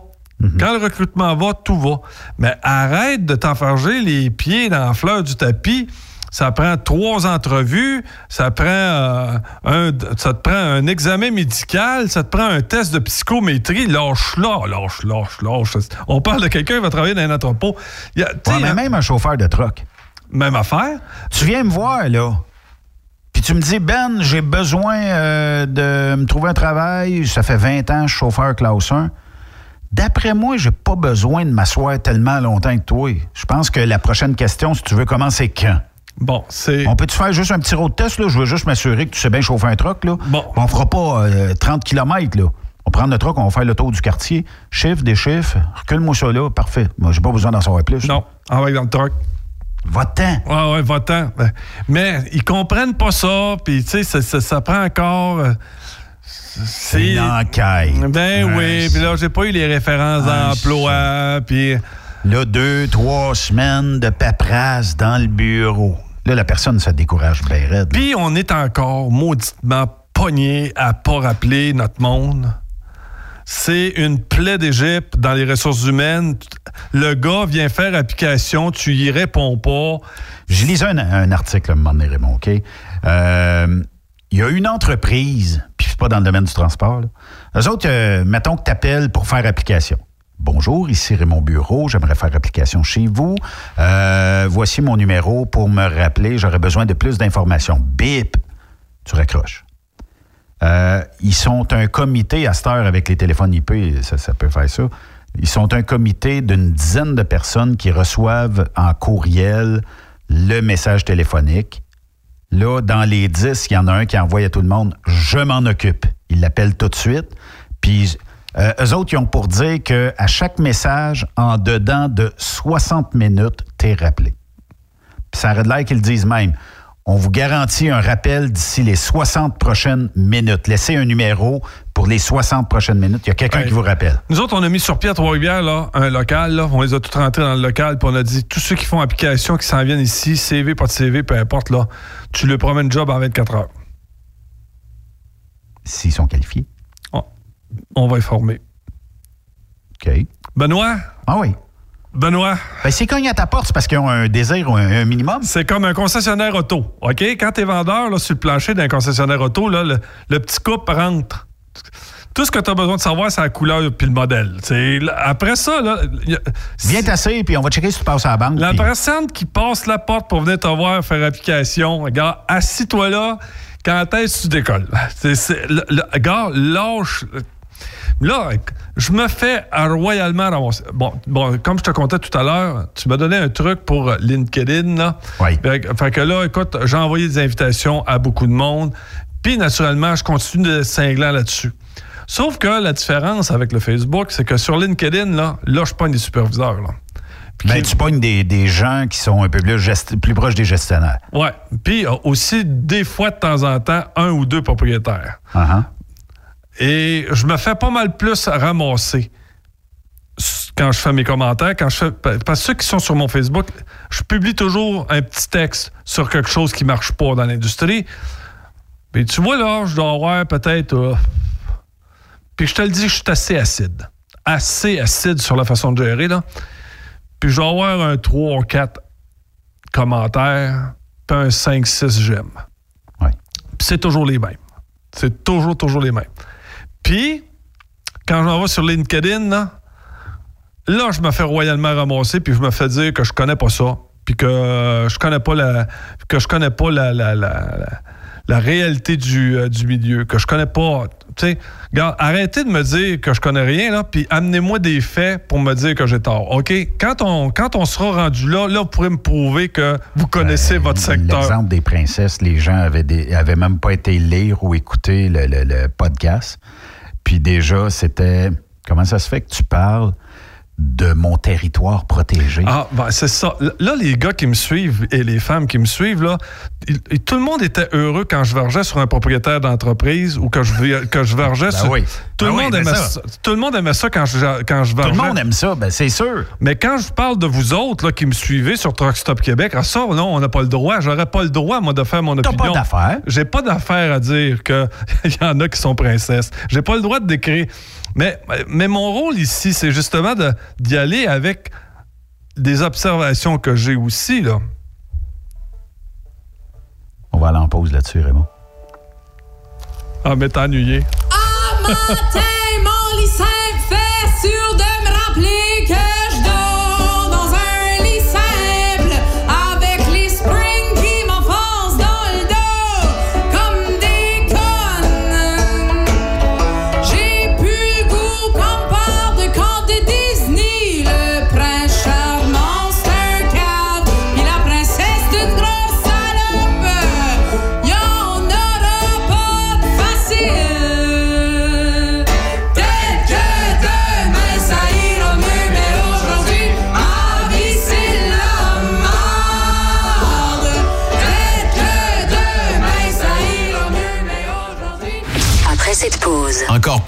Quand le recrutement va, tout va. Mais arrête de t'enfarger les pieds dans la fleur du tapis. Ça prend trois entrevues, ça prend euh, un, ça te prend un examen médical, ça te prend un test de psychométrie. Lâche là, lâche, lâche, lâche. On parle de quelqu'un qui va travailler dans un entrepôt. Il y a- Ouais, mais même un chauffeur de truck. Même affaire? Tu viens me voir, là. Puis tu me dis, Ben, j'ai besoin euh, de me trouver un travail. Ça fait 20 ans, je suis chauffeur classe 1. D'après moi, j'ai pas besoin de m'asseoir tellement longtemps que toi. Je pense que la prochaine question, si tu veux commencer quand? Bon, c'est. On peut-tu faire juste un petit road test, là? Je veux juste m'assurer que tu sais bien chauffer un truck, là. Bon. On fera pas euh, 30 km, là. On prend le truck, on va faire le tour du quartier. Chiffre, des chiffres. Recule-moi ça là. Parfait. Moi, j'ai pas besoin d'en savoir plus. Non, envoie dans le truck. Va-t'en. Ouais, ouais, va-t'en. Ben, Mais ils comprennent pas ça, puis tu sais, ça, ça- ça prend encore. euh, C'est une enquête. Ben Ouais, oui, puis là, j'ai pas eu les références Ouais, d'emploi, puis. Là, deux, trois semaines de paperasse dans le bureau. Là, la personne se décourage bien raide. Puis on est encore mauditement pogné à pas rappeler notre monde. C'est une plaie d'Égypte dans les ressources humaines. Le gars vient faire application, tu y réponds pas. Je lisais un, un article à un moment donné, Raymond, OK? Euh, Il y a une entreprise, puis c'est pas dans le domaine du transport, là. Eux autres, euh, mettons que tu appelles pour faire application. Bonjour, ici Raymond Bureau, j'aimerais faire application chez vous. Euh, voici mon numéro pour me rappeler, j'aurais besoin de plus d'informations. Bip! Tu raccroches. Euh, ils sont un comité à cette heure avec les téléphones IP, ça, peut faire ça. Ils sont un comité d'une dizaine de personnes qui reçoivent en courriel le message téléphonique. Là, dans les 10, il y en a un qui envoie à tout le monde Je m'en occupe. Il l'appelle tout de suite. Puis, euh, eux autres, ils ont pour dire qu'à chaque message, en dedans de 60 minutes, t'es rappelé. Puis ça arrête l'air qu'ils le disent même. On vous garantit un rappel d'ici les 60 prochaines minutes. Laissez un numéro pour les 60 prochaines minutes. Il y a quelqu'un Ouais. qui vous rappelle. Nous autres, on a mis sur pied à Trois-Rivières là, un local. Là. On les a tous rentrés dans le local. Puis on a dit tous ceux qui font application, qui s'en viennent ici, CV, pas de CV, peu importe, là, tu le promets une job en 24 heures. S'ils sont qualifiés. On va informer. OK. Benoît? Ah oui. Benoît? Ben, s'ils cognent à ta porte, c'est parce qu'ils ont un désir ou un, un minimum. C'est comme un concessionnaire auto. OK? Quand tu es vendeur là, sur le plancher d'un concessionnaire auto, là, le, le petit couple rentre. Tout ce que tu as besoin de savoir, c'est la couleur puis le modèle. C'est- après ça, là, a- Viens t'asseoir, puis on va checker si tu passes à la banque. La puis- personne qui passe la porte pour venir te voir faire application, regarde, assis-toi là, quand est-ce que tu décolles? C'est, c'est- le- le- regarde, lâche. Là, je me fais royalement ramasser. Bon, bon, comme je te contais tout à l'heure, tu m'as donné un truc pour LinkedIn. Là. Oui. Fait, que- fait que là, écoute, j'ai envoyé des invitations à beaucoup de monde. Puis, naturellement, je continue de cinglant là-dessus. Sauf que la différence avec le Facebook, c'est que sur LinkedIn, là, là je pogne des superviseurs. Là. Ben, tu pognes des, des gens qui sont un peu plus, gest- plus proches des gestionnaires. Ouais. Puis euh, aussi, des fois, de temps en temps, un ou deux propriétaires. Uh-huh. Et je me fais pas mal plus ramasser quand je fais mes commentaires. Quand je fais, parce que ceux qui sont sur mon Facebook, je publie toujours un petit texte sur quelque chose qui marche pas dans l'industrie. Puis tu vois, là, je dois avoir peut-être. euh, puis je te le dis, je suis assez acide. Assez acide sur la façon de gérer, là. Puis je dois avoir un 3 ou 4 commentaires, puis un 5-6 j'aime. Ouais. Puis c'est toujours les mêmes. C'est toujours, toujours les mêmes. Puis, quand je m'en vais sur LinkedIn, là, là, je me fais royalement ramasser, puis je me fais dire que je connais pas ça, puis que euh, je connais pas la, que je connais pas la, la, la, la- la réalité du, euh, du milieu, que je connais pas. Tu sais, arrêtez de me dire que je connais rien, là, puis amenez-moi des faits pour me dire que j'ai tort. OK? Quand on, quand on sera rendu là, là, vous pourrez me prouver que vous connaissez votre secteur. L'exemple des princesses, les gens avaient, des, avaient même pas été lire ou écouter le, le- le podcast. Puis déjà, c'était. Comment ça se fait que tu parles de mon territoire protégé? Ah, ben, c'est ça. Là, les gars qui me suivent et les femmes qui me suivent, là, il- il- tout le monde était heureux quand je vergeais sur un propriétaire d'entreprise ou que je, que je vergeais Ben sur. oui. Tout, Ben le oui, monde mais aimait ça. ça. Tout le monde aimait ça quand je, quand je Tout vergeais. le monde aime ça, ben c'est sûr. Mais quand je parle de vous autres là, qui me suivez sur Truck Stop Québec, ah, ça, non, on n'a pas le droit. J'aurais pas le droit, moi, de faire mon opinion. pas d'affaires? J'ai pas d'affaire à dire qu'il y en a qui sont princesses. J'ai pas le droit de décrire. Mais, mais mon rôle ici, c'est justement d'y aller avec des observations que j'ai aussi. Là. On va aller en pause là-dessus, Raymond. Ah, mais t'es ennuyé. Matin, mon lit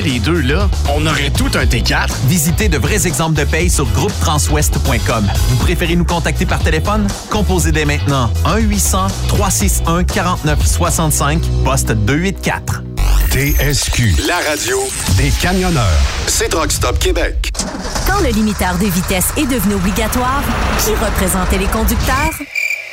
les deux là, on aurait tout un T4. Visitez de vrais exemples de paye sur groupetranswest.com. Vous préférez nous contacter par téléphone? Composez dès maintenant 1-800-361-4965, poste 284. TSQ, la radio des camionneurs. C'est Truck Stop Québec. Quand le limiteur de vitesse est devenu obligatoire, qui représentait les conducteurs?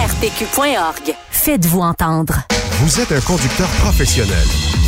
ARPQ.org. Faites-vous entendre. Vous êtes un conducteur professionnel.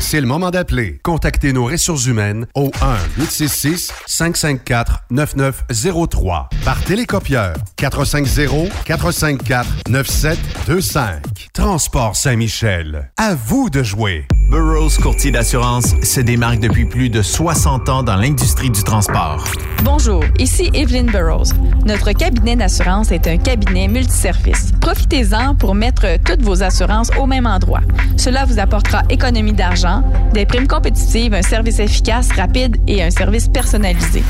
C'est le moment d'appeler. Contactez nos ressources humaines au 1-866-554-9903 par télécopieur 450-454-9725. Transport Saint-Michel. À vous de jouer. Burroughs Courtier d'assurance se démarque depuis plus de 60 ans dans l'industrie du transport. Bonjour, ici Evelyn Burrows. Notre cabinet d'assurance est un cabinet multiservice. Profitez-en pour mettre toutes vos assurances au même endroit. Cela vous apportera économie d'argent, des primes compétitives, un service efficace, rapide et un service personnalisé.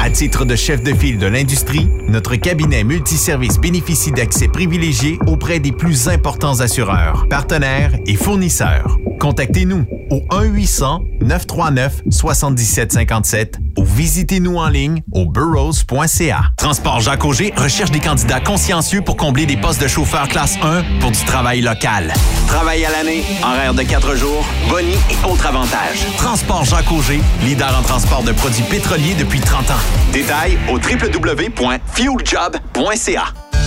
À titre de chef de file de l'industrie, notre cabinet multiservice bénéficie d'accès privilégié auprès des plus importants assureurs, partenaires et fournisseurs. Contactez-nous au 1-800-939-7757 ou visitez-nous en ligne au burrows.ca. Transport Jacques Auger recherche des candidats consciencieux pour combler des postes de chauffeur classe 1 pour du travail local. Travail à l'année, horaire de 4 jours, boni et autres avantages. Transport Jacques Auger, leader en transport de produits pétroliers depuis 30 ans. Détails au www.fueljob.ca.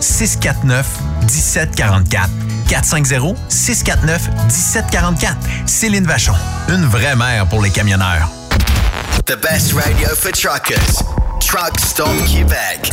649 1744. 450-649-1744. Céline Vachon, une vraie mère pour les camionneurs. The best radio for truckers. Truck Stop Québec.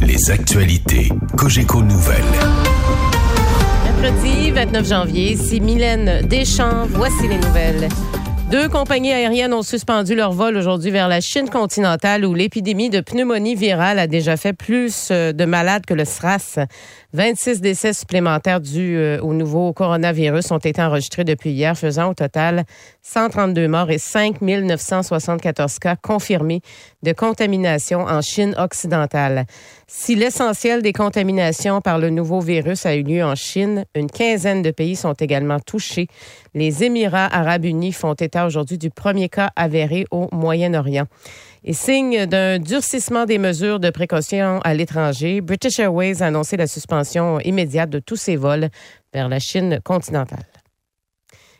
Les actualités Cogeco Nouvelles. Mercredi 29 janvier, c'est Mylène Deschamps. Voici les nouvelles. Deux compagnies aériennes ont suspendu leur vol aujourd'hui vers la Chine continentale où l'épidémie de pneumonie virale a déjà fait plus euh, de malades que le SRAS. 26 décès supplémentaires dus euh, au nouveau coronavirus ont été enregistrés depuis hier, faisant au total 132 morts et 5 974 cas confirmés de contamination en Chine occidentale. Si l'essentiel des contaminations par le nouveau virus a eu lieu en Chine, une quinzaine de pays sont également touchés. Les Émirats arabes unis font état aujourd'hui du premier cas avéré au Moyen-Orient. Et signe d'un durcissement des mesures de précaution à l'étranger, British Airways a annoncé la suspension immédiate de tous ses vols vers la Chine continentale.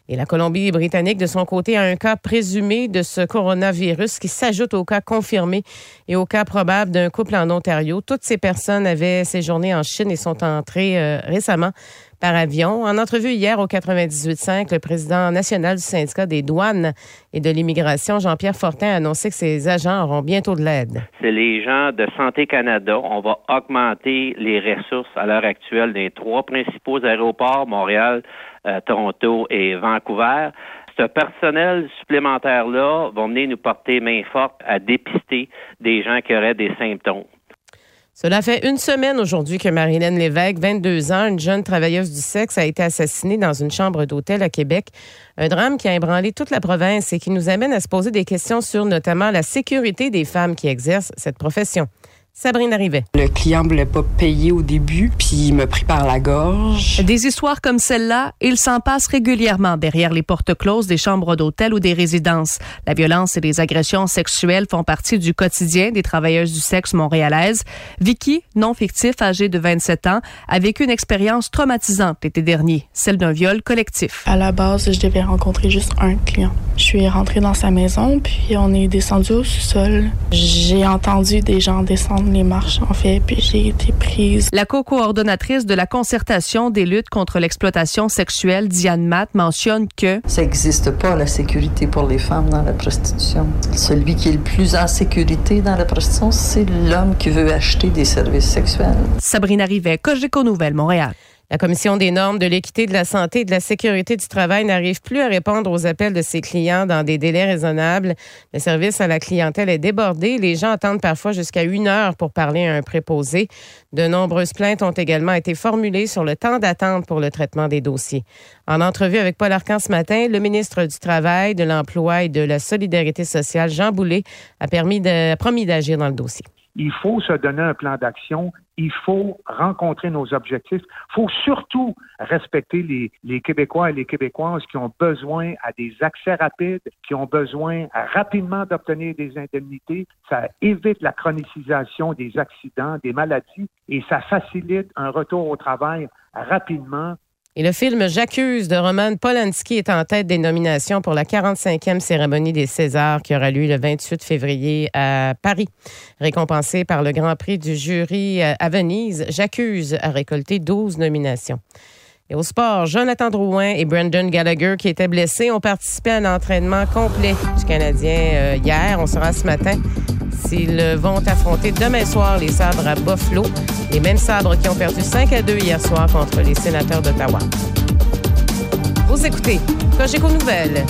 Et la Colombie-Britannique, de son côté, a un cas présumé de ce coronavirus qui s'ajoute au cas confirmé et au cas probable d'un couple en Ontario. Toutes ces personnes avaient séjourné en Chine et sont entrées euh, récemment par avion. En entrevue hier au 98.5, le président national du syndicat des douanes et de l'immigration, Jean-Pierre Fortin, a annoncé que ses agents auront bientôt de l'aide. c'est les gens de Santé Canada. On va augmenter les ressources à l'heure actuelle des trois principaux aéroports, Montréal, euh, Toronto et Vancouver. Ce personnel supplémentaire-là va venir nous porter main forte à dépister des gens qui auraient des symptômes. Cela fait une semaine aujourd'hui que Marilyn Lévesque, 22 ans, une jeune travailleuse du sexe, a été assassinée dans une chambre d'hôtel à Québec. Un drame qui a ébranlé toute la province et qui nous amène à se poser des questions sur notamment la sécurité des femmes qui exercent cette profession. Sabrine Arrivet. Le client voulait pas payer au début, puis il m'a pris par la gorge. Des histoires comme celle-là, il s'en passe régulièrement derrière les portes closes des chambres d'hôtel ou des résidences. La violence et les agressions sexuelles font partie du quotidien des travailleuses du sexe montréalaises. Vicky, non fictif, âgée de 27 ans, a vécu une expérience traumatisante l'été dernier, celle d'un viol collectif. À la base, je devais rencontrer juste un client. Je suis rentrée dans sa maison, puis on est descendu au sous-sol. J'ai entendu des gens descendre les marches, en fait, puis j'ai été prise. La co-coordonnatrice de la concertation des luttes contre l'exploitation sexuelle, Diane Matt, mentionne que Ça n'existe pas la sécurité pour les femmes dans la prostitution. Celui qui est le plus en sécurité dans la prostitution, c'est l'homme qui veut acheter des services sexuels. Sabrina Rivet, Cogeco Nouvelle, Montréal. La Commission des normes de l'équité, de la santé et de la sécurité du travail n'arrive plus à répondre aux appels de ses clients dans des délais raisonnables. Le service à la clientèle est débordé. Les gens attendent parfois jusqu'à une heure pour parler à un préposé. De nombreuses plaintes ont également été formulées sur le temps d'attente pour le traitement des dossiers. En entrevue avec Paul Arcan ce matin, le ministre du Travail, de l'Emploi et de la Solidarité sociale, Jean Boulet, a permis de, promis d'agir dans le dossier. Il faut se donner un plan d'action. Il faut rencontrer nos objectifs. Il faut surtout respecter les, les Québécois et les Québécoises qui ont besoin à des accès rapides, qui ont besoin rapidement d'obtenir des indemnités. Ça évite la chronicisation des accidents, des maladies et ça facilite un retour au travail rapidement Et le film J'accuse de Roman Polanski est en tête des nominations pour la 45e cérémonie des Césars qui aura lieu le 28 février à Paris. Récompensé par le Grand Prix du jury euh, à Venise, J'accuse a récolté 12 nominations. Et au sport, Jonathan Drouin et Brendan Gallagher, qui étaient blessés, ont participé à un entraînement complet du Canadien euh, hier. On sera ce matin s'ils vont affronter demain soir les sabres à Buffalo, les mêmes sabres qui ont perdu 5 à 2 hier soir contre les sénateurs d'Ottawa. Vous écoutez Cogeco Nouvelles.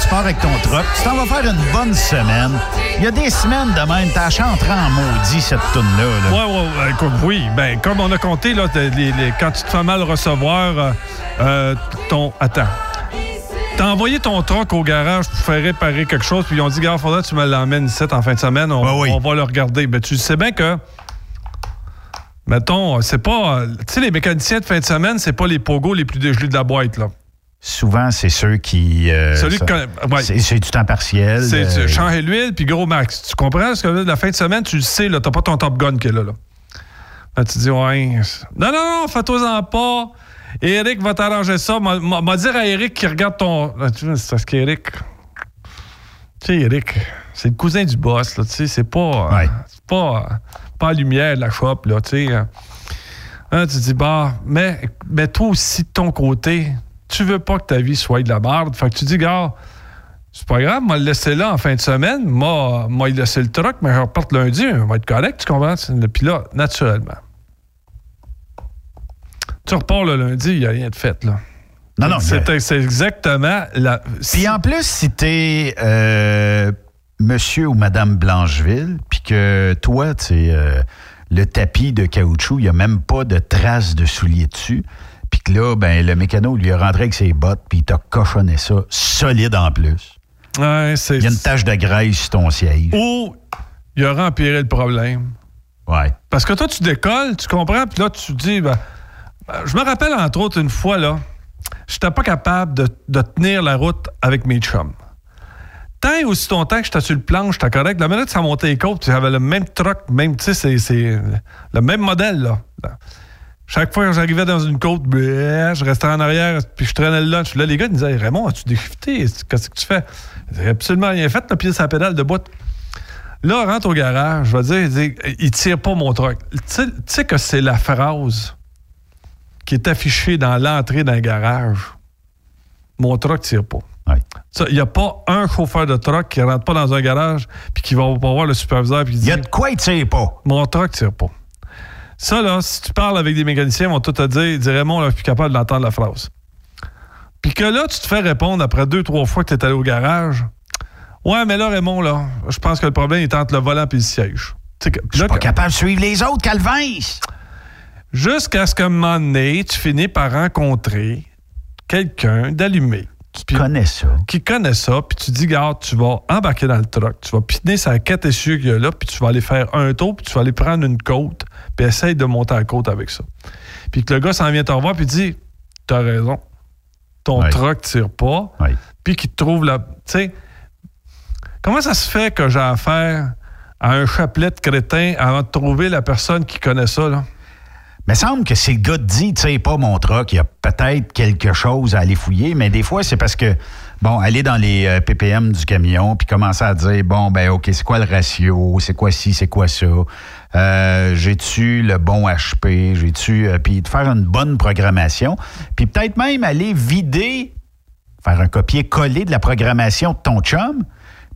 Tu, pars avec ton truck, tu t'en vas faire une bonne semaine. Il y a des semaines de même, t'as chanté en maudit cette toune-là. là. Ouais, ouais, écoute, oui. Ben, comme on a compté, là, t'as les- les- quand tu te fais mal recevoir euh, euh, ton. Attends. T'as envoyé ton truck au garage pour faire réparer quelque chose, puis ils ont dit, gars, faudrait que tu me l'emmènes ici en fin de semaine, on, on va le regarder. Ben, tu sais bien que. Mettons, c'est pas. euh, Tu sais, les mécaniciens de fin de semaine, c'est pas les pogos les plus dégelés de la boîte, là. Souvent, c'est ceux qui. euh, Celui ça- qui connaît- ouais. c'est, du temps partiel. C'est euh, changer l'huile puis gros max. Tu comprends? Parce que là, la fin de semaine, tu le sais, t'as pas ton Top Gun qui est là. là. Là, tu dis, ouais. Non, non, non, fais-toi-en pas. Eric va t'arranger ça. M'a- dire à Eric qui regarde ton. Vois, c'est parce qu'Eric. Tu sais, Eric, c'est le cousin du boss, là. Tu sais, c'est pas. euh, C'est pas. euh, pas la lumière de la shop, là. Tu sais. Là, tu dis, bah, mais, mais toi aussi, de ton côté, tu veux pas que ta vie soit de la merde. Fait que tu dis, gars, c'est pas grave, m'a le laissé là en fin de semaine, m'a m'a laissé le truck, mais je reparte lundi, on va être correct, tu comprends? Puis là, naturellement. Tu repars le lundi, il n'y a rien de fait, là. Non, non, C'est c'est exactement la. Puis en plus, si t'es euh, monsieur ou madame Blancheville, puis que toi, tu sais, euh, le tapis de caoutchouc, il n'y a même pas de traces de souliers dessus, puis que là, ben, le mécano lui a rentré avec ses bottes, puis il t'a cochonné ça solide en plus. Ouais. Il y a une tache de graisse sur ton siège. Ou il aura empiré le problème. Ouais. Parce que toi, tu décolles, tu comprends, puis là, tu dis, ben, ben, je me rappelle entre autres une fois, là, j'étais pas capable de, de tenir la route avec mes chums. Tant et aussi longtemps que j'étais sur le planche, j'étais correct. La minute que ça montait les côtes, j'avais le même truck, même, tu sais, c'est le même modèle, là. Chaque fois que j'arrivais dans une côte, bleh, je restais en arrière, puis je traînais le lunch. Là, les gars ils me disaient, Raymond, as-tu déshifté? Qu'est-ce que tu fais? J'ai absolument rien fait, le pied sur la pédale de bout. Là, on rentre au garage, je vais dire, il, tire pas mon truck. Tu sais- que c'est la phrase qui est affichée dans l'entrée d'un garage. Mon truck tire pas. Il n'y a pas un chauffeur de truck qui rentre pas dans un garage puis qui va pas voir le superviseur puis qui dit. Il y a de quoi il tire pas? Mon truck tire pas. Ça, là, si tu parles avec des mécaniciens, ils vont tout te dire, ils Raymond, là, je suis plus capable d'entendre la phrase. Puis que là, tu te fais répondre après deux, trois fois que tu es allé au garage. Ouais, mais là, Raymond, là, je pense que le problème est entre le volant et le siège. Je suis pas capable de suivre les autres, Calvin! Jusqu'à ce qu'à un moment donné, tu finis par rencontrer quelqu'un d'allumé. Qui connaît ça. Qui connaît ça, puis tu dis, garde, tu vas embarquer dans le truck, tu vas piner sa quête essieu qu'il y a là, puis tu vas aller faire un tour, puis tu vas aller prendre une côte, puis essaye de monter à la côte avec ça. Puis que le gars s'en vient te revoir, puis dit, t'as raison, ton truck tire pas, puis qu'il te trouve la. Tu sais, comment ça se fait que j'ai affaire à un chapelet de crétin avant de trouver la personne qui connaît ça, là? Mais semble que c'est le gars de dit, tu sais pas mon truck, il y a peut-être quelque chose à aller fouiller, mais des fois, c'est parce que, bon, aller dans les euh, PPM du camion, puis commencer à dire, bon, ben, OK, c'est quoi le ratio, c'est quoi ci, c'est quoi ça, Euh, j'ai-tu le bon HP, j'ai-tu, euh, puis de faire une bonne programmation, puis peut-être même aller vider, faire un copier-coller de la programmation de ton chum,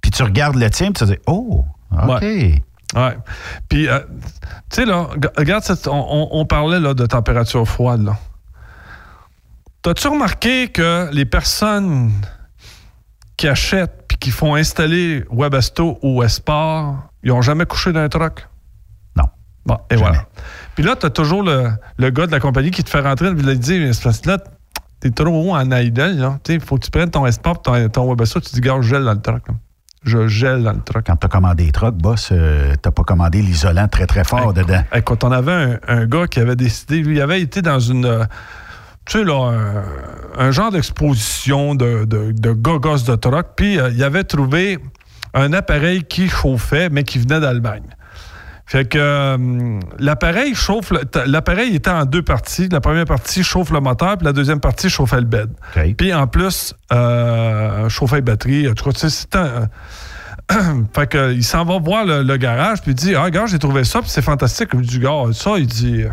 puis tu regardes le tien, puis tu te dis, oh, OK. Ouais. Puis, euh, tu sais, là, regarde, on, parlait là, de température froide. T'as-tu remarqué que les personnes qui achètent puis qui font installer Webasto ou Esport, ils n'ont jamais couché dans un truck? Bon, et voilà. Puis là, t'as toujours le, le gars de la compagnie qui te fait rentrer il dit Mais c'est parce que là, t'es trop haut en idle. Tu sais, faut que tu prennes ton Esport ton, ton Webasto, tu dis, gars, je gèle dans le truck. là. Je gèle dans le truck. Quand tu as commandé les trucks, boss, euh, t'as pas commandé l'isolant très, très fort dedans. Écoute, on avait un, un gars qui avait décidé, lui, il avait été dans une. euh, tu sais, là, un, un genre d'exposition de, de, de gogos de truck, puis euh, il avait trouvé un appareil qui chauffait, mais qui venait d'Allemagne. Fait que euh, l'appareil chauffe. L'appareil était en deux parties. La première partie chauffe le moteur, puis la deuxième partie chauffait le bed. Puis en plus, euh, chauffait les batteries. En tout cas, tu sais, c'est un. fait que, il s'en va voir le, le garage, puis il dit Ah, gars, j'ai trouvé ça, puis c'est fantastique. Il dit Gars, ça, il dit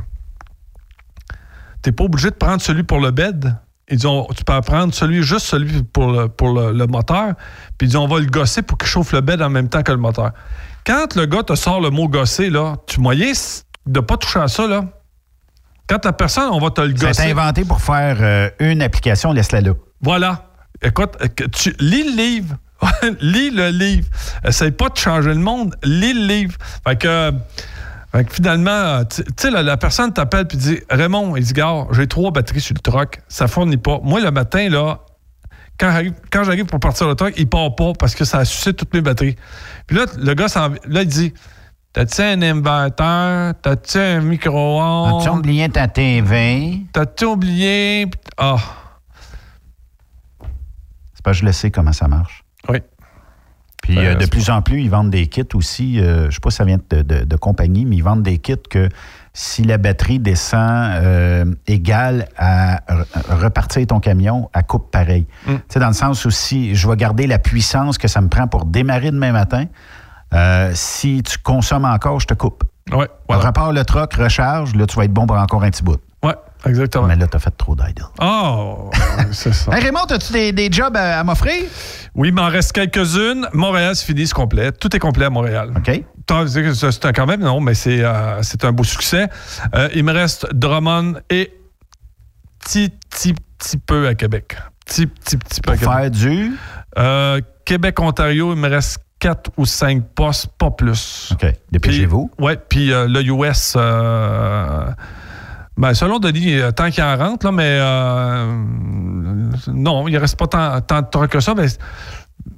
T'es pas obligé de prendre celui pour le bed. Il dit On- Tu peux prendre celui, juste celui pour le, pour le, le moteur, puis il dit On va le gosser pour qu'il chauffe le bed en même temps que le moteur. Quand le gars te sort le mot gosser, là, tu moyen de pas toucher à ça, là. Quand la personne, on va te le C'est gosser. inventé pour faire euh, une application, laisse-la là. Voilà. Écoute, tu lis le livre. lis le livre. Essaye pas de changer le monde. Lis le livre. Fait que, fait que finalement, tu tu sais, la, la personne t'appelle puis dit Raymond, il dit Gars, j'ai trois batteries sur le truck. Ça fournit pas. Moi, le matin, là, quand j'arrive, pour partir le truck, il part pas parce que ça a sucé toutes mes batteries. Puis là, le gars, s'en- là, il dit T'as-tu un inverteur? T'as-tu un micro-ondes? As-tu oublié ta TV? T'as-tu oublié? Ah. C'est que je le sais comment ça marche. Oui. Puis euh, de c'est plus en plus, ils vendent des kits aussi. euh, je ne sais pas si ça vient de, de- de compagnie, mais ils vendent des kits que si la batterie descend euh, égale à re- repartir ton camion, elle coupe pareil. Mm. Tu sais, dans le sens où si je vais garder la puissance que ça me prend pour démarrer demain matin, euh, si tu consommes encore, je te coupe. Ouais, Repars le truck, recharge, là, tu vas être bon pour encore un petit bout. Exactement. Mais là, tu as fait trop d'idle. Oh, c'est ça. Hey Raymond, as-tu des, des jobs à, à m'offrir? Oui, il m'en reste quelques-unes. Montréal, c'est fini, c'est complet. Tout est complet à Montréal. OK. C'est un- quand même, non, mais c'est euh, c'est un beau succès. Euh, il me reste Drummond et petit, petit, petit peu à Québec. Petit, petit, petit peu à Québec. faire du? Euh, Québec-Ontario, il me reste quatre ou cinq postes, pas plus. OK. Dépêchez-vous. Oui, puis euh, le US, euh, ben, selon Denis, euh, tant qu'il en rentre, là, mais euh, non, il reste pas tant, tant de trucs que ça, mais,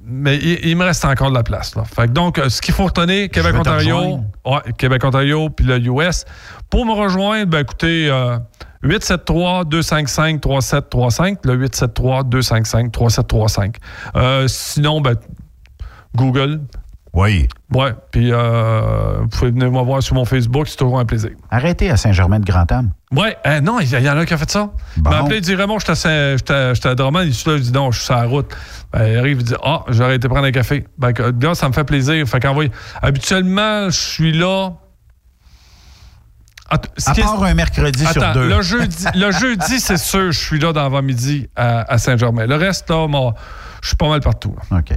mais il, il me reste encore de la place. Là. Fait que donc, euh, ce qu'il faut retenir, Québec-Ontario, ouais, Québec-Ontario, puis le US. Pour me rejoindre, ben, écoutez, euh, 873-255-3735, le 873-255-3735. Euh, sinon, ben, Google. Oui. Ouais, puis euh, vous pouvez venir me voir sur mon Facebook, c'est toujours un plaisir. Arrêtez à Saint-Germain-de-Grand-Am. Ouais, euh, non, il y, il en a qui a fait ça. Il Bon. m'a appelé, il dit Raymond, j'étais à Saint- j'étais j'étais à Drummond. Il dit là, je dis non, je suis sur la route. Ben, il arrive, il dit Ah, j'aurais été prendre un café. Ben, que- gars, ça me fait plaisir. Fait qu'envoie. Habituellement, je suis là. Att- À part un mercredi sur deux. Le jeudi, le jeudi c'est sûr, je suis là d'avant-midi à, à Saint-Germain. Le reste, là, moi, je suis pas mal partout. OK.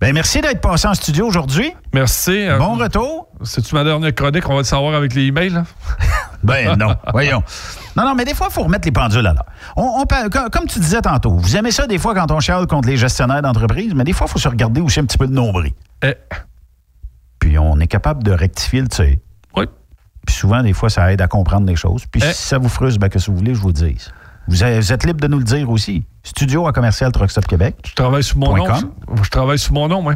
Ben, merci d'être passé en studio aujourd'hui. Merci. Bon retour. C'est-tu ma dernière chronique? On va le savoir avec les emails. là? Ben non, voyons. Non, non, mais des fois, il faut remettre les pendules à l'heure. On, on parle- comme, tu disais tantôt, vous aimez ça des fois quand on chiale contre les gestionnaires d'entreprise, mais des fois, il faut se regarder aussi un petit peu de nombril. Eh. Puis on est capable de rectifier le tir. Oui. Puis souvent, des fois, ça aide à comprendre des choses. Puis Eh. si ça vous frustre, ben, que si vous voulez, je vous le dise. Vous êtes, libre de nous le dire aussi. Studio à commercial Québec. Je travaille sous mon nom. Je, travaille sous mon nom, moi.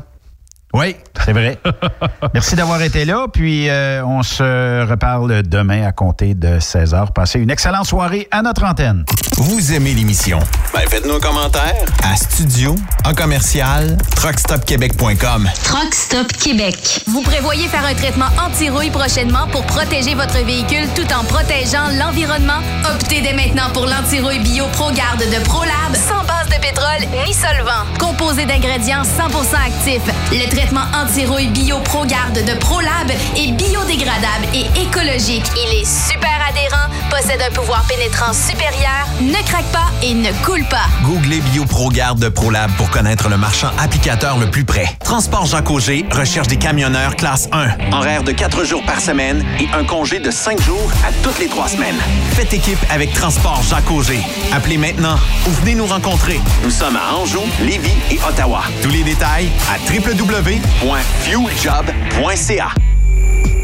Oui, c'est vrai. Merci d'avoir été là. Puis euh, on se reparle demain à compter de 16h. Passez une excellente soirée à notre antenne. Vous aimez l'émission? Ben faites-nous un commentaire à studio en commercial truckstopquebec.com. Truck Stop Québec. Vous prévoyez faire un traitement anti-rouille prochainement pour protéger votre véhicule tout en protégeant l'environnement? Optez dès maintenant pour l'anti-rouille bio ProGarde de ProLab sans base de pétrole ni solvant. Composé d'ingrédients 100% actifs, le traitement anti-rouille bio ProGarde de ProLab est biodégradable et écologique. Il est super adhérent, possède un pouvoir pénétrant supérieur, ne craque pas et ne coule pas. Googlez BioProGarde de ProLab pour connaître le marchand applicateur le plus près. Transport Jacques Auger recherche des camionneurs classe 1. Horaire de 4 jours par semaine et un congé de 5 jours à toutes les 3 semaines. Faites équipe avec Transport Jacques Auger. Appelez maintenant ou venez nous rencontrer. Nous sommes à Anjou, Lévis et Ottawa. Tous les détails à www.fueljob.ca.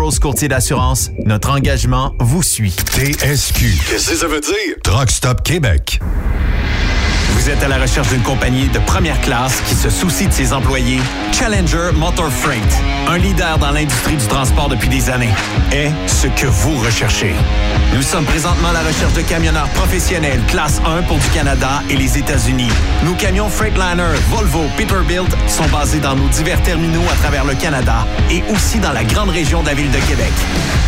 Burrows Courtier d'assurance, notre engagement vous suit. TSQ. Qu'est-ce que ça veut dire? Truck Stop Québec. Vous êtes à la recherche d'une compagnie de première classe qui se soucie de ses employés? Challenger Motor Freight, un leader dans l'industrie du transport depuis des années, est ce que vous recherchez. Nous sommes présentement à la recherche de camionneurs professionnels classe 1 pour du Canada et les États-Unis. Nos camions Freightliner, Volvo, Peterbilt sont basés dans nos divers terminaux à travers le Canada et aussi dans la grande région de la ville de Québec.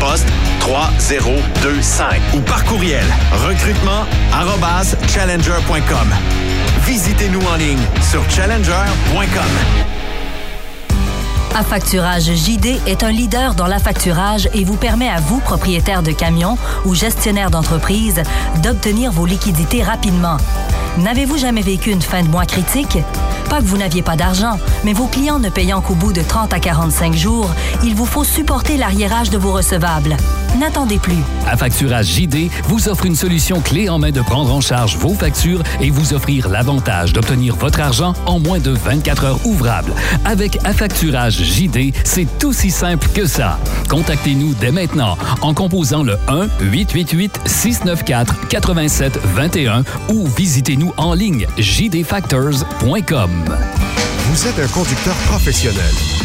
poste 3025 ou par courriel recrutement challenger.com. Visitez-nous en ligne sur challenger.com. Affacturage JD est un leader dans l'affacturage et vous permet à vous, propriétaire de camions ou gestionnaire d'entreprise, d'obtenir vos liquidités rapidement. N'avez-vous jamais vécu une fin de mois critique? Pas que vous n'aviez pas d'argent, mais vos clients ne payant qu'au bout de 30 à 45 jours, il vous faut supporter l'arriérage de vos recevables. N'attendez plus. Affacturage JD vous offre une solution clé en main de prendre en charge vos factures et vous offrir l'avantage d'obtenir votre argent en moins de 24 heures ouvrables. Avec Affacturage JD, c'est aussi simple que ça. Contactez-nous dès maintenant en composant le 1-888-694-8721 ou visitez-nous en ligne jdfactors.com. Vous êtes un conducteur professionnel.